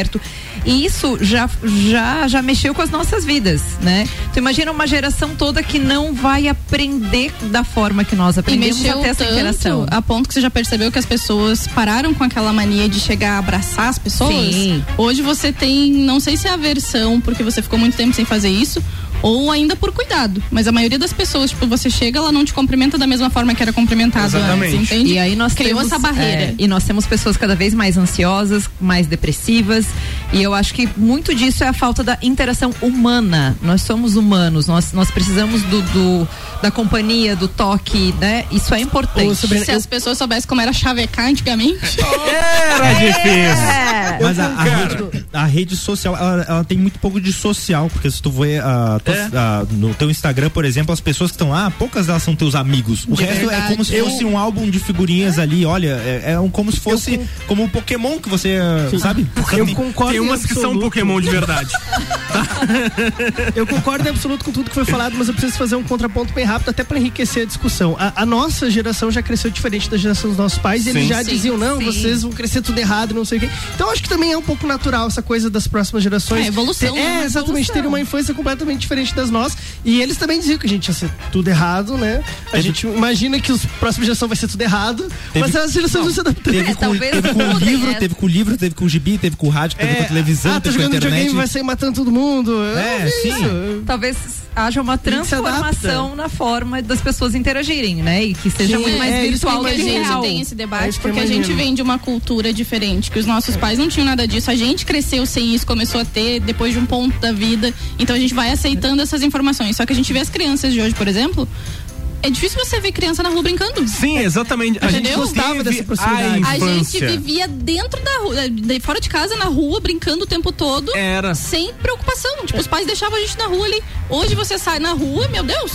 Speaker 2: E isso já, já, já mexeu com as nossas vidas, né? Tu imagina uma geração toda que não vai aprender da forma que nós
Speaker 8: E
Speaker 2: aprendemos
Speaker 8: mexeu
Speaker 2: até essa
Speaker 8: tanto
Speaker 2: interação.
Speaker 8: a ponto que você já percebeu que as pessoas pararam com aquela mania de chegar a abraçar as pessoas.
Speaker 2: Sim.
Speaker 8: Hoje você tem, não sei se é aversão, porque você ficou muito tempo sem fazer isso, ou ainda por cuidado. Mas a maioria das pessoas, tipo, você chega, ela não te cumprimenta da mesma forma que era cumprimentado antes, entende?
Speaker 2: E aí nós
Speaker 8: Criou
Speaker 2: temos,
Speaker 8: essa barreira.
Speaker 2: é, e nós temos pessoas cada vez mais ansiosas, mais depressivas. E eu acho que muito disso é a falta da interação humana. Nós somos humanos, nós, nós precisamos do, do- da companhia, do toque, né? Isso é importante.
Speaker 8: Se as pessoas soubessem como era chavecar antigamente.
Speaker 1: Era difícil.
Speaker 2: É.
Speaker 4: Mas a, a rede, a rede social, ela, ela tem muito pouco de social, porque se tu vê ah,
Speaker 1: É.
Speaker 4: ah, no teu Instagram, por exemplo, as pessoas que estão lá, poucas delas são teus amigos. O
Speaker 5: De
Speaker 4: resto é
Speaker 5: verdade.
Speaker 4: como se
Speaker 5: Eu-
Speaker 4: fosse um álbum de figurinhas ali, olha, é, é um- como se fosse como um Pokémon que você, ah, sabe?
Speaker 5: Eu concordo
Speaker 1: Tem
Speaker 5: em
Speaker 1: umas que são. Pokémon de verdade.
Speaker 5: Eu concordo em absoluto com tudo que foi falado, mas eu preciso fazer um contraponto bem rápido, até para enriquecer a discussão. A, a nossa geração já cresceu diferente da geração dos nossos pais, e eles
Speaker 1: Sim.
Speaker 5: já
Speaker 1: Sim,
Speaker 5: diziam, não,
Speaker 2: sim.
Speaker 5: vocês vão crescer tudo errado, não sei o quê. Então acho que também é um pouco natural essa coisa das próximas gerações.
Speaker 8: É, evolução,
Speaker 5: Ter- É,
Speaker 8: né?
Speaker 5: exatamente,
Speaker 8: Evolução.
Speaker 5: terem uma infância completamente diferente das nossas. E eles também diziam que a gente ia ser tudo errado, né? A gente imagina que os próximos geração vai ser tudo errado, mas as gerações vão se adaptando.
Speaker 4: Teve com, teve com o livro, teve com o livro, teve com o gibi, teve com o rádio, teve com a televisão,
Speaker 5: ah, tá
Speaker 4: teve com a
Speaker 5: jogando
Speaker 4: internet.
Speaker 5: videogame, vai sair matando todo mundo.
Speaker 4: É, sim.
Speaker 5: isso.
Speaker 2: Talvez haja uma transformação na forma das pessoas interagirem, né? E que seja
Speaker 8: Sim,
Speaker 2: muito mais
Speaker 8: é,
Speaker 2: virtual
Speaker 8: isso
Speaker 2: do
Speaker 8: que a gente
Speaker 2: real.
Speaker 8: tem esse
Speaker 5: É
Speaker 8: debate
Speaker 5: eu
Speaker 8: porque a gente vem de uma cultura diferente, que os nossos pais não tinham nada disso. A gente cresceu sem isso, começou a ter depois de um ponto da vida. Então a gente vai aceitando essas informações. Só que a gente vê as crianças de hoje, por exemplo, é difícil você ver criança na rua brincando.
Speaker 1: Sim, exatamente. A gente
Speaker 8: Entendeu?
Speaker 1: gostava
Speaker 5: Teve
Speaker 1: dessa
Speaker 5: a proximidade.
Speaker 8: A
Speaker 1: infância.
Speaker 8: gente vivia dentro da rua, de- fora de casa, na rua, brincando o tempo todo.
Speaker 1: Era.
Speaker 8: Sem preocupação. Tipo, os pais deixavam a gente na rua ali. Hoje você sai na rua, meu Deus.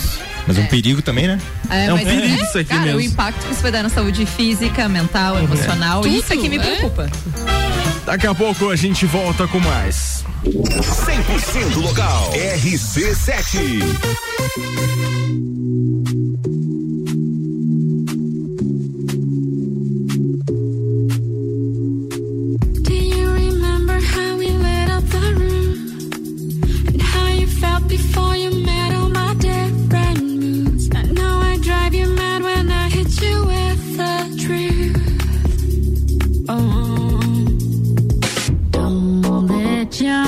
Speaker 4: Mas um perigo também, né?
Speaker 2: É,
Speaker 1: É um
Speaker 2: mas
Speaker 1: perigo isso aqui
Speaker 2: cara,
Speaker 1: mesmo.
Speaker 2: o impacto que isso vai dar na saúde física, mental, emocional,
Speaker 8: Tudo,
Speaker 2: isso é que me
Speaker 8: é.
Speaker 1: Daqui a pouco a gente volta com mais.
Speaker 6: 100% local. RC7.
Speaker 32: Don't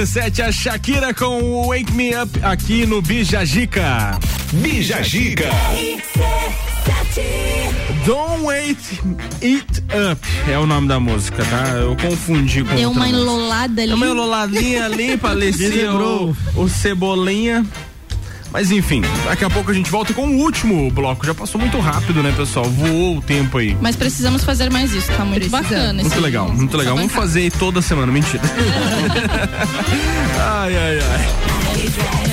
Speaker 1: RC7, a Shakira com o Wake Me Up aqui no Bijagica.
Speaker 10: Bijagica.
Speaker 1: Don't Wait It Up é o nome da música, tá? Eu confundi com
Speaker 8: Deu
Speaker 1: outra
Speaker 8: uma
Speaker 1: música.
Speaker 8: enlolada ali.
Speaker 1: Deu uma enroladinha ali, parecia o,
Speaker 5: Desembrou.
Speaker 1: o Cebolinha. Mas enfim, daqui a pouco a gente volta com o último bloco. Já passou muito rápido, né, pessoal? Voou o tempo aí.
Speaker 8: Mas precisamos fazer mais isso, tá muito bacana. esse
Speaker 1: Muito legal, muito legal. Vamos fazer aí toda semana, mentira. ai, ai, ai.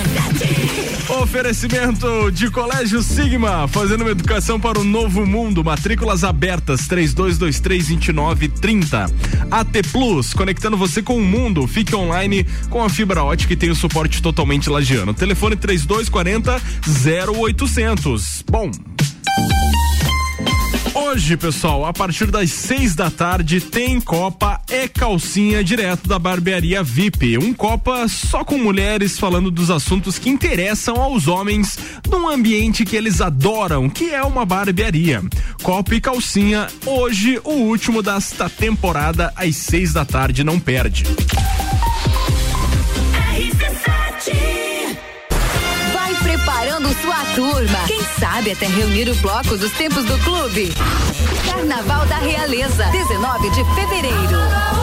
Speaker 1: Oferecimento de Colégio Sigma, fazendo uma educação para o novo mundo. Matrículas abertas 3223-2930. AT Plus, conectando você com o mundo. Fique online com a fibra ótica e tem o suporte totalmente lagiano. Telefone 3240 0800. Bom, Hoje, pessoal, a partir das seis da tarde tem Copa e Calcinha direto da Barbearia VIP. Um Copa só com mulheres falando dos assuntos que interessam aos homens num ambiente que eles adoram, que é uma barbearia. Copa e Calcinha, hoje o último desta temporada, às seis da tarde, não perde.
Speaker 16: Preparando sua turma. Quem sabe até reunir o bloco dos tempos do clube. Carnaval da Realeza, 19 de fevereiro.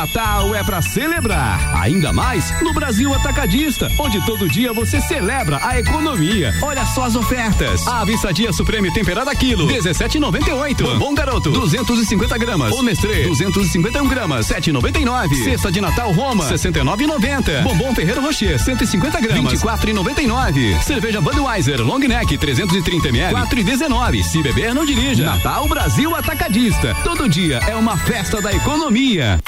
Speaker 12: Natal é pra celebrar, ainda mais no Brasil Atacadista, onde todo dia você celebra a economia. Olha só as ofertas. A Avissadia Supreme temperada quilo, 17,98. Bombom Garoto, 250 gramas. O Nestlé, 251 gramas, 7,99. Cesta de Natal Roma, 69,90. Bombom Ferreiro Rocher, 150 gramas, 24,99. Cerveja Budweiser Long Neck, 330 ml, 4,19. Se beber, não dirija. Natal Brasil Atacadista. Todo dia é uma festa da economia.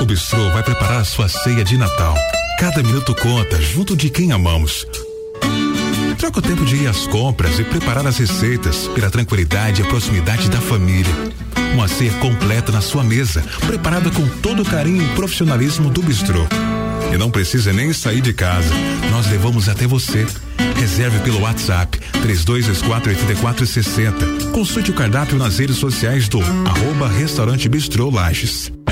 Speaker 33: O Bistrô vai preparar a sua ceia de Natal. Cada minuto conta junto de quem amamos. Troca o tempo de ir às compras e preparar as receitas pela tranquilidade e a proximidade da família. Uma ceia completa na sua mesa, preparada com todo o carinho e profissionalismo do Bistrô. E não precisa nem sair de casa. Nós levamos até você. Reserve pelo WhatsApp 32248460. Consulte o cardápio nas redes sociais do arroba Restaurante Bistrô Lages.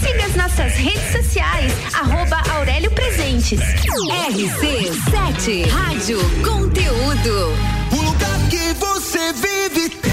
Speaker 34: Siga as nossas redes sociais, arroba Aurélio Presentes.
Speaker 16: RC7 Rádio Conteúdo.
Speaker 20: O lugar que você vive tem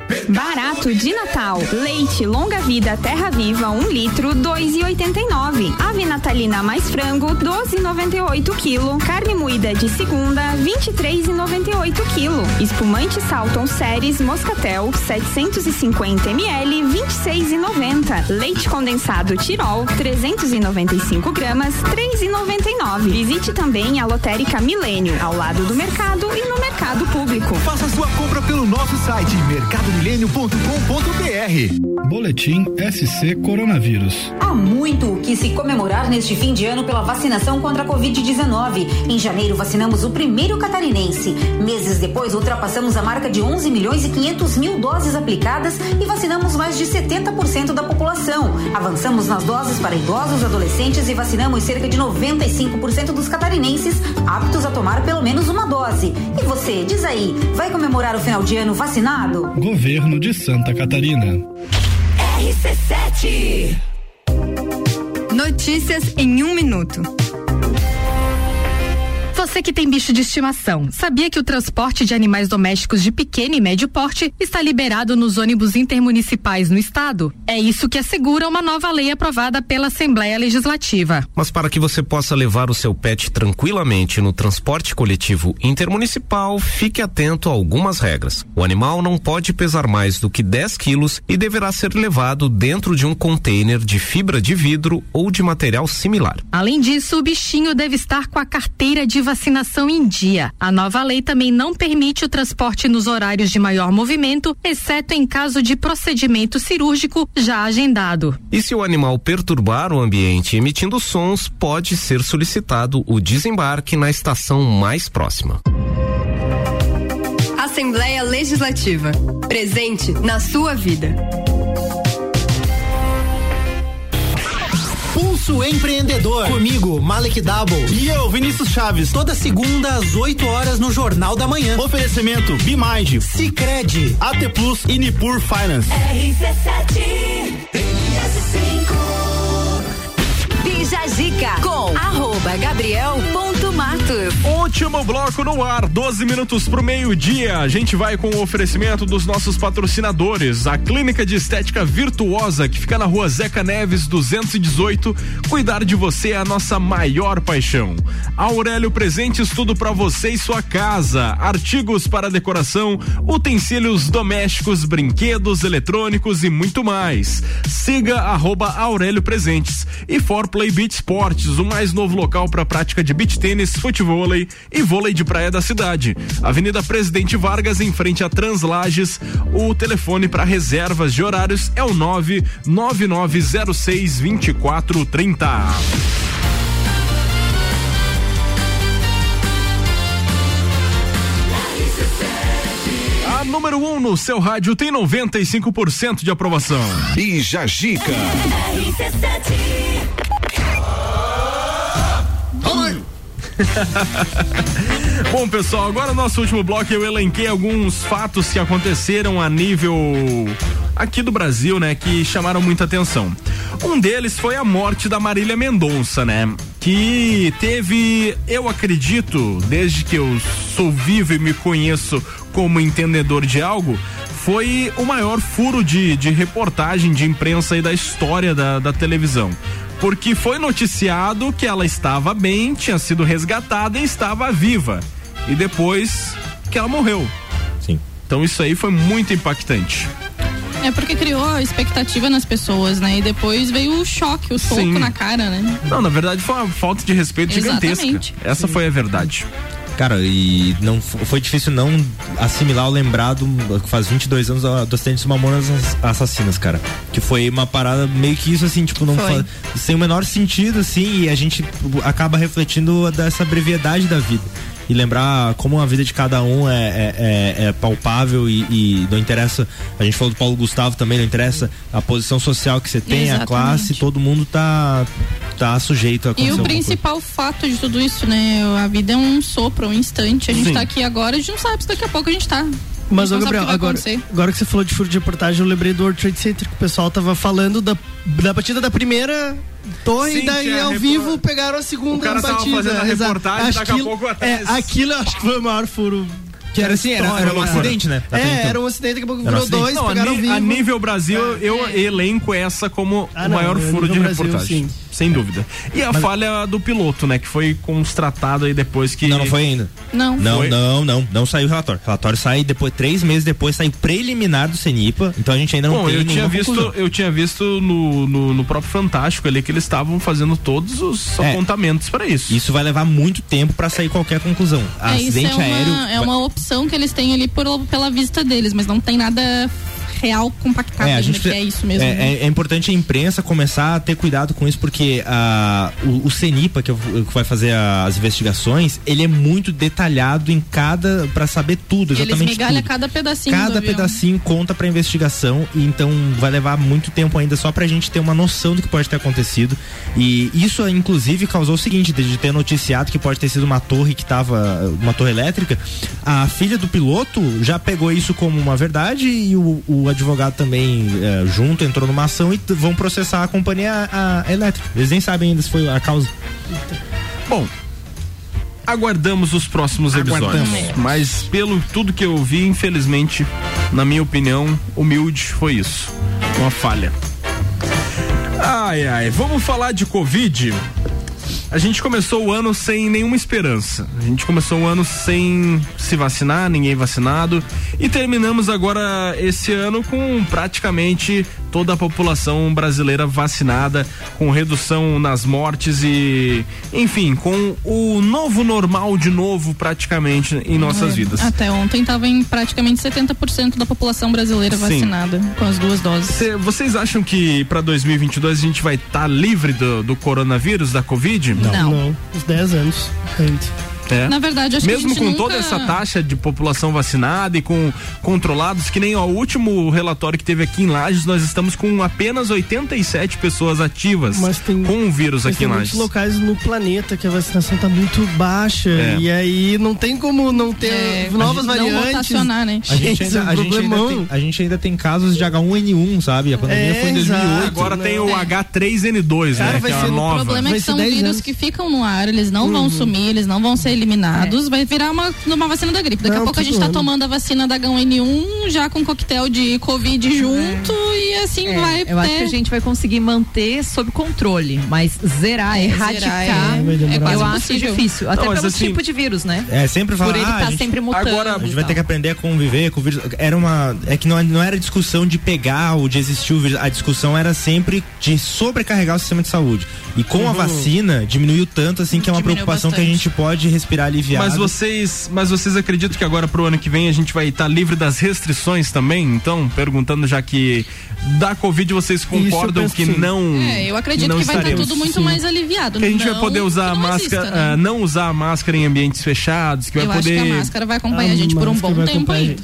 Speaker 35: Barato de Natal. Leite longa vida Terra Viva 1 litro 2,89. Ave natalina mais frango 12,98 quilo. Carne moída de segunda 23,98 quilo. Espumante Salton Series Moscatel 750 ml 26,90. Leite condensado Tirol 395 gramas 3,99. Visite também a Lotérica Milênio ao lado do mercado e no mercado mercado público.
Speaker 36: Faça sua compra pelo nosso site mercadomilênio.com.br.
Speaker 13: Boletim SC Coronavírus.
Speaker 14: Há muito o que se comemorar neste fim de ano pela vacinação contra a Covid-19. Em janeiro, vacinamos o primeiro catarinense. Meses depois, ultrapassamos a marca de 11 milhões e 500 mil doses aplicadas e vacinamos mais de 70% da população. Avançamos nas doses para idosos, adolescentes e vacinamos cerca de 95% dos catarinenses aptos a tomar pelo menos uma dose. E você, diz aí, vai comemorar o final de ano vacinado?
Speaker 13: Governo de Santa Catarina.
Speaker 16: RC7
Speaker 37: Notícias em um minuto. Você que tem bicho de estimação, sabia que o transporte de animais domésticos de pequeno e médio porte está liberado nos ônibus intermunicipais no estado? É isso que assegura uma nova lei aprovada pela Assembleia Legislativa.
Speaker 38: Mas para que você possa levar o seu pet tranquilamente no transporte coletivo intermunicipal, fique atento a algumas regras. O animal não pode pesar mais do que 10 quilos e deverá ser levado dentro de um container de fibra de vidro ou de material similar.
Speaker 37: Além disso, o bichinho deve estar com a carteira de vacinação em dia. A nova lei também não permite o transporte nos horários de maior movimento, exceto em caso de procedimento cirúrgico já agendado.
Speaker 38: E se o animal perturbar o ambiente emitindo sons, pode ser solicitado o desembarque na estação mais próxima.
Speaker 37: Assembleia Legislativa. Presente na sua vida.
Speaker 20: Pulso Empreendedor. Comigo, Malek Double. E eu, Vinícius Chaves. Toda segunda às 8 horas no Jornal da Manhã. Oferecimento Bimind, Cicred, AT Plus e Nipur Finance.
Speaker 16: Bija Zica com arroba Gabriel ponto Matos.
Speaker 1: Último bloco no ar, 12 minutos pro meio-dia. A gente vai com o oferecimento dos nossos patrocinadores. A Clínica de Estética Virtuosa, que fica na rua Zeca Neves 218. Cuidar de você é a nossa maior paixão. Aurélio Presentes, tudo para você e sua casa. Artigos para decoração, utensílios domésticos, brinquedos, eletrônicos e muito mais. Siga arroba Aurélio Presentes. E For Play Beach Sports, o mais novo local para prática de beach tênis, futevôlei e vôlei de praia da cidade. Avenida Presidente Vargas, em frente a Translages. O telefone para reservas de horários é o 99906 2430. A número 1 um no seu rádio tem 95% de aprovação.
Speaker 10: Bija Gica.
Speaker 1: Bom, pessoal, agora nosso último bloco eu elenquei alguns fatos que aconteceram a nível aqui do Brasil, né, que chamaram muita atenção. Um deles foi a morte da Marília Mendonça, né? Que teve, eu acredito, desde que eu sou vivo e me conheço como entendedor de algo, foi o maior furo de, de reportagem de imprensa aí da história da, da televisão. Porque foi noticiado que ela estava bem, tinha sido resgatada e estava viva. E depois que ela morreu.
Speaker 4: Sim.
Speaker 1: Então isso aí foi muito impactante.
Speaker 8: É porque criou expectativa nas pessoas, né? E depois veio o choque, o soco
Speaker 1: Sim.
Speaker 8: na cara, né?
Speaker 1: Não, na verdade foi uma falta de respeito gigantesca.
Speaker 8: Exatamente.
Speaker 1: Essa foi a verdade.
Speaker 4: Cara, e não foi difícil não assimilar o lembrado faz 22 anos do acidente dos Mamonas Ass- Assassinas, cara. Que foi uma parada meio que isso assim, tipo, não
Speaker 8: Foi.
Speaker 4: fa- sem o menor sentido assim, e a gente tipo, acaba refletindo dessa brevidade da vida. E lembrar como a vida de cada um é, é, é- é palpável e, e não interessa. A gente falou do Paulo Gustavo também, não interessa a posição social que você tem, a
Speaker 8: Exatamente.
Speaker 4: classe, todo mundo tá, tá sujeito a
Speaker 8: E o principal fato de tudo isso, né? A vida é um sopro, um instante. A gente
Speaker 5: Sim.
Speaker 8: tá aqui agora, a gente não sabe se daqui a pouco a gente tá.
Speaker 5: Mas,
Speaker 8: a
Speaker 5: ô
Speaker 8: não
Speaker 5: Gabriel, agora, agora que você falou de furo de reportagem, eu lembrei do World Trade Center, que o pessoal tava falando da, da batida da primeira torre
Speaker 1: Sim,
Speaker 5: e daí ao
Speaker 1: repor-
Speaker 5: vivo pegaram a segunda
Speaker 1: O cara tava
Speaker 5: batida.
Speaker 1: fazendo a reportagem,
Speaker 5: Acho
Speaker 1: daqui a
Speaker 5: que-
Speaker 1: pouco até
Speaker 5: É, aquilo eu acho que foi o maior furo.
Speaker 4: Que era assim, era- era um
Speaker 5: cara.
Speaker 4: acidente, né?
Speaker 5: É,
Speaker 4: então.
Speaker 5: era um acidente, daqui a pouco
Speaker 4: Era um
Speaker 5: virou dois,
Speaker 1: Não, a,
Speaker 5: pegaram
Speaker 1: ni-
Speaker 5: vivo.
Speaker 1: a nível Brasil, eu elenco essa como
Speaker 5: Ah,
Speaker 1: o
Speaker 5: não,
Speaker 1: maior
Speaker 5: no
Speaker 1: furo de
Speaker 5: Brasil,
Speaker 1: reportagem.
Speaker 5: sim.
Speaker 1: Sem dúvida. E a falha do piloto, né? Que foi constatado aí depois que.
Speaker 4: Não, não foi ainda.
Speaker 8: Não.
Speaker 4: Não,
Speaker 1: Foi?
Speaker 4: não, não. Não saiu o relatório. O relatório sai depois, três meses depois, sai preliminar do CENIPA. Então a gente ainda não
Speaker 1: Bom,
Speaker 4: tem
Speaker 1: eu tinha visto,
Speaker 4: conclusão.
Speaker 1: eu tinha visto no, no, no próprio Fantástico ali que eles estavam fazendo todos os
Speaker 4: É.
Speaker 1: apontamentos para isso.
Speaker 4: Isso vai levar muito tempo pra sair qualquer conclusão.
Speaker 8: É, isso é
Speaker 4: Acidente
Speaker 8: uma,
Speaker 4: aéreo.
Speaker 8: é uma opção que eles têm ali por, pela vista deles, mas não tem nada real compactado
Speaker 4: É, a gente
Speaker 8: é isso mesmo.
Speaker 4: É, é- é importante a imprensa começar a ter cuidado com isso, porque ah, o, o CENIPA, que, é que vai fazer as investigações, ele é muito detalhado em cada. para saber tudo, exatamente
Speaker 8: migalham
Speaker 4: tudo.
Speaker 8: cada pedacinho
Speaker 4: Cada pedacinho conta pra investigação e então vai levar muito tempo ainda só pra gente ter uma noção do que pode ter acontecido. E isso inclusive causou o seguinte, de ter noticiado que pode ter sido uma torre que tava uma torre elétrica. A filha do piloto já pegou isso como uma verdade e o, o advogado também eh, junto entrou numa ação e vão processar a companhia a- a elétrica. Eles nem sabem ainda se foi a causa.
Speaker 1: Bom, aguardamos os próximos episódios.
Speaker 4: Aguardamos.
Speaker 1: Mas pelo tudo que eu vi, infelizmente, na minha opinião, humilde foi isso. Uma falha. Ai, ai, vamos falar de Covid. A gente começou o ano sem nenhuma esperança. A gente começou o ano sem se vacinar, ninguém vacinado. E terminamos agora esse ano com praticamente toda a população brasileira vacinada, com redução nas mortes e, enfim, com o novo normal de novo praticamente em nossas
Speaker 8: É,
Speaker 1: vidas.
Speaker 8: Até ontem estava em praticamente 70% da população brasileira
Speaker 1: Sim.
Speaker 8: vacinada com as duas doses.
Speaker 1: Cê- vocês acham que para 2022 a gente vai estar livre do, do coronavírus, da Covid?
Speaker 8: Não.
Speaker 5: Uns 10 anos. ainda.
Speaker 1: É.
Speaker 8: Na verdade, acho que a
Speaker 1: Mesmo
Speaker 8: gente
Speaker 1: com
Speaker 8: nunca-
Speaker 1: toda essa taxa de população vacinada e com controlados, que nem ó, o último relatório que teve aqui em Lages, nós estamos com apenas 87 pessoas ativas com o vírus
Speaker 5: Mas
Speaker 1: aqui em
Speaker 5: tem muitos
Speaker 1: Lages.
Speaker 5: locais no planeta que a vacinação tá muito baixa.
Speaker 1: É.
Speaker 5: E aí não tem como não ter
Speaker 8: É,
Speaker 5: novas
Speaker 8: não
Speaker 5: variantes.
Speaker 8: rotacionar, né?
Speaker 4: A gente, ainda, a, gente ainda tem, a gente ainda tem casos de H1N1, sabe? A pandemia
Speaker 5: É,
Speaker 4: foi em 2008.
Speaker 1: Agora tem o H3N2,
Speaker 8: Cara,
Speaker 1: né?
Speaker 8: vai
Speaker 1: Que é
Speaker 8: ser-
Speaker 1: a
Speaker 8: o
Speaker 1: nova.
Speaker 8: problema é que são vírus que ficam no ar, eles não
Speaker 5: Uhum.
Speaker 8: vão sumir, eles não vão ser eliminados, vai virar uma, uma vacina da gripe. Daqui
Speaker 5: Não,
Speaker 8: a pouco a
Speaker 5: tudo
Speaker 8: gente tá
Speaker 5: ano.
Speaker 8: tomando a vacina da H1N1 já com coquetel de Covid junto e assim
Speaker 2: É,
Speaker 8: vai
Speaker 2: eu acho
Speaker 8: ter-
Speaker 2: que a gente vai conseguir manter sob controle, mas zerar,
Speaker 8: É,
Speaker 2: erradicar,
Speaker 8: zerar é- demorar. é quase
Speaker 2: eu acho difícil. Até
Speaker 4: Não,
Speaker 2: pelo
Speaker 4: assim,
Speaker 2: tipo de vírus, né?
Speaker 4: É, sempre falar,
Speaker 2: Por ele
Speaker 4: ah,
Speaker 2: tá
Speaker 4: a gente-
Speaker 2: sempre mutando.
Speaker 4: a gente vai ter que aprender a conviver com o vírus. Era uma. É que não, não era discussão de pegar ou de existir o vírus. A discussão era sempre de sobrecarregar o sistema de saúde. E com a
Speaker 1: Uhum.
Speaker 4: vacina, diminuiu tanto assim que é uma
Speaker 1: Diminuiu
Speaker 4: preocupação que a
Speaker 1: bastante.
Speaker 4: gente pode respirar aliviado.
Speaker 1: Mas vocês, mas vocês acreditam que agora pro ano que vem a gente vai estar livre das restrições também? Então, perguntando já que da Covid vocês concordam que
Speaker 5: sim.
Speaker 1: não
Speaker 8: É, eu acredito
Speaker 1: não
Speaker 8: que vai estar
Speaker 1: estaremos.
Speaker 8: tudo muito mais aliviado.
Speaker 1: Que a gente
Speaker 8: Não
Speaker 1: vai poder usar a máscara,
Speaker 8: exista, né?
Speaker 1: ah, não usar a máscara em ambientes fechados, que vai
Speaker 8: Eu acho
Speaker 1: poder
Speaker 8: que a máscara vai acompanhar a gente por um bom tempo aí.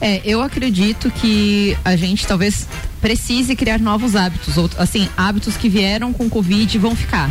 Speaker 2: É, eu acredito que a gente talvez precise criar novos hábitos, ou, assim, hábitos que vieram com Covid vão ficar.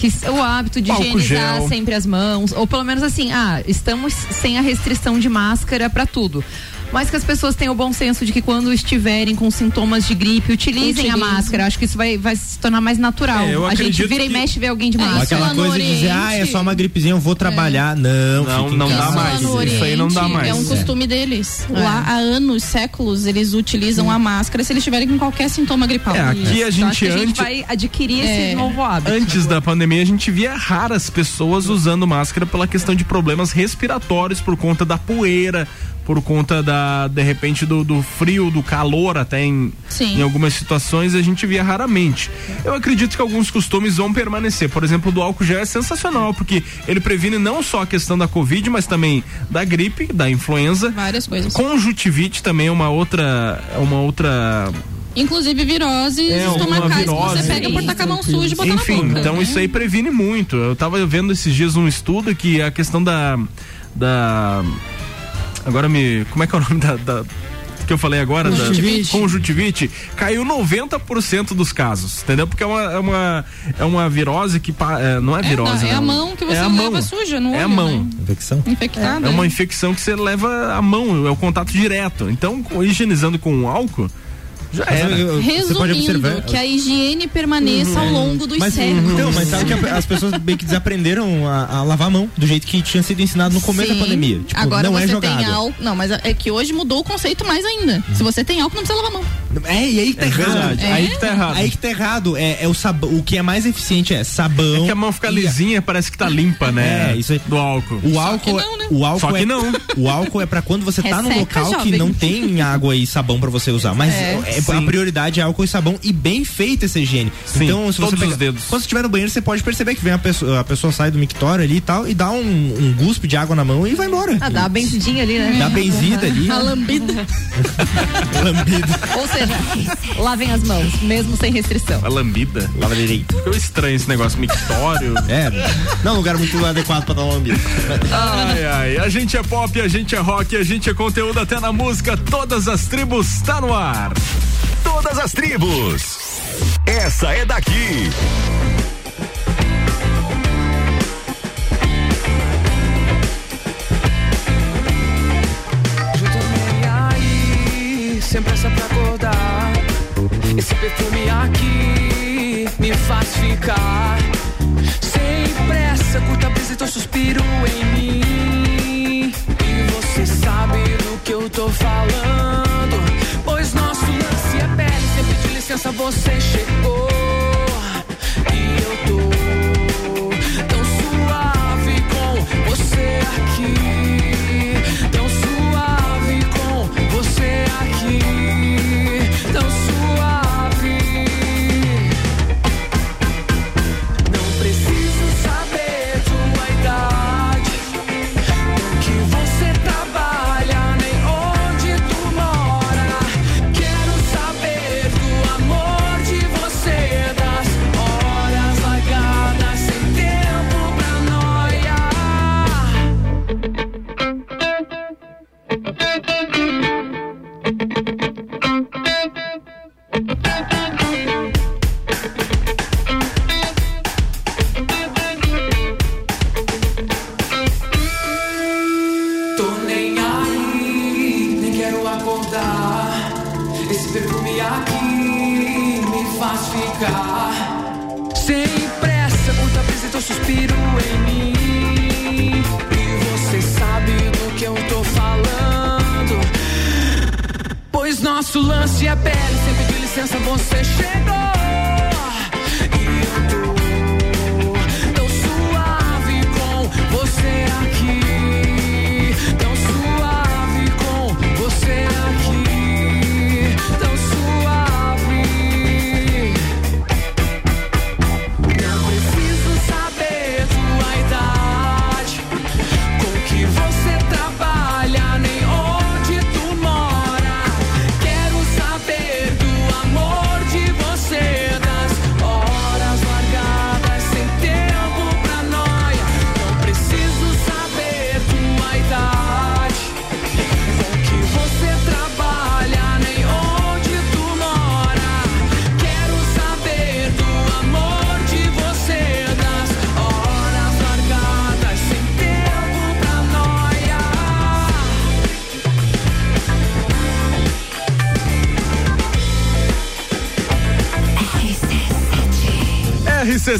Speaker 2: Que o hábito de
Speaker 1: Álcool
Speaker 2: higienizar
Speaker 1: gel.
Speaker 2: sempre as mãos, ou pelo menos assim, ah, estamos sem a restrição de máscara para tudo. Mas que as pessoas tenham o bom senso de que quando estiverem com sintomas de gripe, utilizem a máscara. Acho que isso vai, vai se tornar mais natural.
Speaker 4: É,
Speaker 2: a gente vira e
Speaker 4: que-
Speaker 2: mexe e vê alguém de
Speaker 8: É,
Speaker 2: máscara.
Speaker 4: Aquela coisa de dizer, ah, é só uma gripezinha, eu vou trabalhar. Não,
Speaker 1: Não,
Speaker 4: em
Speaker 1: não dá mais. Isso aí não dá mais.
Speaker 8: É um
Speaker 1: É.
Speaker 8: costume deles. Lá há anos, séculos, eles utilizam a máscara se eles tiverem com qualquer sintoma gripal.
Speaker 1: É, aqui a
Speaker 2: Então,
Speaker 1: gente
Speaker 2: acho que a gente
Speaker 1: antes
Speaker 2: vai adquirir
Speaker 8: É.
Speaker 2: esse novo hábito.
Speaker 1: Antes da pandemia, a gente via raras pessoas usando máscara pela questão de problemas respiratórios por conta da poeira, por conta da, de repente, do, do frio, do calor, até em,
Speaker 8: Sim.
Speaker 1: em algumas situações a gente via raramente. Eu acredito que alguns costumes vão permanecer. Por exemplo, o do álcool gel é sensacional, porque ele previne não só a questão da Covid, mas também da gripe, da influenza.
Speaker 8: Várias coisas.
Speaker 1: Conjuntivite também é uma outra. É uma outra
Speaker 8: Inclusive viroses
Speaker 1: É,
Speaker 8: estomacais
Speaker 1: virose.
Speaker 8: que você pega por tacar a mão suja e botar
Speaker 1: Enfim,
Speaker 8: na boca.
Speaker 1: então
Speaker 8: né?
Speaker 1: isso aí previne muito. Eu tava vendo esses dias um estudo que a questão da. da agora me. Como é que é o nome da. da- que eu falei agora,
Speaker 5: Conjuntivite.
Speaker 1: da conjuntivite, caiu 90% dos casos, entendeu? Porque é uma, é uma, é uma virose que. é, não é
Speaker 8: É,
Speaker 1: virose,
Speaker 8: não, é a
Speaker 1: não.
Speaker 8: mão que você
Speaker 1: é a
Speaker 8: leva
Speaker 1: mão.
Speaker 8: suja no
Speaker 1: É a
Speaker 8: olho,
Speaker 1: mão.
Speaker 8: né?
Speaker 4: Infecção?
Speaker 8: Infectada.
Speaker 1: É uma infecção que você leva a mão, é o contato direto. Então, higienizando com álcool, já
Speaker 4: Mas
Speaker 1: era.
Speaker 8: Resumindo,
Speaker 4: observar-
Speaker 8: que a higiene permaneça ao longo dos
Speaker 4: Mas,
Speaker 8: séculos.
Speaker 4: então, mas sabe que a- as pessoas meio que desaprenderam a, a lavar a mão do jeito que tinha sido ensinado no começo
Speaker 8: Sim.
Speaker 4: da pandemia. Tipo,
Speaker 8: Agora
Speaker 4: não
Speaker 8: você
Speaker 4: é água.
Speaker 8: álcool. Não, mas é que hoje mudou o conceito mais ainda. Se você tem álcool, não precisa lavar a mão.
Speaker 4: É, e aí que tá
Speaker 1: É
Speaker 4: errado.
Speaker 1: verdade, aí que tá errado.
Speaker 4: Aí que tá errado. É, é o sabão. O que é mais eficiente é sabão.
Speaker 1: É que a mão fica lisinha, parece que tá limpa, né?
Speaker 4: É, isso aí.
Speaker 1: Do álcool.
Speaker 4: O álcool,
Speaker 1: não, né?
Speaker 4: o álcool
Speaker 1: Só que
Speaker 4: é,
Speaker 1: não.
Speaker 4: O álcool é pra quando você tá num local que
Speaker 2: jovem.
Speaker 4: não tem água e sabão pra você usar. Mas
Speaker 2: É.
Speaker 4: é, a
Speaker 1: Sim.
Speaker 4: prioridade é álcool e sabão e bem feita essa higiene.
Speaker 1: Sim,
Speaker 4: então, se você
Speaker 1: todos
Speaker 4: pegar-
Speaker 1: os dedos.
Speaker 4: Quando você estiver no banheiro, você pode perceber que vem a pessoa, a pessoa sai do mictório ali e tal e dá um, um guspe de água na mão e vai embora.
Speaker 2: Ah, dá uma benzidinha ali, né?
Speaker 4: Dá benzida ali.
Speaker 8: A lambida.
Speaker 4: Lambida.
Speaker 2: Ou seja, lavem as mãos, mesmo sem restrição.
Speaker 1: A lambida.
Speaker 4: Lava direito.
Speaker 1: Ficou estranho esse negócio mictório.
Speaker 4: É, não é um lugar muito adequado pra dar uma lambida.
Speaker 1: Ai, ai, a gente é pop, a gente é rock, a gente é conteúdo até na música. Todas as tribos tá no ar.
Speaker 6: Todas as tribos. Essa é daqui.
Speaker 7: Eu nem aí, sem pressa pra acordar. Esse perfume aqui me faz ficar sem pressa. Curta a brisa e teu suspiro em mim. E você sabe do que eu tô falando. Licença, você chegou. E eu tô tão suave com você aqui.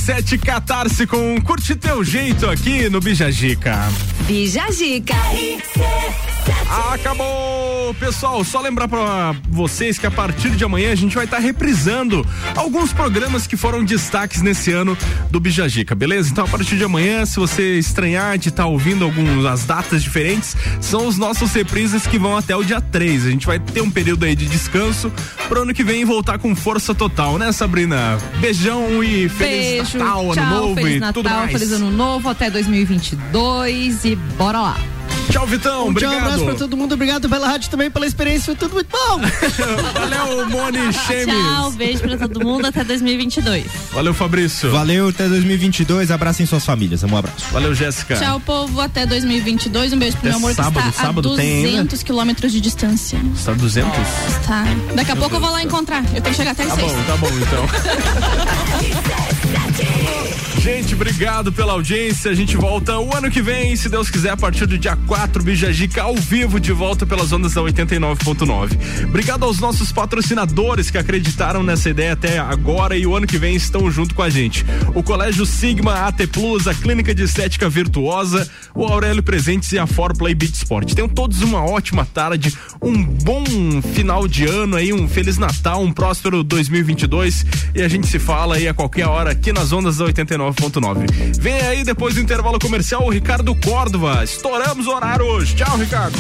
Speaker 1: RC7 Catarse com Curte Teu Jeito aqui no Bijagica.
Speaker 16: Bijagica.
Speaker 1: Acabou! Pessoal, só lembrar pra vocês que a partir de amanhã a gente vai estar reprisando alguns programas que foram destaques nesse ano do Bijagica, beleza? Então a partir de amanhã, se você estranhar de estar ouvindo algumas datas diferentes, são os nossos reprises que vão até o dia 3. A gente vai ter um período aí de descanso pro ano que vem voltar com força total, né, Sabrina? Beijão e feliz
Speaker 2: Beijo,
Speaker 1: Natal,
Speaker 2: tchau,
Speaker 1: ano novo
Speaker 2: feliz
Speaker 1: e
Speaker 2: Natal,
Speaker 1: tudo mais.
Speaker 2: feliz ano novo, até 2022 e bora lá.
Speaker 1: Tchau, Vitão,
Speaker 5: Um tchau,
Speaker 1: obrigado.
Speaker 5: um abraço pra todo mundo. Obrigado pela rádio também, pela experiência. Foi tudo muito bom.
Speaker 1: Valeu, Moni Chemes.
Speaker 39: Tchau, beijo pra todo mundo até 2022.
Speaker 1: Valeu, Fabrício.
Speaker 4: Valeu, até 2022. Abracem suas famílias. Um abraço.
Speaker 1: Valeu, Jéssica.
Speaker 8: Tchau, povo, até 2022. Um beijo pro
Speaker 1: Até
Speaker 8: meu amor
Speaker 1: sábado,
Speaker 8: que está
Speaker 1: sábado
Speaker 8: a
Speaker 1: tem ainda?
Speaker 8: 200 quilômetros de distância.
Speaker 1: Está 200?
Speaker 8: Tá. Daqui a pouco eu vou lá encontrar. Eu tenho que chegar até as
Speaker 1: Tá
Speaker 8: seis.
Speaker 1: bom, tá bom então. Gente, obrigado pela audiência. A gente volta o ano que vem, se Deus quiser, a partir do dia 4, Bijagica ao vivo, de volta pelas ondas da 89.9. Obrigado aos nossos patrocinadores que acreditaram nessa ideia até agora e o ano que vem estão junto com a gente. O Colégio Sigma, AT Plus, a Clínica de Estética Virtuosa, o Aurélio Presentes e a For Play Beat Sport. Tenham todos uma ótima tarde, um bom final de ano aí, um Feliz Natal, um próspero 2022 e a gente se fala aí a qualquer hora aqui nas ondas da 89.9. Vem aí depois do intervalo comercial o Ricardo Córdova. Estouramos o horário hoje. Tchau, Ricardo.